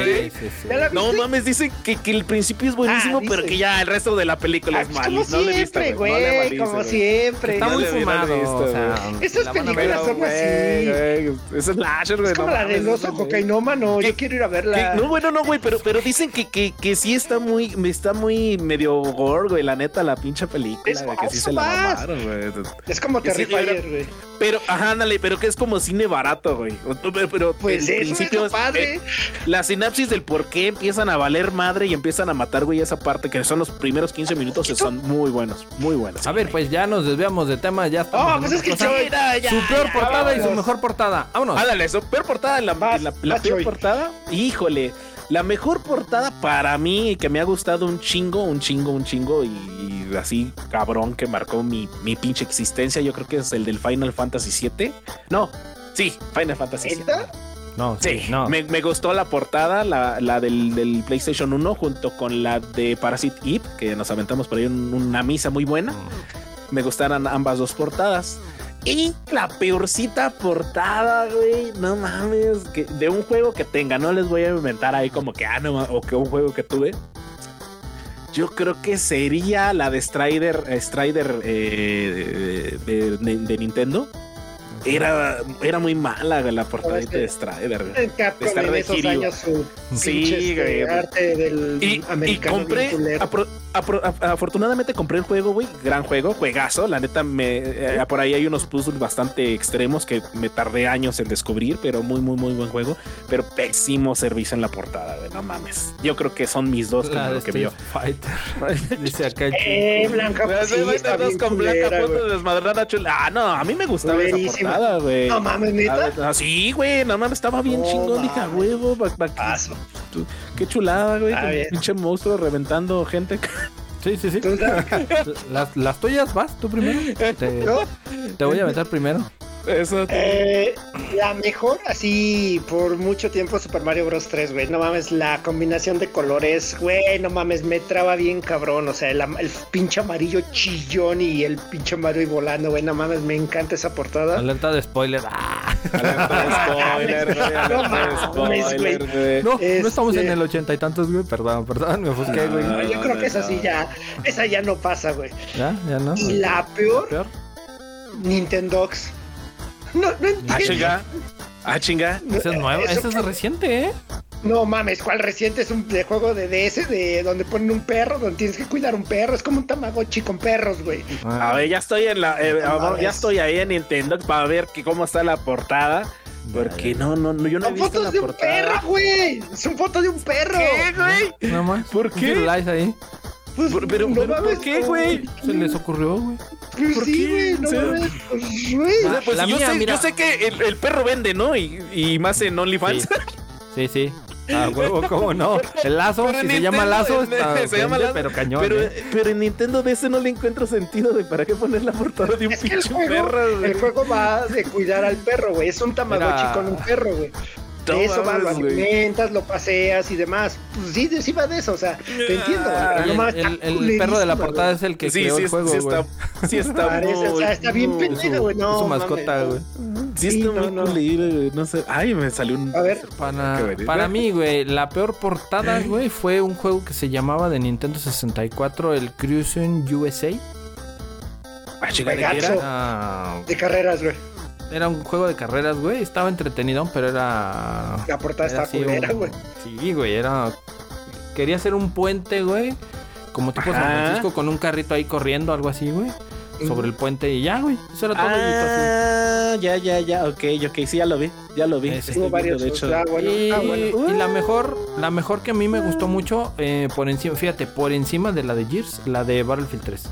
¿Ya No mames, dicen que, que el principio es buenísimo, Ah, pero dice. que ya el resto de la película Ah, es pues mal. como no siempre, güey. No Como siempre. Está muy vi, fumado, o sea, ver. películas son así. Es slasher, güey. Es como la del oso cocainómano. Yo quiero ir a verla. No, bueno, no, güey, pero, pero dicen que, que, que sí está muy, está muy medio gore, güey, la neta, la pinche película, güey, que sí se la mamaron, güey. Es como Terrifier, güey. Pero, ajá, ándale, pero que es como como cine barato, güey. Pero, pero Pues el principio es padre. eh, la sinapsis del por qué empiezan a valer madre y empiezan a matar, güey, esa parte que son los primeros 15 minutos que son muy buenos, muy buenos. A ver, pues ya nos desviamos de tema, ya estamos. Oh, pues es que. Choy- ya, Su peor ya, portada y su mejor portada. Vámonos. Ándale, su peor portada, la, Vas, la- peor Choy. portada, híjole, la mejor portada para mí, que me ha gustado un chingo, un chingo, un chingo, y, y así cabrón que marcó mi, mi pinche existencia, yo creo que es el del Final Fantasy VII. No, sí, Final Fantasy VII. No, sí, Sí, no. me, me gustó la portada, la, la del, del PlayStation 1, junto con la de Parasite Eve, que nos aventamos por ahí un- una misa muy buena. Me gustaron ambas dos portadas. Y la peorcita portada, güey, no mames, que de un juego que tenga, no les voy a inventar ahí como que, ah, no, o que un juego que tuve. Yo creo que sería la de Strider, Strider eh, de Nintendo. Era, era muy mala la portadita de Strider. En Capcom Está en de esos años su Sí, este, güey. arte del Y, y americano compré, apro- apro- a- afortunadamente compré el juego, güey, gran juego, juegazo, la neta, me, eh, por ahí hay unos puzzles bastante extremos que me tardé años en descubrir, pero muy, muy, muy buen juego, pero pésimo servicio en la portada, güey, no mames. Yo creo que son mis dos como de lo que vio. Fighter. Dice acá el Eh, Blanca, sí, está bien con Blanca culera, de desmadrada chula. Ah, no, a mí me gustaba esa Culerísima. Güey. No mames, ¿neta? Ah, sí, güey, no mames, estaba bien No chingón, dije, huevo, pa- pa- Paso. tú- qué chulada, güey, pinche monstruo reventando gente. Sí, sí, sí. Las, las tuyas, vas tú primero. Te, te voy a meter primero. Eso. Eh, la mejor, así por mucho tiempo, Super Mario Bros. 3, güey. No mames, la combinación de colores, güey, no mames, me traba bien cabrón. O sea, el, el pinche amarillo chillón y el pinche Mario y volando, güey. No mames, me encanta esa portada. Alerta de spoiler. Ah. spoiler, güey, No alerta de mames, spoiler, güey. No, Este- no estamos en el ochenta y tantos, güey. Perdón, perdón, me ofusqué, güey. No, yo no, creo no, que esa sí no. ya, esa ya no pasa, güey. ¿Ya? ¿Ya no? Y la peor, ¿Peor? Nintendox. No, no Ah, entiendo. chinga. Ah, chinga. Esa es nueva. Eso Esa es reciente, ¿eh? No mames, ¿cuál reciente? Es un de juego de DS de donde ponen un perro, donde tienes que cuidar un perro. Es como un Tamagotchi con perros, güey. A ver, ya estoy en la. eh, ya estoy ahí en Nintendo para ver que cómo está la portada. Porque no, no, no, yo no he Son visto fotos la de un perro, güey. Son fotos de un perro. ¿Qué, güey? No más. ¿Por qué? Ahí. Pues, Pero- pero- pero ¿por qué, güey? Se les ocurrió, güey. Pues ¿Por sí, qué? güey, no O sea, mames. Ah, Pues yo, mía, sé, yo sé que el, el perro vende, ¿no? Y, y más en OnlyFans. Sí, sí. A huevo, ¿cómo no? El lazo, Pero si se llama lazo, en- está, se llama lazo, pero cañón. Pero, ¿eh? pero en Nintendo de ese no le encuentro sentido de para qué poner la portada de un pinche perro. güey. el juego va de cuidar al perro, güey. Es un Tamagotchi Era- con un perro, güey. No De eso va, lo alimentas, lo paseas y demás. Pues sí, de- sí va de eso, o sea, te entiendo. Ah, no el, perro de la portada güey. es el que Sí, creó sí, el juego, sí güey. está, sí está Parece, o sea, está bien su- güey. No, su mames. mascota, güey. Sí, Sí, está no, muy no. güey, No sé. Ay, me salió un. A ver. Para, verga. para mí, güey, la peor portada, güey, fue un juego que se llamaba de Nintendo 64, el Cruising USA. Ah, chica. Ah, De carreras, güey. Era un juego de carreras, güey. Estaba entretenido, pero era. La portada era está así culera, un- güey. Sí, güey, era. Quería hacer un puente, güey. Como tipo San. Francisco con un carrito ahí corriendo, algo así, güey. Sobre el puente y ya, güey. Eso era todo. Ah, ya, ya, ya. Ok, ok. Sí, ya lo vi. Ya lo vi. Tuvo viendo, varios. de hecho. ah, bueno, y, ah, bueno. y la mejor, la mejor que a mí me gustó mucho, eh, por encima, fíjate, por encima de la de Gears, la de Battlefield 3.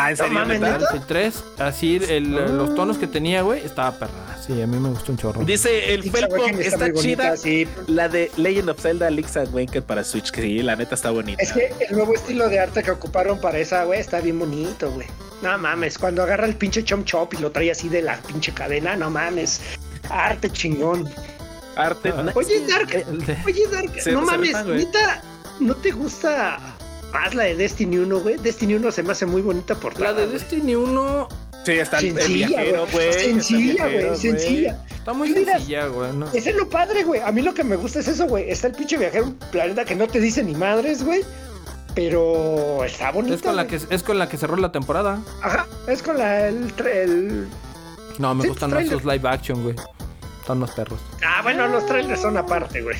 Ah, ¿en serio? mames, neta? ¿neta? Battlefield 3, así el- los tonos que tenía, güey, estaba perra. Sí, a mí me gustó un chorro. Dice el Felpo, Awakening está, chida. sí. La de Legend of Zelda Link's Awakened para Switch, que sí, la neta está bonita. Es que el nuevo estilo de arte que ocuparon para esa, güey, está bien bonito, güey. No mames, cuando agarra el pinche chom chop y lo trae así de la pinche cadena, no mames. Arte chingón. Arte. Ah. no, Oye, es que- Dark, El de- oye, Dark, no se mames, neta, ¿no te gusta más la de Destiny 1, güey? Destiny 1 se me hace muy bonita por La de Destiny 1 Sí, está Sencilla, güey. güey. está el Sencilla, güey, sencilla. está muy sencilla, güey. ¿no? Ese es lo padre, güey. A mí lo que me gusta es eso, güey. Está el pinche viajero, un planeta que no te dice ni madres, güey. Pero está bonito. Es con, la que, es con la que cerró la temporada. Ajá, es con la, el, tra- el... No, me Sí, gustan más los live action, güey. Están más perros. Ah, bueno, los trailers son aparte, güey.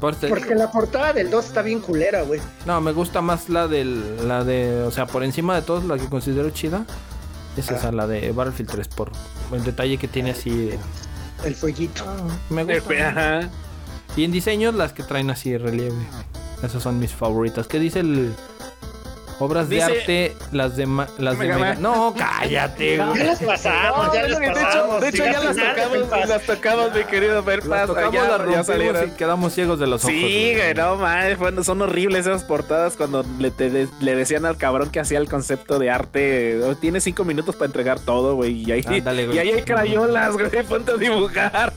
Por Porque la portada del 2 está bien culera, güey. No, me gusta más la del, la de, o sea, por encima de todos, la que considero chida, Es esa, la de Battlefield 3, por el detalle que tiene así de... El fueguito. Me gusta. Ajá. Y en diseños las que traen así relieve. Esas son mis favoritas. ¿Qué dice el obras de arte las de ma- las de Mega. No, cállate. Ya güey. las pasamos, ya las de hecho, pasamos. de hecho sí, ya las tocamos, las tocamos, mi querido Fer Las Paz, tocamos, ya- las ya y quedamos ciegos de los ojos. Sí, güey, no mames, bueno, son horribles esas portadas cuando le, te de- le decían al cabrón que hacía el concepto de arte, "Oh, tiene cinco minutos para entregar todo, güey, y ahí, Ándale, güey. y ahí hay crayolas, güey, ponte a dibujar.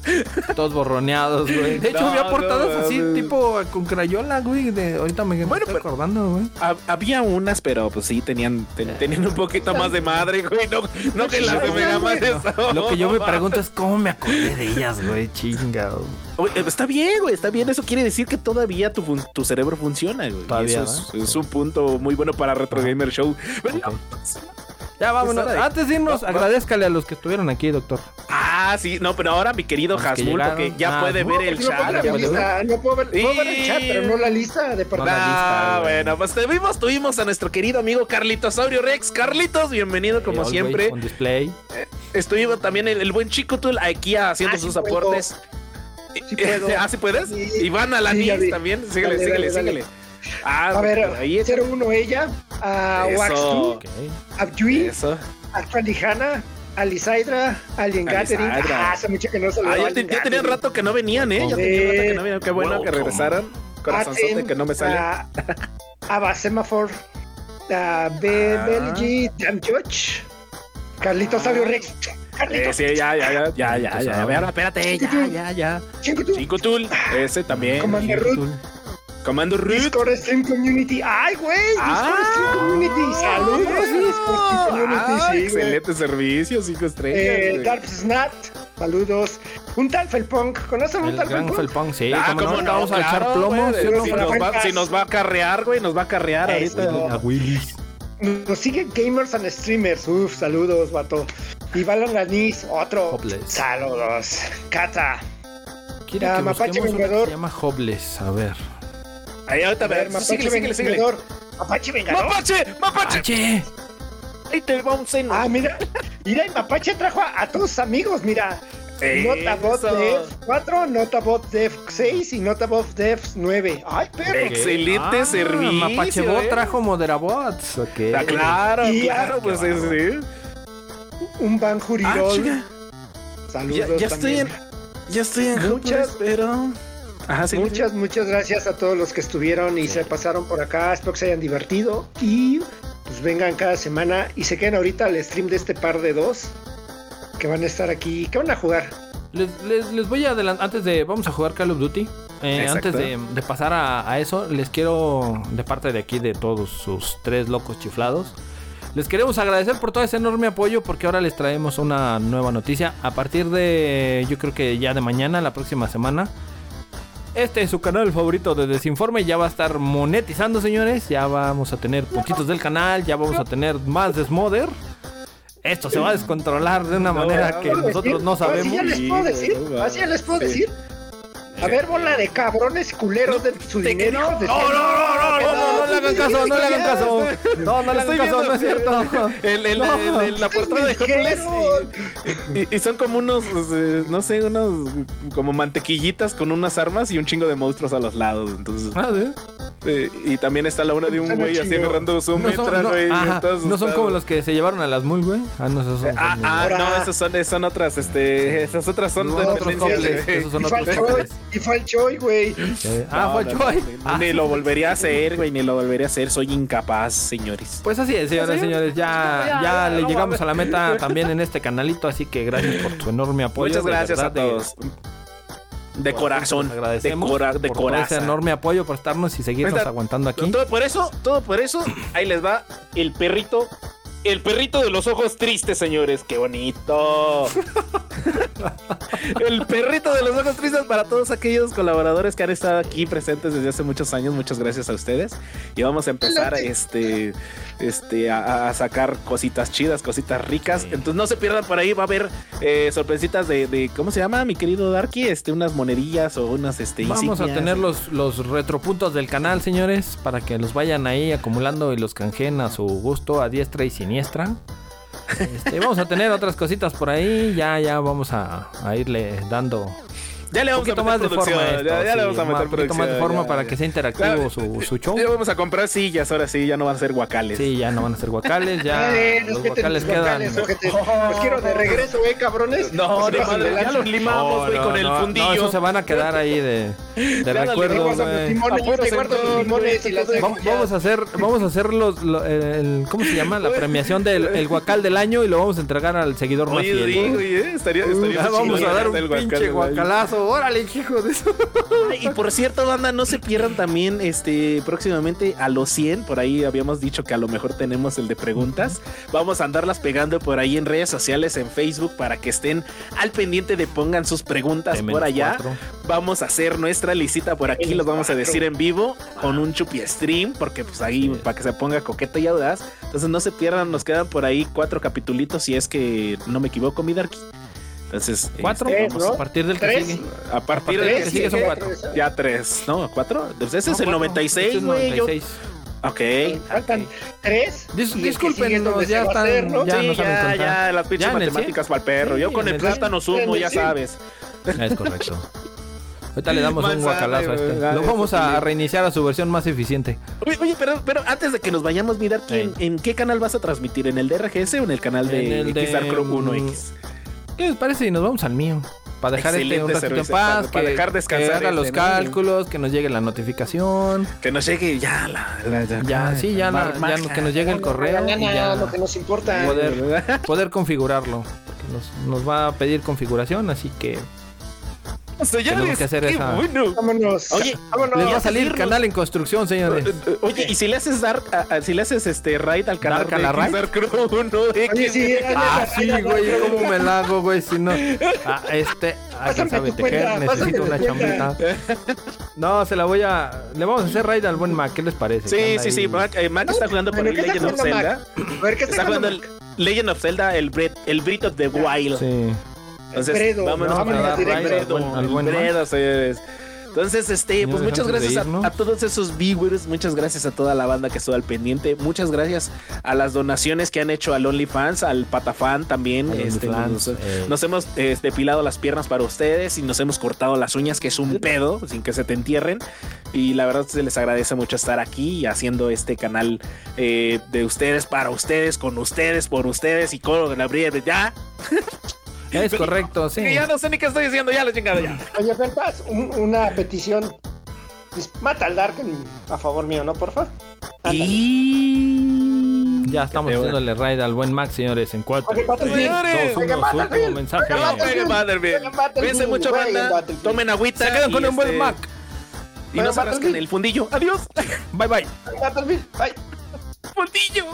Todos borroneados, güey. De hecho, No, había portadas no, así, tipo con crayola, güey. De... Ahorita me, Bueno, estoy pero- acordando, güey. Ha- Había pero pues sí, tenían, ten- tenían un poquito más de madre, güey, no, no que las de Mega Man. eso. Lo que yo me pregunto es cómo me acordé de ellas, güey. Chinga. güey. Oye, eh, Está bien, güey, está bien. Eso quiere decir que todavía tu, tu cerebro funciona, güey. Y Todavía, eso es, es un punto muy bueno para Retro Gamer Show. Bueno, Ok. Ya vámonos. Pues, Antes de irnos, va- agradezcale a los que estuvieron aquí, doctor. Ah, sí, no, pero ahora mi querido que Hasmul, llegaron. porque ya Ah, puede no, ver el No puedo chat. no puedo ver, puedo ver el chat, pero no la lista de No lista, Ah, bueno, pues tuvimos, tuvimos a nuestro querido amigo Carlitos Saurio Rex. Carlitos, bienvenido como Eh, siempre. On display. Estuvimos también el, el buen chico Tul aquí haciendo Ah, sí sus puedo. aportes. Sí puedo. ¿Ah, sí puedes? Sí. Iván Alanis también. Síguele, síguele, síguele. Ah, A ver, ahí es. 01 ella, a Eso. Wax2, Ok. a Yui, Eso. a Fanijana, a Lisaidra, a Alien. Gathering. Ah, hace mucho que no Ah, saludaba ya, a te- Alien ya tenían Gathering. rato que no venían, ¿eh? Ya tenían rato que no venían. Qué bueno que regresaran. Corazonzote que no me sale. A, a Basemafor, a B. Ah. Belgi, Damn George, Carlitos Ah. Sabio Rex, Eh, Carlitos, sí, ya, ya, ya, ya, ya, ya. A ver, espérate, ya, ya, ya. Chingutu, Cinco Tool, ese también. Commander Comando Root. Discord Stream Community. ¡Ay, güey! Discord Ah. Stream Community. Saludos a Discord Stream Community. Ah, sí, güey. excelente servicio, cinco Eh, estrellas. güey. Dark Snat. Saludos. Un tal Felpunk. ¿Conocen un tal gran Felpunk? Felpong, sí. Ah, cómo no, cómo ahorita vamos a claro, echar plomo. güey. ¿sí o no, si, nos va, si nos va a carrear, güey, nos va a carrear Eso. ahorita. A Willis. Nos siguen gamers and streamers. Uf, saludos, vato. Y Balan Lanis, otro. Hopeless. Saludos. Cata. Quiere Ah, que Mapache Vengador. se llama Hopeless. A ver. Ahí ahorita, A ver, síguele, Mapache síguele, síguele. Vengador. Mapache Vengador. ¡Mapache! ¡Mapache! ¡Mapache! Ahí te vamos en. Ah, mira. Mira, el Mapache trajo a, a todos sus amigos, mira. Notabot. Dev 4, Notabot Dev 6 y Notabot Dev 9. ¡Ay, perro! Excelente Ah, servicio. Mapache Bot eh. trajo Moderabots. Ok. Ah, claro, Y- claro, pues es, sí. Un Van Ah. Saludos Ya, ya estoy en. también. Ya estoy en Muchas- pero. Ajá, sí. Muchas, muchas gracias a todos los que estuvieron y se pasaron por acá. Espero que se hayan divertido y pues vengan cada semana y se queden ahorita al stream de este par de dos que van a estar aquí. ¿Qué van a jugar? Les, les, les voy a adelantar, antes de, vamos a jugar Call of Duty. Eh, antes de, de pasar a, a eso, les quiero, de parte de aquí, de todos sus tres locos chiflados, les queremos agradecer por todo ese enorme apoyo porque ahora les traemos una nueva noticia. A partir de, yo creo que ya de mañana, la próxima semana, este es su canal favorito de Desinforme. Ya va a estar monetizando, señores. Ya vamos a tener puntitos del canal. Ya vamos a tener más Desmother. Esto se va a descontrolar de una manera que ¿Puedo nosotros decir? no Así sabemos. ya les puedo decir. Así ya les puedo sí. A ver, bola de cabrones culeros de su dinero. No, no, no, no, no, no, no le hagan caso, no le hagan caso. No, no le hagan caso, no es cierto. El, el, No. el- el- la portada de Hopeless. Y, y son como unos, no sé, unos como mantequillitas con unas armas y un chingo de monstruos a los lados. Entonces, Ah, ¿sí? eh, y también está la una de un güey así agarrando su metra, no, güey. no son como los que se llevaron a las muy, güey. Ah, no, esos son. Ah, ah, no, esas son, son otras, este, esas otras son No, de esos son otros. Y fue al Choi, güey. Eh, Ah, No, fue no, Choi. no, Ah, Ni lo volvería a hacer, güey, ni lo volvería a hacer. Soy incapaz, señores. Pues así es, señoras y señores. Ya, Ya, le llegamos a la meta también en este canalito. Así que gracias por tu enorme apoyo. Muchas de gracias verdad, a de- todos. De por- corazón. les De, agradecemos cora- de por todo ese corazón. enorme apoyo por estarnos y seguirnos aguantando aquí. Todo por eso, todo por eso. Ahí les va el perrito. El perrito de los ojos tristes, señores. ¡Qué bonito! el perrito de los ojos tristes para todos aquellos colaboradores que han estado aquí presentes desde hace muchos años. Muchas gracias a ustedes. Y vamos a empezar este, este, a, a sacar cositas chidas, cositas ricas. Entonces no se pierdan por ahí. Va a haber eh, sorpresitas de, de- ¿cómo se llama, mi querido Darky? Este, unas monedillas o unas este, Vamos a tener los, los retropuntos del canal, señores, para que los vayan ahí acumulando y los canjeen a su gusto, a diestra y siniestra. Este, vamos a tener otras cositas por ahí. Ya, ya vamos a, a irle dando Ya le un vamos a poquito meter más de producción, forma. a esto, ya, ya sí, le vamos a meter poquito más de producción, forma ya, para ya. que sea interactivo Claro, su, su show. Ya vamos a comprar sillas, ahora sí, ya no van a ser guacales. Sí, ya no van a ser guacales, ya Eh, los respeten guacales los quedan. locales, ojete. Los quiero de regreso, güey, cabrones. No, pasan madre, ya los limamos, güey, con el no, fundillo. No, esos se van a quedar ahí de, de recuerdo, los los Vamos, a hacer, vamos a hacer los, lo- el, ¿cómo se llama? La premiación del el guacal del año y lo vamos a entregar al seguidor más fiel. oye, estaría, estaría vamos a dar un pinche del Órale, hijo de eso. Ay, Y por cierto, banda, no se pierdan también este próximamente a los 100. Por ahí habíamos dicho que a lo mejor tenemos el de preguntas. Vamos a andarlas pegando por ahí en redes sociales, en Facebook, para que estén al pendiente de pongan sus preguntas T-4. por allá. Vamos a hacer nuestra licita por aquí, los vamos a decir en vivo con un chupi stream, porque pues ahí para que se ponga coqueta y audaz. Entonces no se pierdan, nos quedan por ahí cuatro capitulitos, si es que no me equivoco, mi Darky. Entonces, Cuatro, este, Tres, vamos ¿no? a partir del que ¿Tres? sigue. a partir Tres, de que sigue son cuatro. ya tres, ¿no? ¿Cuatro? Pues ese No, es el cuatro. 96, Este es güey. yo- 96. Ok. Faltan tres. Dis- es discúlpenos, donde ya están- hacer, ¿no? ya sí, no saben ya, ya, las pinches matemáticas para el perro. Yo Sí, con en el el plátano sumo, ya sabes. Es correcto. Ahorita le damos un Manzana, guacalazo a este. güey, Lo vamos a reiniciar a su versión más eficiente. Oye, oye, pero, pero antes de que nos vayamos, mirar ¿en, Sí. en qué canal vas a transmitir? ¿En el de RGS o en el canal de, En el de- XR Club 1X? ¿Qué les parece si nos vamos al mío? Para dejar este un ratito en paz, para- para que, dejar que descansar haga los ¿no? cálculos, que nos llegue la notificación. Que nos llegue ya la. la- Ya, sí, ya, la- Marmaja. ya que nos llegue el correo y ya lo que nos importa. poder, poder configurarlo. Porque Nos, nos va a pedir configuración, así que Tenemos que hacer qué esa- bueno. Vámonos. Oye, vámonos. les va a salir irnos. canal en construcción, señores. Oye, y si le haces dar, a- a- si le haces este raid al canal ¿Dark a la de raid? XR Club 1X, Oye, sí, Ah, sí, güey, ¿cómo me la hago, güey? Si no. Ah, este. Ah, quién sabe tejer, necesito una chambita. No, se la voy a. Le vamos a hacer raid al buen Mac, ¿qué les parece? Sí, sí, sí. Mac, eh, Mac está jugando por Bueno, ahí ¿qué está Legend of Zelda. A ver, ¿qué está jugando el Legend of Zelda, el Breath, el Breath of the Wild. Sí. Entonces, Bredo, vámonos vamos a buen Bredo, señores. Entonces, este, pues muchas gracias a, a todos esos viewers, muchas gracias a toda la banda que estuvo al pendiente, muchas gracias a las donaciones que han hecho al OnlyFans, al Patafan también, este, OnlyFans, nos, eh. nos hemos eh, depilado las piernas para ustedes y nos hemos cortado las uñas, que es un pedo, sin que se te entierren. Y la verdad se les agradece mucho estar aquí y haciendo este canal eh, de ustedes, para ustedes, con ustedes, por ustedes y con la brilla de ya. Es correcto, sí. Ya no sé ni qué estoy diciendo, ya la chingada ya. Oye, Felpas, un- una petición. Mata al Dark en- a favor mío, ¿no, porfa? Ándale. Y Ya estamos haciéndole raid al buen Max, señores, en cuatro. Señores, mensaje. Cuídense mucho, banda. Tomen agüita. Se quedan con y, un buen Mac. Y no se rasquen el fundillo. Adiós. Bye bye. Battlefield, bye. Fundillo.